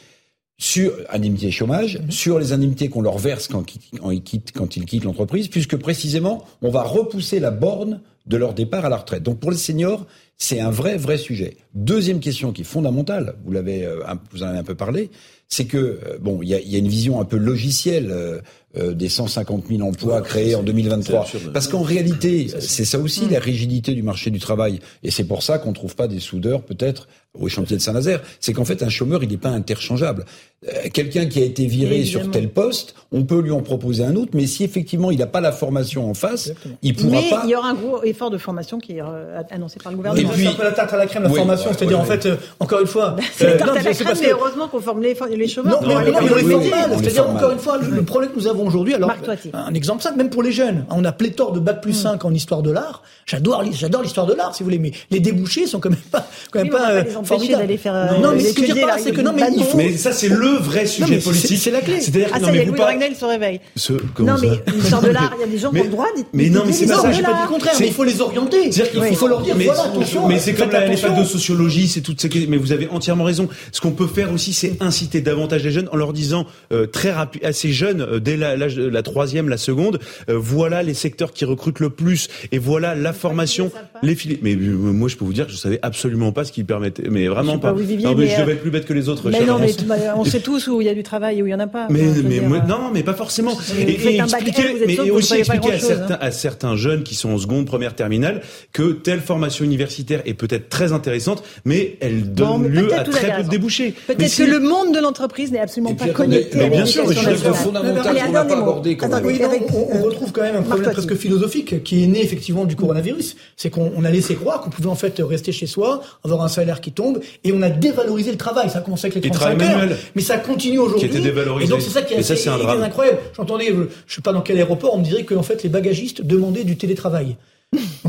sur indemnités chômage, sur les indemnités qu'on leur verse quand, ils- quand ils quittent, quand ils quittent l'entreprise, puisque précisément, on va repousser la borne de leur départ à la retraite. Donc pour les seniors, c'est un vrai, vrai sujet. Deuxième question qui est fondamentale, vous l'avez, euh, un- vous en avez un peu parlé, c'est que euh, bon, il y a, il y a une vision un peu logicielle euh, euh, des 150 000 emplois créés en 2023. c'est absurde. Parce qu'en réalité, c'est ça aussi la rigidité du marché du travail, et c'est pour ça qu'on trouve pas des soudeurs peut-être au chantier de Saint-Nazaire. C'est qu'en fait, un chômeur, il n'est pas interchangeable. Euh, Quelqu'un qui a été viré sur tel poste, on peut lui en proposer un autre, mais si effectivement il n'a pas la formation en face, il pourra Mais pas. il y aura un gros effort de formation qui est euh, annoncé par le Et puis, c'est un peu la tarte à la crème, la Oui, formation. ouais, C'est-à-dire, ouais, en fait, euh, encore une fois. C'est euh, la tarte non, à la crème, parce mais heureusement qu'on forme les, les chômeurs. Non, mais, non, mais on les forme mal. C'est-à-dire, encore une fois, le, problème que nous avons aujourd'hui, alors, un exemple simple, même pour les jeunes, hein, on a pléthore de bac plus Hmm. 5 en histoire de l'art. J'adore, l'hi- j'adore l'histoire de l'art, si vous voulez, mais les débouchés sont quand même pas, quand même pas, euh, formidables. d'aller faire, euh, non, mais ce que je veux dire c'est que non, mais il faut. Mais ça, c'est le vrai sujet politique. c'est la clé. C'est-à-dire que Ah, ça y est, Louis Ragnel se réveille. Non, mais l'histoire de l'art, il y a des gens qui ont le droit d'être- mais non, mais c'est pas ça, j'ai pas dit le contraire, mais il faut les orienter. C'est-à-dire qu'il Il faut- leur dire, voilà, attention. mais c'est comme la, les facs de sociologie, c'est toutes ces questions. Mais vous avez entièrement raison. Ce qu'on peut faire aussi, c'est inciter davantage les jeunes en leur disant euh, très rapide, assez jeunes, euh, dès la, l'âge de la troisième, la seconde, euh, voilà les secteurs qui recrutent le plus et voilà la formation, les filets. Mais euh, moi, je peux vous dire que je savais absolument pas ce qu'ils permettaient, mais vraiment pas. non, mais, mais, je euh, devais être plus bête que les autres. Mais non, mais on sait tous où il y a du travail et où il y en a pas. Mais, mais dire, moi- euh, non, mais pas forcément. Et, et expliquer, mais aussi expliquer à certains, à certains jeunes qui sont en seconde, première terminale, que telle formation universitaire est peut-être très intéressante, mais elle donne Bon, mais lieu à très peu de débouchés. Mais Peut-être si- que le monde de l'entreprise n'est absolument pas connecté mais à bien sûr, mais je nationale. fondamental qu'on n'a pas abordé quand. Oui, non, on, on euh, retrouve quand même un problème presque philosophique qui est né effectivement du coronavirus. C'est qu'on on a laissé croire qu'on pouvait en fait rester chez soi, avoir un salaire qui tombe, et on a dévalorisé le travail. Ça a commencé avec les Et 35 travail heures, manuel. mais ça continue aujourd'hui. Qui était dévalorisé. Et donc c'est ça qui est, Et ça, assez- c'est un qui est drame. incroyable. J'entendais, euh, je sais pas dans quel aéroport, on me disait que en fait les bagagistes demandaient du télétravail.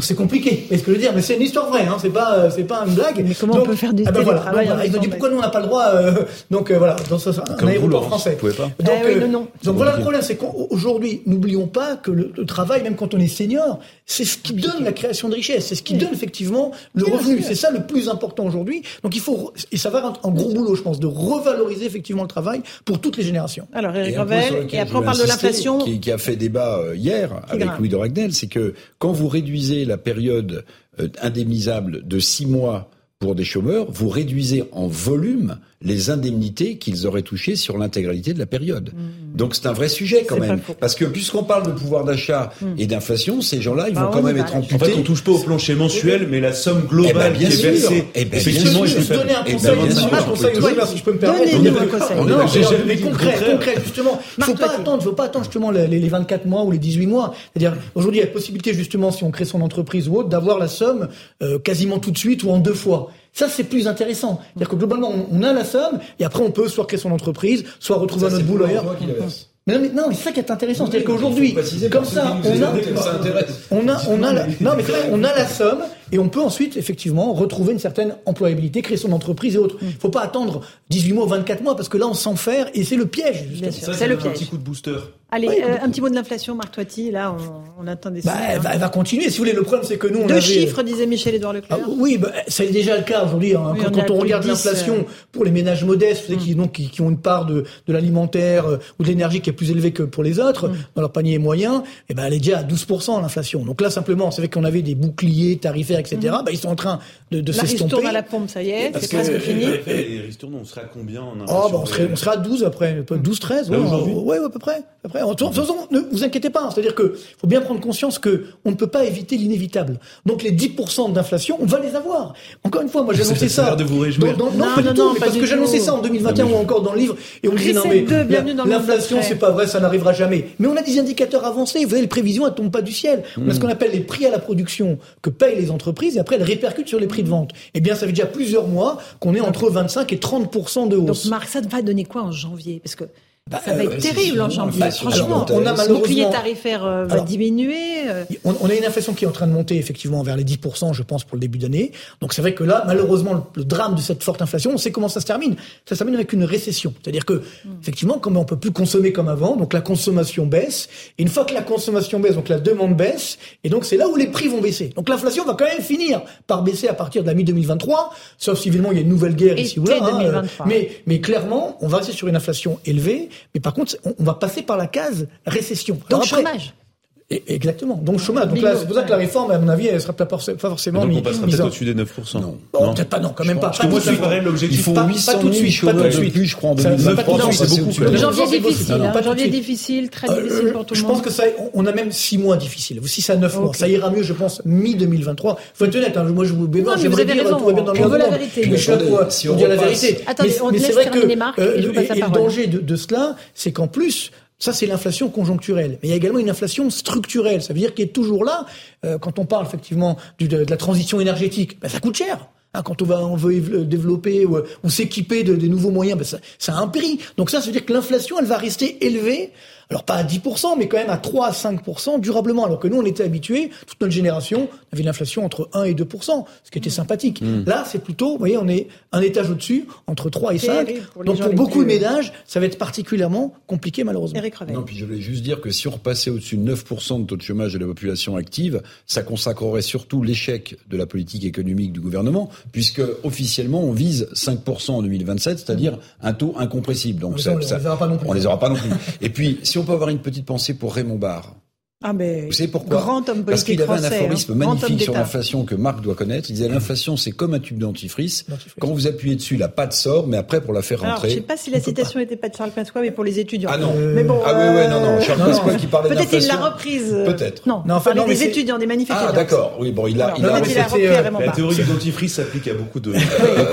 C'est compliqué. Est-ce que je veux dire Mais c'est une histoire vraie, hein. c'est pas c'est pas une blague. Mais comment on peut faire du ah ben télétravail voilà. Ils ont dit pourquoi nous on n'a pas le droit euh, Donc euh, voilà, dans ce, un aéroport vous, français. Vous pouvez pas. Donc, Ah oui, non, non. donc voilà le problème, c'est qu'aujourd'hui, n'oublions pas que le, le travail, même quand on est senior, c'est ce qui donne la création de richesse, c'est ce qui donne effectivement le revenu. C'est ça le plus important aujourd'hui. Donc il faut et ça va être un gros boulot, je pense, de revaloriser effectivement le travail pour toutes les générations. Alors Eric Revel, et après on parle de l'inflation. Qui, qui a fait débat euh, hier avec grave. Louis de Ragnel, c'est que quand vous réduisez la période euh, indemnisable de six mois pour des chômeurs, vous réduisez en volume les indemnités qu'ils auraient touchées sur l'intégralité de la période. Donc c'est un vrai sujet quand Mmh. Même. Parce que puisqu'on parle de pouvoir d'achat et d'inflation, ces gens-là, ils Bah, vont on quand même être là. En amputés. fait, on touche pas au plancher mensuel, mais la somme Eh ben, globale bien qui est versée, Eh ben, effectivement, bien est sûr. plus Juste donner un. Eh conseil, ben, un conseil peut chômeurs, si je peux me permettre. Donnez-nous un conseil. Non, le concret, concret, justement. Il faut pas attendre, il faut pas attendre justement les, les 24 mois ou les 18 mois. C'est-à-dire, aujourd'hui, il y a la possibilité, justement, si on crée son entreprise ou autre, d'avoir la somme euh, quasiment tout de suite ou en deux fois. Ça, c'est plus intéressant. C'est-à-dire que globalement, on, on a la somme et après, on peut soit créer son entreprise, soit retrouver un autre boulot ailleurs. Mais non, mais non, mais c'est ça qui est intéressant. C'est-à-dire qu'aujourd'hui, comme ça, on a, on a, on a, la, non, mais vrai, on a la somme et on peut ensuite, effectivement, retrouver une certaine employabilité, créer son entreprise et autres. Il faut pas attendre 18 mois ou 24 mois parce que là, on s'enferme et c'est le piège, c'est le un petit piège. coup de booster. Allez, Oui, euh, un petit mot de l'inflation, Marc Toiti. Là, on, on attend des Bah, hein. va, elle va continuer. Si vous voulez, le problème, c'est que nous, on Deux avait... chiffres, disait Michel-Édouard Ah, Leclerc. oui, bah, c'est déjà le cas aujourd'hui. Hein. Oui, quand on quand regarde de 10, l'inflation euh. pour les ménages modestes, vous savez, qui, donc, qui, qui ont une part de, de l'alimentaire euh, ou de l'énergie qui est plus élevée que pour les autres, dans leur panier moyen, et ben, elle est déjà à 12% l'inflation. Donc là, simplement, c'est vrai qu'on avait des boucliers tarifaires, etc. Bah, ils sont en train de, de Là, il se s'estomper. tourne à la pompe, ça y est, c'est que presque fini. les ristournes, on serait à combien en Oh, inflation bah, on, serait, on serait à 12 après, 12, 13, ouais, Là, aujourd'hui ouais, ouais, à peu près. à peu près. De toute façon, ne vous inquiétez pas, hein. c'est-à-dire que faut bien prendre conscience que on ne peut pas éviter l'inévitable. Donc les 10% d'inflation, on va les avoir. Encore une fois, moi j'ai Ça- annoncé ça de vous réjouir. Dans- dans- Non, pas non, du non, tout, mais pas parce du que j'annonçais ça en 2021 Non, mais ou encore dans le livre, et on me disait non mais l'inflation c'est pas vrai, ça n'arrivera jamais. Mais on a des indicateurs avancés. Vous savez, les prévisions elles tombent pas du ciel. On a ce qu'on appelle les prix à la production que payent les entreprises et après elles répercutent sur les prix de vente. Eh bien, ça fait déjà plusieurs mois qu'on est entre 25 et 30% de Donc hausse. Marc, ça va donner quoi en janvier? Parce que Bah, ça va être euh, terrible en janvier. bah, Franchement, alors, on a le bouclier malheureusement- tarifaire euh, va Alors, diminuer. euh, On, on a une inflation qui est en train de monter effectivement vers les 10%, je pense, pour le début d'année. Donc c'est vrai que là, malheureusement, le, le drame de cette forte inflation, on sait comment ça se termine. Ça se termine avec une récession. C'est-à-dire que, effectivement, comme on peut plus consommer comme avant, donc la consommation baisse. Et une fois que la consommation baisse, donc la demande baisse. Et donc c'est là où les prix vont baisser. Donc l'inflation va quand même finir par baisser à partir de la mi-2023, sauf si évidemment il y a une nouvelle guerre ici ou là. Hein, euh, 2023. mais, mais clairement, on va rester sur une inflation élevée. Mais par contre, on, on va passer par la case récession. Donc Alors après- chômage. Et- Exactement. Donc chômage. Donc là, c'est pour ça que la réforme, à mon avis, elle sera pas forc- pas forcément Donc mise on passera peut-être au-dessus des 9%. Non. Bon, peut-être pas, non, quand même pas. Parce Pas que moi, tout ça de me suite. paraît l'objectif. Il faut Pas- pas 800 tout de 000 suite, pas tout de suite. plus, je crois, en Ça- ça va pas 2023. tout de suite, c'est beaucoup. là. Janvier non, difficile. Non, hein, pas tout de janvier suite. difficile, très Euh, difficile pour tout le je monde. pense que ça, on- on a même 6 mois difficiles. 6 à 9 mois. Ça ira mieux, je pense, mi-2023. Faut être honnête, hein, moi je vous Non, vous j'aimerais dire tout va bien dans le on monde veut la vérité. Je Mais suis là pour, on dire la vérité. Attendez, mais on laisse c'est vrai que terminer Marc, je et le danger de cela, c'est qu'en plus, ça, c'est l'inflation conjoncturelle. Mais il y a également une inflation structurelle. Ça veut dire qu'elle est toujours là. Euh, quand on parle effectivement de, la transition énergétique, ben, ça coûte cher. Hein, quand on, va, on veut éve- développer ou, ou s'équiper de, nouveaux moyens, ben ça, ça a un prix. Donc ça, ça veut dire que l'inflation, elle va rester élevée. Alors pas à 10%, mais quand même à 3 à 5% durablement. Alors que nous, on était habitués, toute notre génération, on avait une inflation entre 1 et 2%, ce qui était sympathique. Là, c'est plutôt, vous voyez, on est un étage au-dessus, entre 3 et 5. Terrible pour Donc pour beaucoup de plus- ménages, ça va être particulièrement compliqué malheureusement. Eric. Non, puis je voulais juste dire que si on repassait au-dessus de 9% de taux de chômage de la population active, ça consacrerait surtout l'échec de la politique économique du gouvernement, puisque officiellement on vise 5% en 2027, c'est-à-dire un taux incompressible. Donc Mais ça, on les verra pas non plus. on les aura pas non plus. Et puis, si on peut avoir une petite pensée pour Raymond Barre. Ah, mais Vous savez pourquoi Grand homme Parce qu'il avait un français, aphorisme hein. Magnifique sur l'inflation que Marc doit connaître. Il disait l'inflation c'est comme un tube dentifrice. Quand vous appuyez dessus, la pâte sort, mais après pour la faire Alors, je rentrer. ne sais pas si la citation n'était pas de Charles Pasqua, mais pour les étudiants. Ah non. Mais bon. Ah oui, ouais, non, non. Charles euh, Pasqua qui parlait Peut-être il l'a d'inflation. reprise. euh, Peut-être. Non, Non, en on fait, parlait non, mais des c'est- étudiants, des manifestants. Ah d'accord. Oui, bon, il a, Alors, il a. euh, La théorie du dentifrice s'applique à beaucoup de, Euh,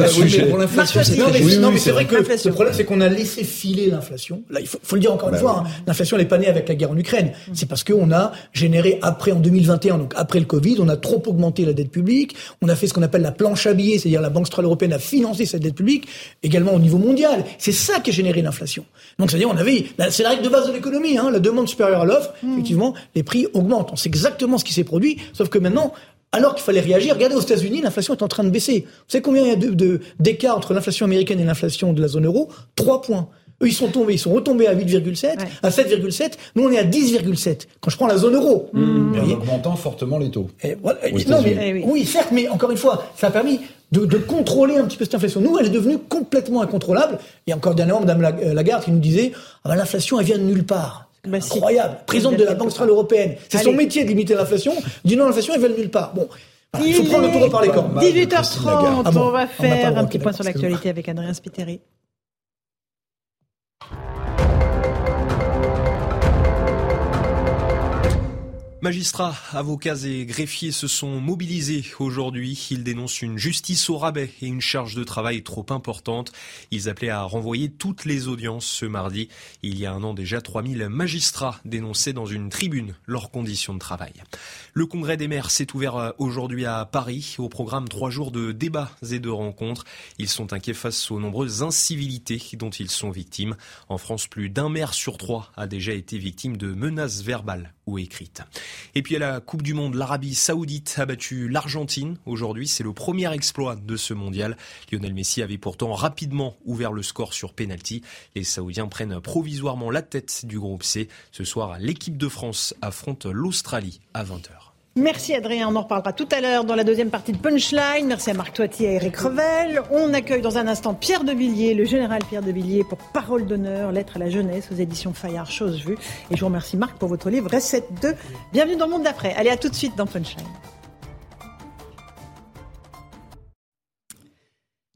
oui, sujets. pour l'inflation, c'est non, mais, Oui, oui, c'est vrai que L'inflation. le problème, c'est qu'on a laissé filer l'inflation. Là, il faut, le dire encore une Bah fois, oui. hein, l'inflation, elle n'est pas née avec la guerre en Ukraine. C'est parce qu'on a généré après en 2021, donc après le Covid, on a trop augmenté la dette publique, on a fait ce qu'on appelle la planche à billets, c'est-à-dire la Banque centrale européenne a financé cette dette publique, également au niveau mondial. C'est ça qui a généré l'inflation. Donc c'est-à-dire on avait, c'est la règle de base de l'économie, hein, la demande supérieure à l'offre, hmm. effectivement, les prix augmentent. On sait exactement ce qui s'est produit, sauf que maintenant, alors qu'il fallait réagir, regardez aux États-Unis, l'inflation est en train de baisser. Vous savez combien il y a d'écart de, entre l'inflation américaine et l'inflation de la zone euro? Trois points. Eux, ils sont tombés, ils sont retombés à 8,7, à 7,7. Nous, on est à 10,7. Quand je prends la zone euro. Mmh. en augmentant fortement les taux. non, mais, eh oui. certes, mais encore une fois, ça a permis de, de, contrôler un petit peu cette inflation. Nous, elle est devenue complètement incontrôlable. Et encore dernièrement, Mme euh, Lagarde qui nous disait, ah ben, l'inflation, elle vient de nulle part. Bah, incroyable. Présidente de la Banque centrale européenne. C'est son métier de limiter l'inflation. Dit non, l'inflation, elle vient de nulle part. Bon. Il faut prendre le tour par les corps. 18h30, on va faire un petit point sur l'actualité avec Adrien Spiteri. Magistrats, avocats et greffiers se sont mobilisés aujourd'hui. Ils dénoncent une justice au rabais et une charge de travail trop importante. Ils appelaient à renvoyer toutes les audiences ce mardi. Il y a un an déjà, 3000 magistrats dénonçaient dans une tribune leurs conditions de travail. Le congrès des maires s'est ouvert aujourd'hui à Paris. Au programme, trois jours de débats et de rencontres. Ils sont inquiets face aux nombreuses incivilités dont ils sont victimes. En France, plus d'un maire sur trois a déjà été victime de menaces verbales ou écrites. Et puis à la Coupe du Monde, l'Arabie Saoudite a battu l'Argentine. Aujourd'hui, c'est le premier exploit de ce mondial. Lionel Messi avait pourtant rapidement ouvert le score sur penalty. Les Saoudiens prennent provisoirement la tête du groupe C. Ce soir, l'équipe de France affronte l'Australie à 20h. Merci Adrien, on en reparlera tout à l'heure dans la deuxième partie de Punchline. Merci à Marc Toiti et à Eric Revel. On accueille dans un instant Pierre de Villiers, le général Pierre de Villiers pour Parole d'honneur, lettre à la jeunesse aux éditions Fayard, chose vue. Et je vous remercie Marc pour votre livre Recette 2. Bienvenue dans le monde d'après. Allez, à tout de suite dans Punchline.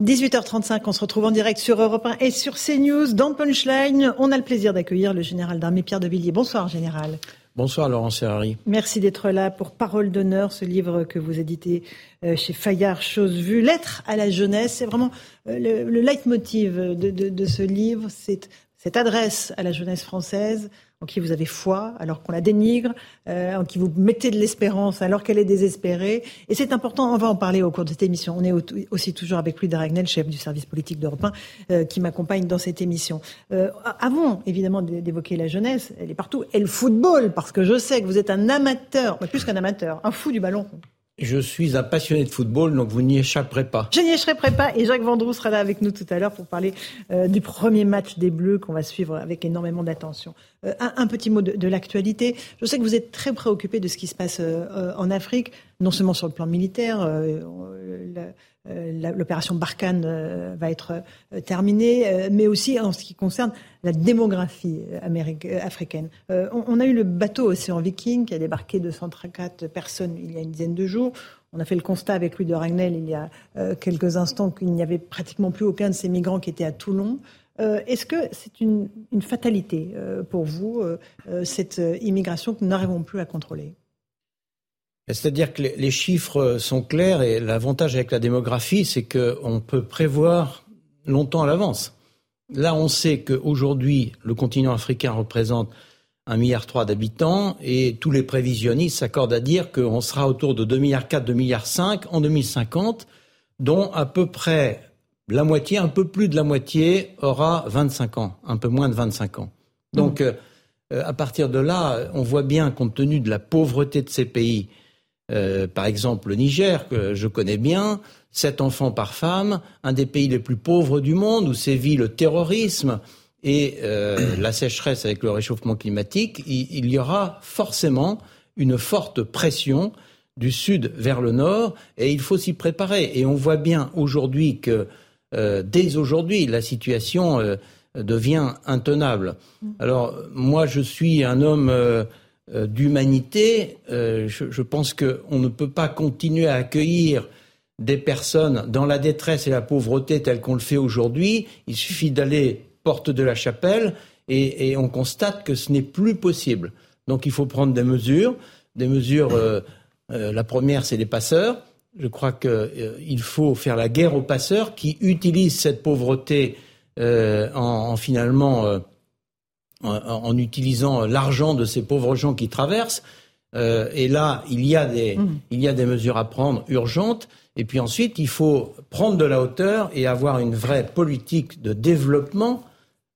18h35, on se retrouve en direct sur Europe 1 et sur CNews. Dans Punchline, on a le plaisir d'accueillir le général d'armée Pierre de Villiers. Bonsoir, général. Bonsoir Laurent Serrari. Merci d'être là pour Parole d'honneur, ce livre que vous éditez euh, chez Fayard, chose vue. Lettre à la jeunesse, c'est vraiment euh, le, leitmotiv de, de ce livre, c'est cette adresse à la jeunesse française, en qui vous avez foi alors qu'on la dénigre, euh, en qui vous mettez de l'espérance alors qu'elle est désespérée. Et c'est important, on va en parler au cours de cette émission. On est aussi toujours avec Louis Daragnel, chef du service politique d'Europe 1, euh, qui m'accompagne dans cette émission. Euh, avant, évidemment, d'évoquer la jeunesse, elle est partout, et le football, parce que je sais que vous êtes un amateur, plus qu'un amateur, un fou du ballon. Je suis un passionné de football, donc vous n'y échapperez pas. Je n'y échapperai pas. Et Jacques Vendroux sera là avec nous tout à l'heure pour parler euh, du premier match des Bleus qu'on va suivre avec énormément d'attention. Euh, un, petit mot de, l'actualité. Je sais que vous êtes très préoccupé de ce qui se passe euh, en Afrique, non seulement sur le plan militaire. Euh, l'opération Barkhane euh, va être euh, terminée, mais aussi en ce qui concerne la démographie africaine. On, a eu le bateau Océan Viking qui a débarqué de 134 personnes il y a une dizaine de jours. On a fait le constat avec Louis de Ragnel il y a quelques instants qu'il n'y avait pratiquement plus aucun de ces migrants qui étaient à Toulon. Est-ce que c'est une, une, fatalité pour vous, cette immigration que nous n'arrivons plus à contrôler? C'est-à-dire que les chiffres sont clairs et l'avantage avec la démographie, c'est qu'on peut prévoir longtemps à l'avance. Là, on sait qu'aujourd'hui, le continent africain représente un milliard d'habitants et tous les prévisionnistes s'accordent à dire qu'on sera autour de 2,4 milliards, 2,5 milliards en 2050, dont à peu près la moitié, un peu plus de la moitié, aura 25 ans, un peu moins de 25 ans. Donc, mmh. euh, à partir de là, on voit bien, compte tenu de la pauvreté de ces pays, euh, par exemple, le Niger, que je connais bien, sept enfants par femme, un des pays les plus pauvres du monde où sévit le terrorisme et euh, la sécheresse avec le réchauffement climatique, il, y aura forcément une forte pression du sud vers le nord et il faut s'y préparer. Et on voit bien aujourd'hui que euh, dès aujourd'hui, la situation devient intenable. Alors moi, je suis un homme euh, d'humanité, euh, je, pense qu'on ne peut pas continuer à accueillir des personnes dans la détresse et la pauvreté telle qu'on le fait aujourd'hui. Il suffit d'aller porte de la chapelle et, on constate que ce n'est plus possible. Donc il faut prendre des mesures. Des mesures, euh, la première, c'est les passeurs. Je crois qu'il faut faire la guerre aux passeurs qui utilisent cette pauvreté en, finalement en, utilisant l'argent de ces pauvres gens qui traversent. Euh, et là, il y, a des, mmh. il y a des mesures à prendre urgentes. Et puis ensuite, il faut prendre de la hauteur et avoir une vraie politique de développement,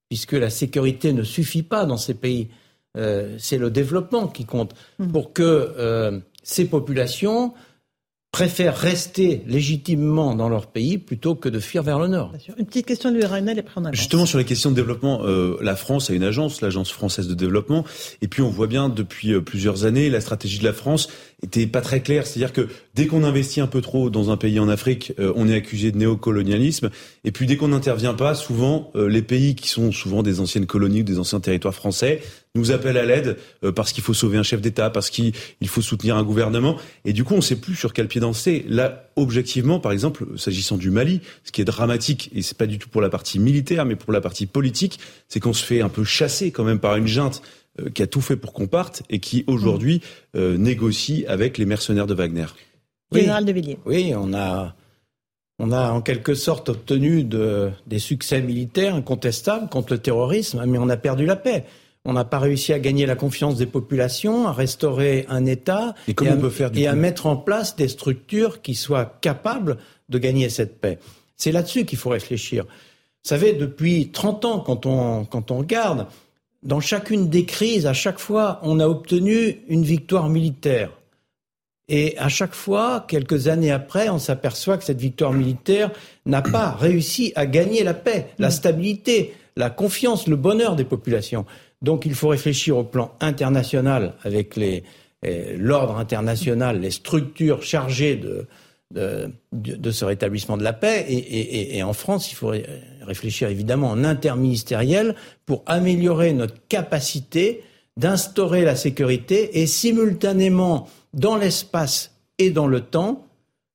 puisque la sécurité ne suffit pas dans ces pays. Euh, c'est le développement qui compte mmh. pour que euh, ces populations préfèrent rester légitimement dans leur pays plutôt que de fuir vers le nord. Une petite question de Renel et après Justement sur les questions de développement, euh, la France a une agence, l'agence française de développement, et puis on voit bien depuis euh, plusieurs années la stratégie de la France était pas très claire, c'est-à-dire que dès qu'on investit un peu trop dans un pays en Afrique, euh, on est accusé de néocolonialisme, et puis dès qu'on n'intervient pas, souvent les pays qui sont souvent des anciennes colonies ou des anciens territoires français nous appelle à l'aide euh, parce qu'il faut sauver un chef d'État, parce qu'il faut soutenir un gouvernement. Et du coup, on ne sait plus sur quel pied danser. Là, objectivement, par exemple, s'agissant du Mali, ce qui est dramatique, et c'est pas du tout pour la partie militaire, mais pour la partie politique, c'est qu'on se fait un peu chasser quand même par une junte euh, qui a tout fait pour qu'on parte et qui aujourd'hui euh, négocie avec les mercenaires de Wagner. Oui, Général de Villiers. Oui, on a, on a en quelque sorte obtenu de, des succès militaires incontestables contre le terrorisme, mais on a perdu la paix. On n'a pas réussi à gagner la confiance des populations, à restaurer un État et, à, peut faire, et à mettre en place des structures qui soient capables de gagner cette paix. C'est là-dessus qu'il faut réfléchir. Vous savez, depuis 30 ans, quand on, quand on regarde, dans chacune des crises, à chaque fois, on a obtenu une victoire militaire. Et à chaque fois, quelques années après, on s'aperçoit que cette victoire militaire n'a pas réussi à gagner la paix, la mm. stabilité, la confiance, le bonheur des populations. Donc il faut réfléchir au plan international avec eh, l'ordre international, les structures chargées de, de, ce rétablissement de la paix. Et, en France, il faut réfléchir évidemment en interministériel pour améliorer notre capacité d'instaurer la sécurité et simultanément dans l'espace et dans le temps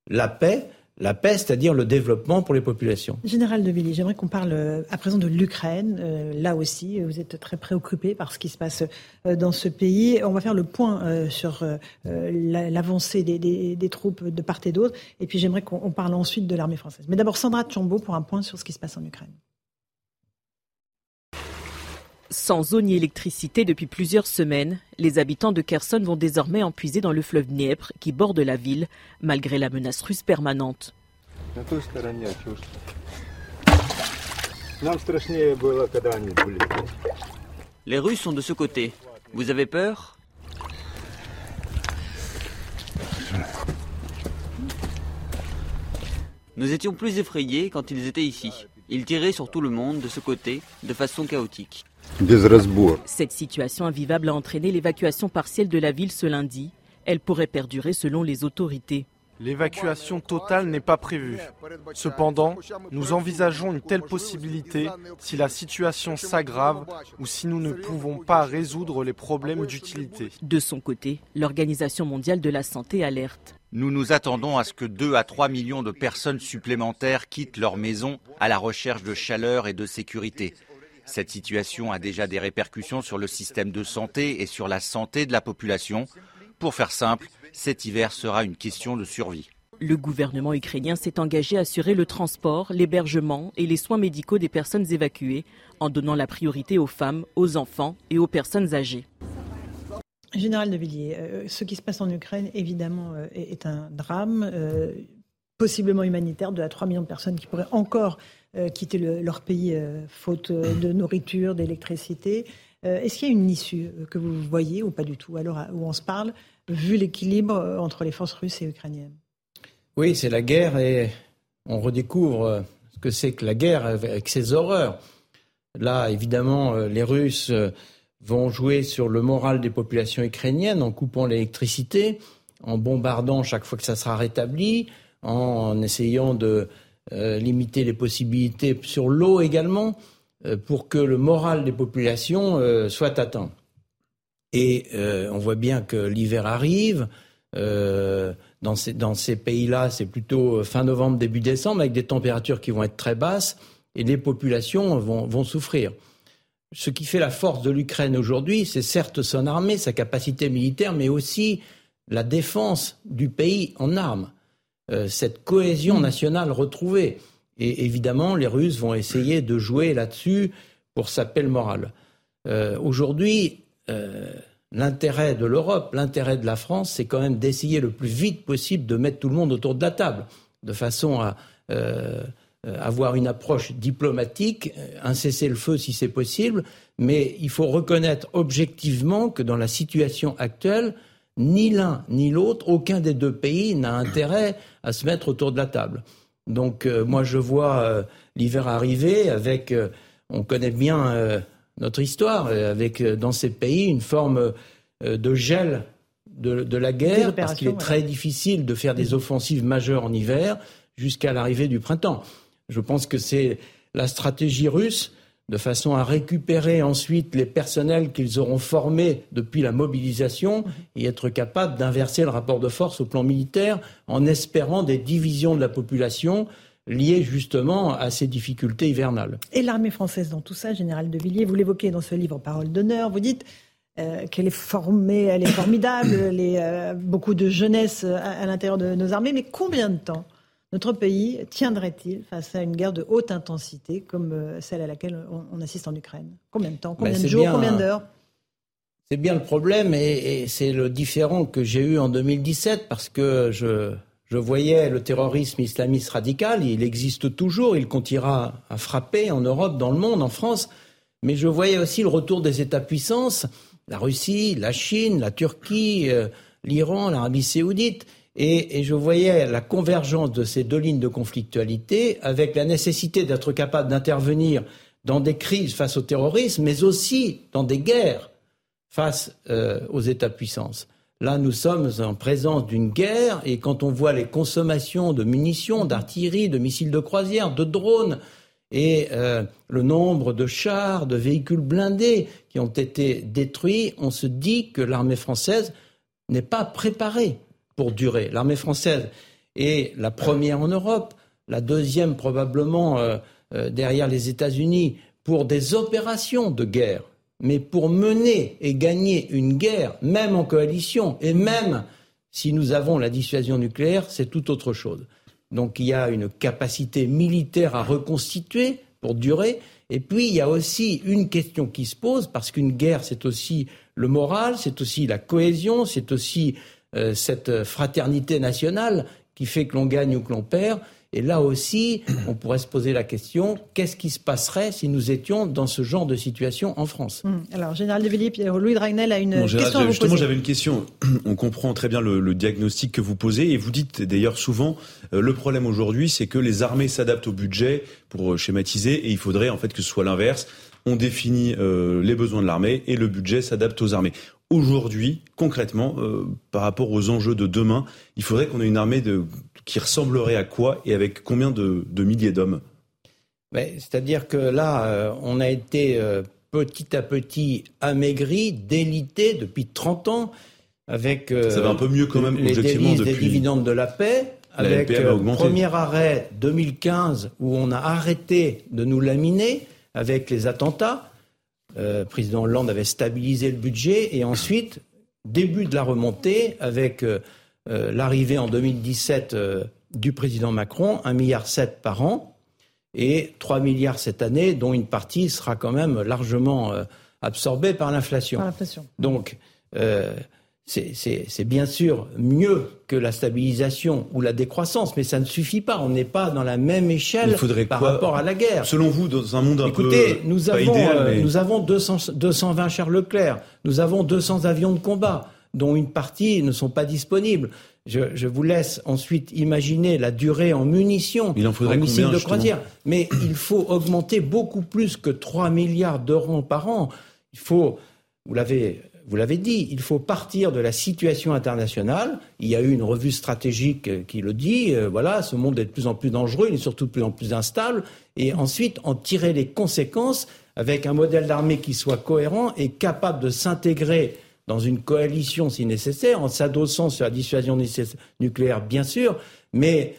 la paix la paix, c'est-à-dire le développement pour les populations. Général de Villiers, j'aimerais qu'on parle euh, à présent de l'Ukraine. Euh, là aussi, vous êtes très préoccupé par ce qui se passe euh, dans ce pays. On va faire le point sur l'avancée des, troupes de part et d'autre. Et puis j'aimerais qu'on parle ensuite de l'armée française. Mais d'abord, Sandra Tchombo pour un point sur ce qui se passe en Ukraine. Sans eau ni électricité depuis plusieurs semaines, les habitants de Kherson vont désormais en puiser dans le fleuve Dniepr qui borde la ville, malgré la menace russe permanente. Les Russes sont de ce côté. Vous avez peur? Nous étions plus effrayés quand ils étaient ici. Ils tiraient sur tout le monde de ce côté, de façon chaotique. Cette situation invivable a entraîné l'évacuation partielle de la ville ce lundi. Elle pourrait perdurer selon les autorités. L'évacuation totale n'est pas prévue. Cependant, nous envisageons une telle possibilité si la situation s'aggrave ou si nous ne pouvons pas résoudre les problèmes d'utilité. De son côté, l'Organisation mondiale de la santé alerte. Nous nous attendons à ce que 2 à 3 millions de personnes supplémentaires quittent leur maison à la recherche de chaleur et de sécurité. Cette situation a déjà des répercussions sur le système de santé et sur la santé de la population. Pour faire simple, cet hiver sera une question de survie. Le gouvernement ukrainien s'est engagé à assurer le transport, l'hébergement et les soins médicaux des personnes évacuées, en donnant la priorité aux femmes, aux enfants et aux personnes âgées. Général de Villiers, euh, ce qui se passe en Ukraine, évidemment, euh, est, un drame, euh, possiblement humanitaire, de à 3 millions de personnes qui pourraient encore euh, quitter leur pays euh, faute euh, de nourriture, d'électricité. Est-ce qu'il y a une issue que vous voyez ou pas du tout, alors où on se parle, vu l'équilibre entre les forces russes et ukrainiennes? Oui, c'est la guerre et on redécouvre ce que c'est que la guerre avec ses horreurs. Là, évidemment, les Russes vont jouer sur le moral des populations ukrainiennes en coupant l'électricité, en bombardant chaque fois que ça sera rétabli, en essayant de euh, limiter les possibilités sur l'eau également, euh, pour que le moral des populations euh, soit atteint. Et on voit bien que l'hiver arrive. dans ces, pays-là, c'est plutôt fin novembre, début décembre, avec des températures qui vont être très basses, et les populations vont souffrir. Ce qui fait la force de l'Ukraine aujourd'hui, c'est certes son armée, sa capacité militaire, mais aussi la défense du pays en armes. Euh, cette cohésion nationale retrouvée. Et évidemment, les Russes vont essayer de jouer là-dessus pour sa le moral. aujourd'hui, l'intérêt de l'Europe, l'intérêt de la France, c'est quand même d'essayer le plus vite possible de mettre tout le monde autour de la table, de façon à avoir une approche diplomatique, un cessez-le-feu si c'est possible, mais il faut reconnaître objectivement que dans la situation actuelle, ni l'un ni l'autre, aucun des deux pays n'a intérêt à se mettre autour de la table. Donc euh, moi je vois euh, l'hiver arriver avec, euh, on connaît bien notre histoire, avec dans ces pays une forme de gel de, la guerre, parce qu'il est très difficile de faire des offensives majeures en hiver jusqu'à l'arrivée du printemps. Je pense que c'est la stratégie russe de façon à récupérer ensuite les personnels qu'ils auront formés depuis la mobilisation et être capable d'inverser le rapport de force au plan militaire en espérant des divisions de la population liées justement à ces difficultés hivernales. Et l'armée française dans tout ça, Général de Villiers, vous l'évoquez dans ce livre Parole d'honneur, vous dites euh, qu'elle est formée, elle est formidable, elle est, euh, beaucoup de jeunesse à l'intérieur de nos armées, mais combien de temps notre pays tiendrait-il face à une guerre de haute intensité comme euh, celle à laquelle on, assiste en Ukraine? Combien de temps? Combien ben, de jours? Combien d'heures? C'est bien le problème et, c'est le différent que j'ai eu en 2017 parce que je, je voyais le terrorisme islamiste radical, il existe toujours, il continuera à frapper en Europe, dans le monde, en France, mais je voyais aussi le retour des États-puissances, la Russie, la Chine, la Turquie, euh, l'Iran, l'Arabie saoudite. Et, je voyais la convergence de ces deux lignes de conflictualité avec la nécessité d'être capable d'intervenir dans des crises face au terrorisme, mais aussi dans des guerres face euh, aux États-puissances. Là, nous sommes en présence d'une guerre, et quand on voit les consommations de munitions, d'artillerie, de missiles de croisière, de drones, et euh, le nombre de chars, de véhicules blindés qui ont été détruits, on se dit que l'armée française n'est pas préparée pour durer. L'armée française est la première en Europe, la deuxième probablement euh, euh, derrière les États-Unis pour des opérations de guerre. Mais pour mener et gagner une guerre, même en coalition, et même si nous avons la dissuasion nucléaire, c'est tout autre chose. Donc il y a une capacité militaire à reconstituer pour durer. Et puis il y a aussi une question qui se pose, parce qu'une guerre, c'est aussi le moral, c'est aussi la cohésion, c'est aussi euh, cette fraternité nationale qui fait que l'on gagne ou que l'on perd. Et là aussi, on pourrait se poser la question qu'est-ce qui se passerait si nous étions dans ce genre de situation en France? Hum, Alors, Général de Villiers, Louis Dragnel a une question à vous Justement, j'avais une question. On comprend très bien le, diagnostic que vous posez et vous dites d'ailleurs souvent euh, le problème aujourd'hui, c'est que les armées s'adaptent au budget pour euh, schématiser et il faudrait en fait que ce soit l'inverse. On définit les besoins de l'armée et le budget s'adapte aux armées aujourd'hui, concrètement, euh, par rapport aux enjeux de demain, il faudrait qu'on ait une armée de, qui ressemblerait à quoi et avec combien de, milliers d'hommes? C'est-à-dire que là, euh, on a été euh, petit à petit amaigri, délité depuis 30 ans, avec Ça va un peu mieux quand même, les des dividendes de la paix, avec le premier arrêt 2015 où on a arrêté de nous laminer avec les attentats euh, président Hollande avait stabilisé le budget et ensuite, début de la remontée, avec euh, euh, l'arrivée en 2017 du président Macron, 1,7 milliard par an et 3 milliards cette année, dont une partie sera quand même largement absorbée par l'inflation. Donc, c'est bien sûr mieux que la stabilisation ou la décroissance, mais ça ne suffit pas. On n'est pas dans la même échelle par rapport à la guerre. Selon vous, dans un monde un Écoutez, peu nous avons, euh, nous avons 200, 220 Charles Leclerc, nous avons 200 avions de combat, dont une partie ne sont pas disponibles. Je, vous laisse ensuite imaginer la durée en munitions, il en, faudrait missiles de croisière. Mais il faut augmenter beaucoup plus que 3 milliards d'euros par an. Il faut, vous l'avez vous l'avez dit, il faut partir de la situation internationale. Il y a eu une revue stratégique euh, qui le dit. Euh, voilà, ce monde est de plus en plus dangereux, il est surtout de plus en plus instable. Et ensuite, en tirer les conséquences avec un modèle d'armée qui soit cohérent et capable de s'intégrer dans une coalition si nécessaire, en s'adossant sur la dissuasion nucléaire, bien sûr, mais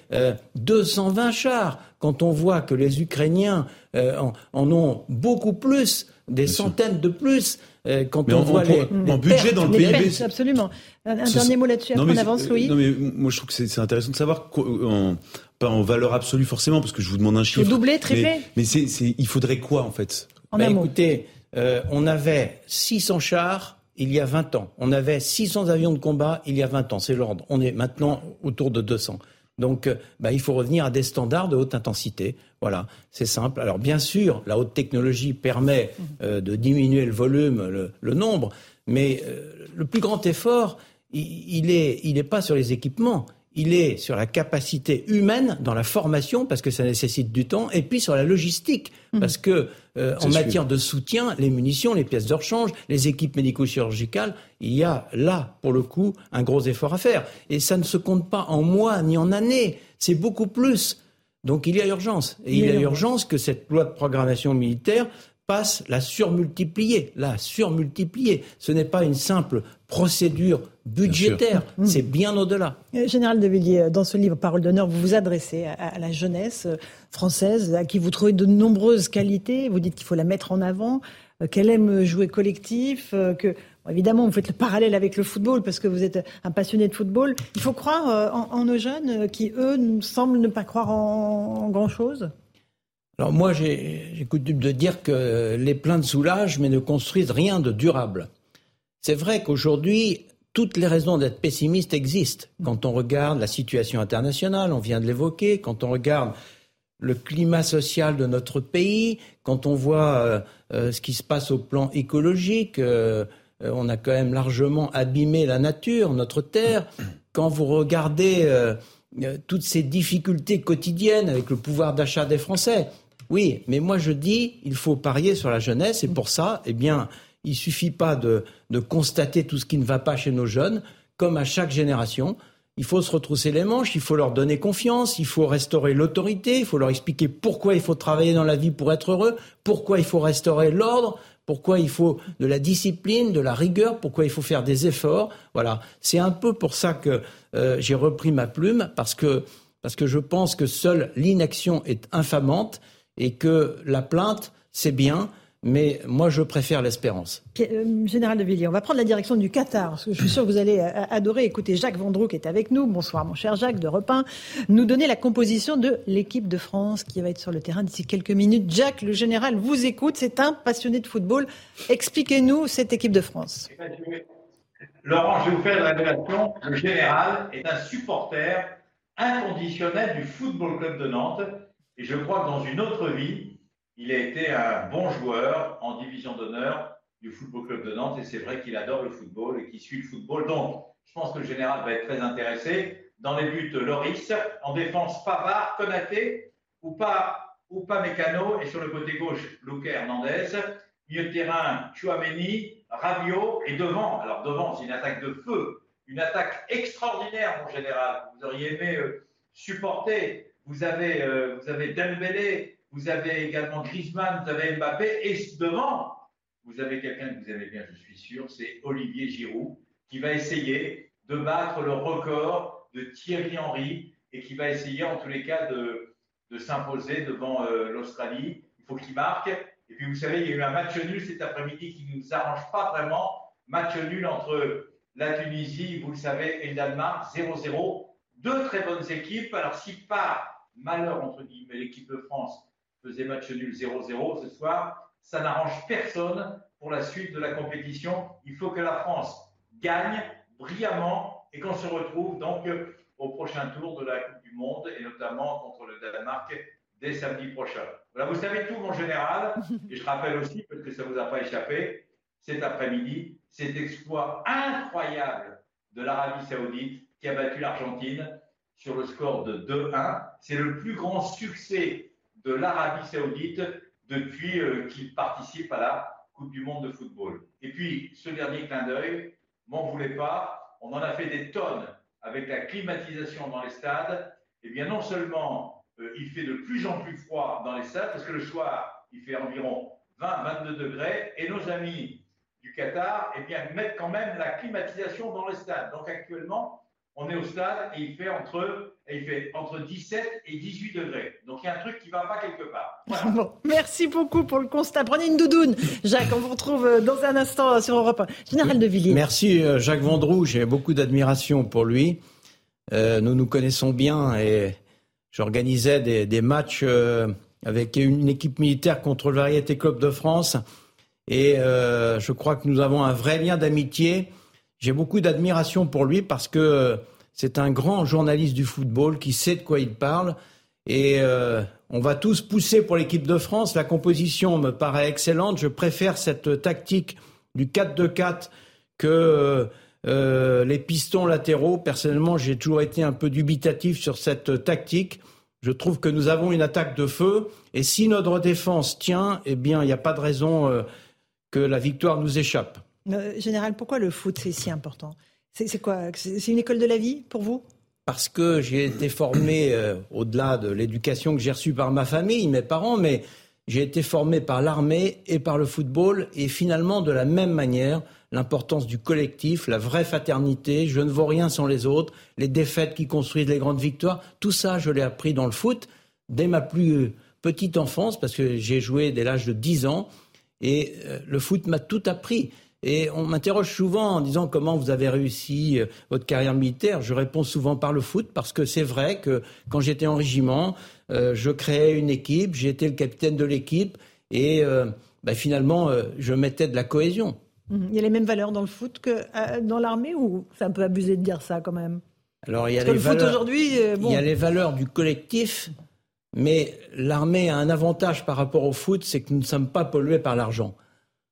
220 euh, chars, quand on voit que les Ukrainiens en, ont beaucoup plus, des centaines de plus, euh, quand on voit les, en budget dans le PIB. absolument. Un, dernier mot là-dessus, après on avance, Louis. Non, mais moi je trouve que c'est intéressant de savoir, en, pas en valeur absolue forcément, parce que je vous demande un chiffre. Doubler, tripler Mais, mais c'est il faudrait quoi en fait? En bah, Écoutez, euh, on avait 600 chars il y a 20 ans. On avait 600 avions de combat il y a 20 ans. C'est l'ordre. On est maintenant autour de 200. Donc, euh, bah, il faut revenir à des standards de haute intensité. Voilà, c'est simple. Alors, bien sûr, la haute technologie permet euh, de diminuer le volume, le, nombre, mais le plus grand effort, il n'est il est pas sur les équipements il est sur la capacité humaine dans la formation parce que ça nécessite du temps et puis sur la logistique mhm. parce que euh, en matière de soutien, les munitions, les pièces de rechange, les équipes médico-chirurgicales, il y a là pour le coup un gros effort à faire. Et ça ne se compte pas en mois ni en années, c'est beaucoup plus. Donc il y a urgence. Et il y a urgence que cette loi de programmation militaire passe la surmultiplier, la surmultiplier. Ce n'est pas une simple procédure budgétaire, c'est bien au-delà. Euh, Général de Villiers, euh, dans ce livre Parole d'honneur, vous vous adressez à, la jeunesse euh, française, à qui vous trouvez de nombreuses qualités. Vous dites qu'il faut la mettre en avant, qu'elle aime jouer collectif, que évidemment vous faites le parallèle avec le football parce que vous êtes un passionné de football. Il faut croire en, nos jeunes qui, eux, semblent ne pas croire en grand-chose? Alors moi, j'ai coutume de dire que les plaintes soulagent, mais ne construisent rien de durable. C'est vrai qu'aujourd'hui, toutes les raisons d'être pessimiste existent. Quand on regarde la situation internationale, on vient de l'évoquer, quand on regarde le climat social de notre pays, quand on voit euh, euh, ce qui se passe au plan écologique, euh, on a quand même largement abîmé la nature, notre terre. Quand vous regardez toutes ces difficultés quotidiennes avec le pouvoir d'achat des Français, oui, mais moi je dis, il faut parier sur la jeunesse et pour ça, eh bien, il suffit pas de, constater tout ce qui ne va pas chez nos jeunes, comme à chaque génération. Il faut se retrousser les manches, il faut leur donner confiance, il faut restaurer l'autorité, il faut leur expliquer pourquoi il faut travailler dans la vie pour être heureux, pourquoi il faut restaurer l'ordre, pourquoi il faut de la discipline, de la rigueur, pourquoi il faut faire des efforts. Voilà, c'est un peu pour ça que euh, j'ai repris ma plume, parce que, parce que je pense que seule l'inaction est infamante et que la plainte, c'est bien, mais moi, je préfère l'espérance. Euh, Général de Villiers, on va prendre la direction du Qatar, parce que je suis sûr que vous allez euh, adorer écouter Jacques Vendroux qui est avec nous. Bonsoir, mon cher Jacques de Repin. Nous donner la composition de l'équipe de France qui va être sur le terrain d'ici quelques minutes. Jacques, le général vous écoute. C'est un passionné de football. Expliquez-nous cette équipe de France. Laurent, je vais vous faire la révélation. Le général est un supporter inconditionnel du Football Club de Nantes et je crois que dans une autre vie, il a été un bon joueur en division d'honneur du Football Club de Nantes. Et c'est vrai qu'il adore le football et qu'il suit le football. Donc, je pense que le général va être très intéressé. Dans les buts, Loris. En défense, Pavard, Konaté ou pas, ou pas Mécano. Et sur le côté gauche, Luca Hernandez. Milieu de terrain, Chouameni, Rabiot. Et devant, alors devant, c'est une attaque de feu. Une attaque extraordinaire, mon général. Vous auriez aimé euh, supporter vous avez, euh, vous avez Dembélé, vous avez également Griezmann, vous avez Mbappé, et devant, vous avez quelqu'un que vous aimez bien, je suis sûr, c'est Olivier Giroud, qui va essayer de battre le record de Thierry Henry et qui va essayer en tous les cas de, de s'imposer devant euh, l'Australie. Il faut qu'il marque. Et puis vous savez, il y a eu un match nul cet après-midi qui ne nous arrange pas vraiment. Match nul entre la Tunisie, vous le savez, et le Danemark, 0-0. Deux très bonnes équipes. Alors si pas malheur, entre guillemets, l'équipe de France faisait match nul 0-0 ce soir, ça n'arrange personne pour la suite de la compétition. Il faut que la France gagne brillamment et qu'on se retrouve donc au prochain tour de la Coupe du Monde et notamment contre le Danemark dès samedi prochain. Voilà, vous savez tout, mon général, et je rappelle aussi, parce que ça ne vous a pas échappé, cet après-midi, cet exploit incroyable de l'Arabie Saoudite qui a battu l'Argentine sur le score de 2-1. C'est le plus grand succès de l'Arabie saoudite depuis euh, qu'il participe à la Coupe du Monde de football. Et puis, ce dernier clin d'œil, m'en voulez pas, on en a fait des tonnes avec la climatisation dans les stades. Eh bien, non seulement euh, il fait de plus en plus froid dans les stades, parce que le soir, il fait environ 20-22 degrés, et nos amis du Qatar, eh bien, mettent quand même la climatisation dans les stades. Donc, actuellement, on est au stade et il fait entre, il fait entre 17 et 18 degrés. Donc il y a un truc qui ne va pas quelque part. merci beaucoup pour le constat. Prenez une doudoune. Jacques, on vous retrouve euh, dans un instant euh, sur Europe 1. Général de Villiers. Merci euh, Jacques Vendroux, j'ai beaucoup d'admiration pour lui. nous nous connaissons bien et j'organisais des, des, matchs avec une équipe militaire contre le Variété Club de France. Et euh, je crois que nous avons un vrai lien d'amitié. J'ai beaucoup d'admiration pour lui parce que c'est un grand journaliste du football qui sait de quoi il parle. Et euh, on va tous pousser pour l'équipe de France. La composition me paraît excellente. Je préfère cette tactique du 4-2-4 que euh, les pistons latéraux. Personnellement, j'ai toujours été un peu dubitatif sur cette tactique. Je trouve que nous avons une attaque de feu. Et si notre défense tient, eh bien, il n'y a pas de raison euh, que la victoire nous échappe. Euh, général, pourquoi le foot, c'est si important? C'est quoi? C'est une école de la vie pour vous? Parce que j'ai été formé, euh, au-delà de l'éducation que j'ai reçue par ma famille, mes parents, mais j'ai été formé par l'armée et par le football, et finalement, de la même manière, l'importance du collectif, la vraie fraternité, je ne vaux rien sans les autres, les défaites qui construisent les grandes victoires, tout ça, je l'ai appris dans le foot dès ma plus petite enfance, parce que j'ai joué dès l'âge de 10 ans, et euh, le foot m'a tout appris. Et on m'interroge souvent en disant comment vous avez réussi euh, votre carrière militaire. Je réponds souvent par le foot parce que c'est vrai que quand j'étais en régiment, euh, je créais une équipe, j'étais le capitaine de l'équipe et bah, finalement je mettais de la cohésion. Il y a les mêmes valeurs dans le foot que dans l'armée ou c'est un peu abusé de dire ça quand même? Alors il y a les le valeurs, foot aujourd'hui, il y a les valeurs du collectif mais l'armée a un avantage par rapport au foot, c'est que nous ne sommes pas pollués par l'argent.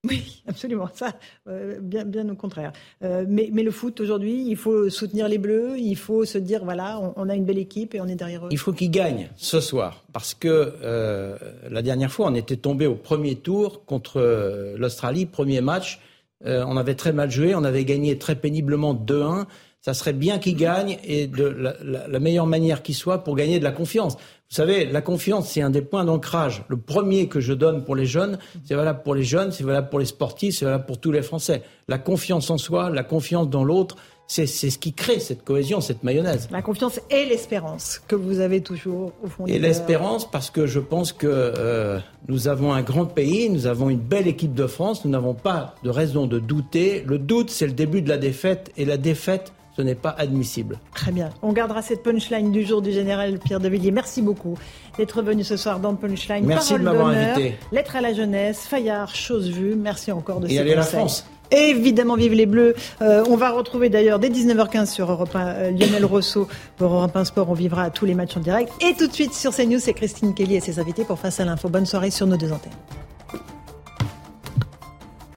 Oui, absolument. Ça, euh, bien, bien au contraire. Euh, mais, le foot aujourd'hui, il faut soutenir les Bleus. Il faut se dire voilà, on, a une belle équipe et on est derrière eux. Il faut qu'ils gagnent ce soir, parce que euh, la dernière fois, on était tombé au premier tour contre l'Australie, premier match. on avait très mal joué, on avait gagné très péniblement 2-1 ça serait bien qu'ils gagnent et de la, meilleure manière qui soit pour gagner de la confiance. Vous savez, la confiance, c'est un des points d'ancrage. Le premier que je donne pour les jeunes, c'est valable pour les jeunes, c'est valable pour les sportifs, c'est valable pour tous les Français. La confiance en soi, la confiance dans l'autre, c'est ce qui crée cette cohésion, cette mayonnaise. La confiance et l'espérance que vous avez toujours au fond. Et l'espérance parce que je pense que euh, nous avons un grand pays, nous avons une belle équipe de France, nous n'avons pas de raison de douter. Le doute, c'est le début de la défaite et la défaite, ce n'est pas admissible. Très bien. On gardera cette punchline du jour du général Pierre de Villiers. Merci beaucoup d'être venu ce soir dans Punchline. Merci de m'avoir invité. Lettre à la jeunesse, Fayard, chose vue. Merci encore de Et allez la France. Évidemment, vive les Bleus. Euh, on va retrouver d'ailleurs dès 19h15 sur Europe 1 euh, Lionel Rousseau pour Europe 1 Sport. On vivra tous les matchs en direct. Et tout de suite sur CNews, c'est Christine Kelly et ses invités pour Face à l'info. Bonne soirée sur nos deux antennes.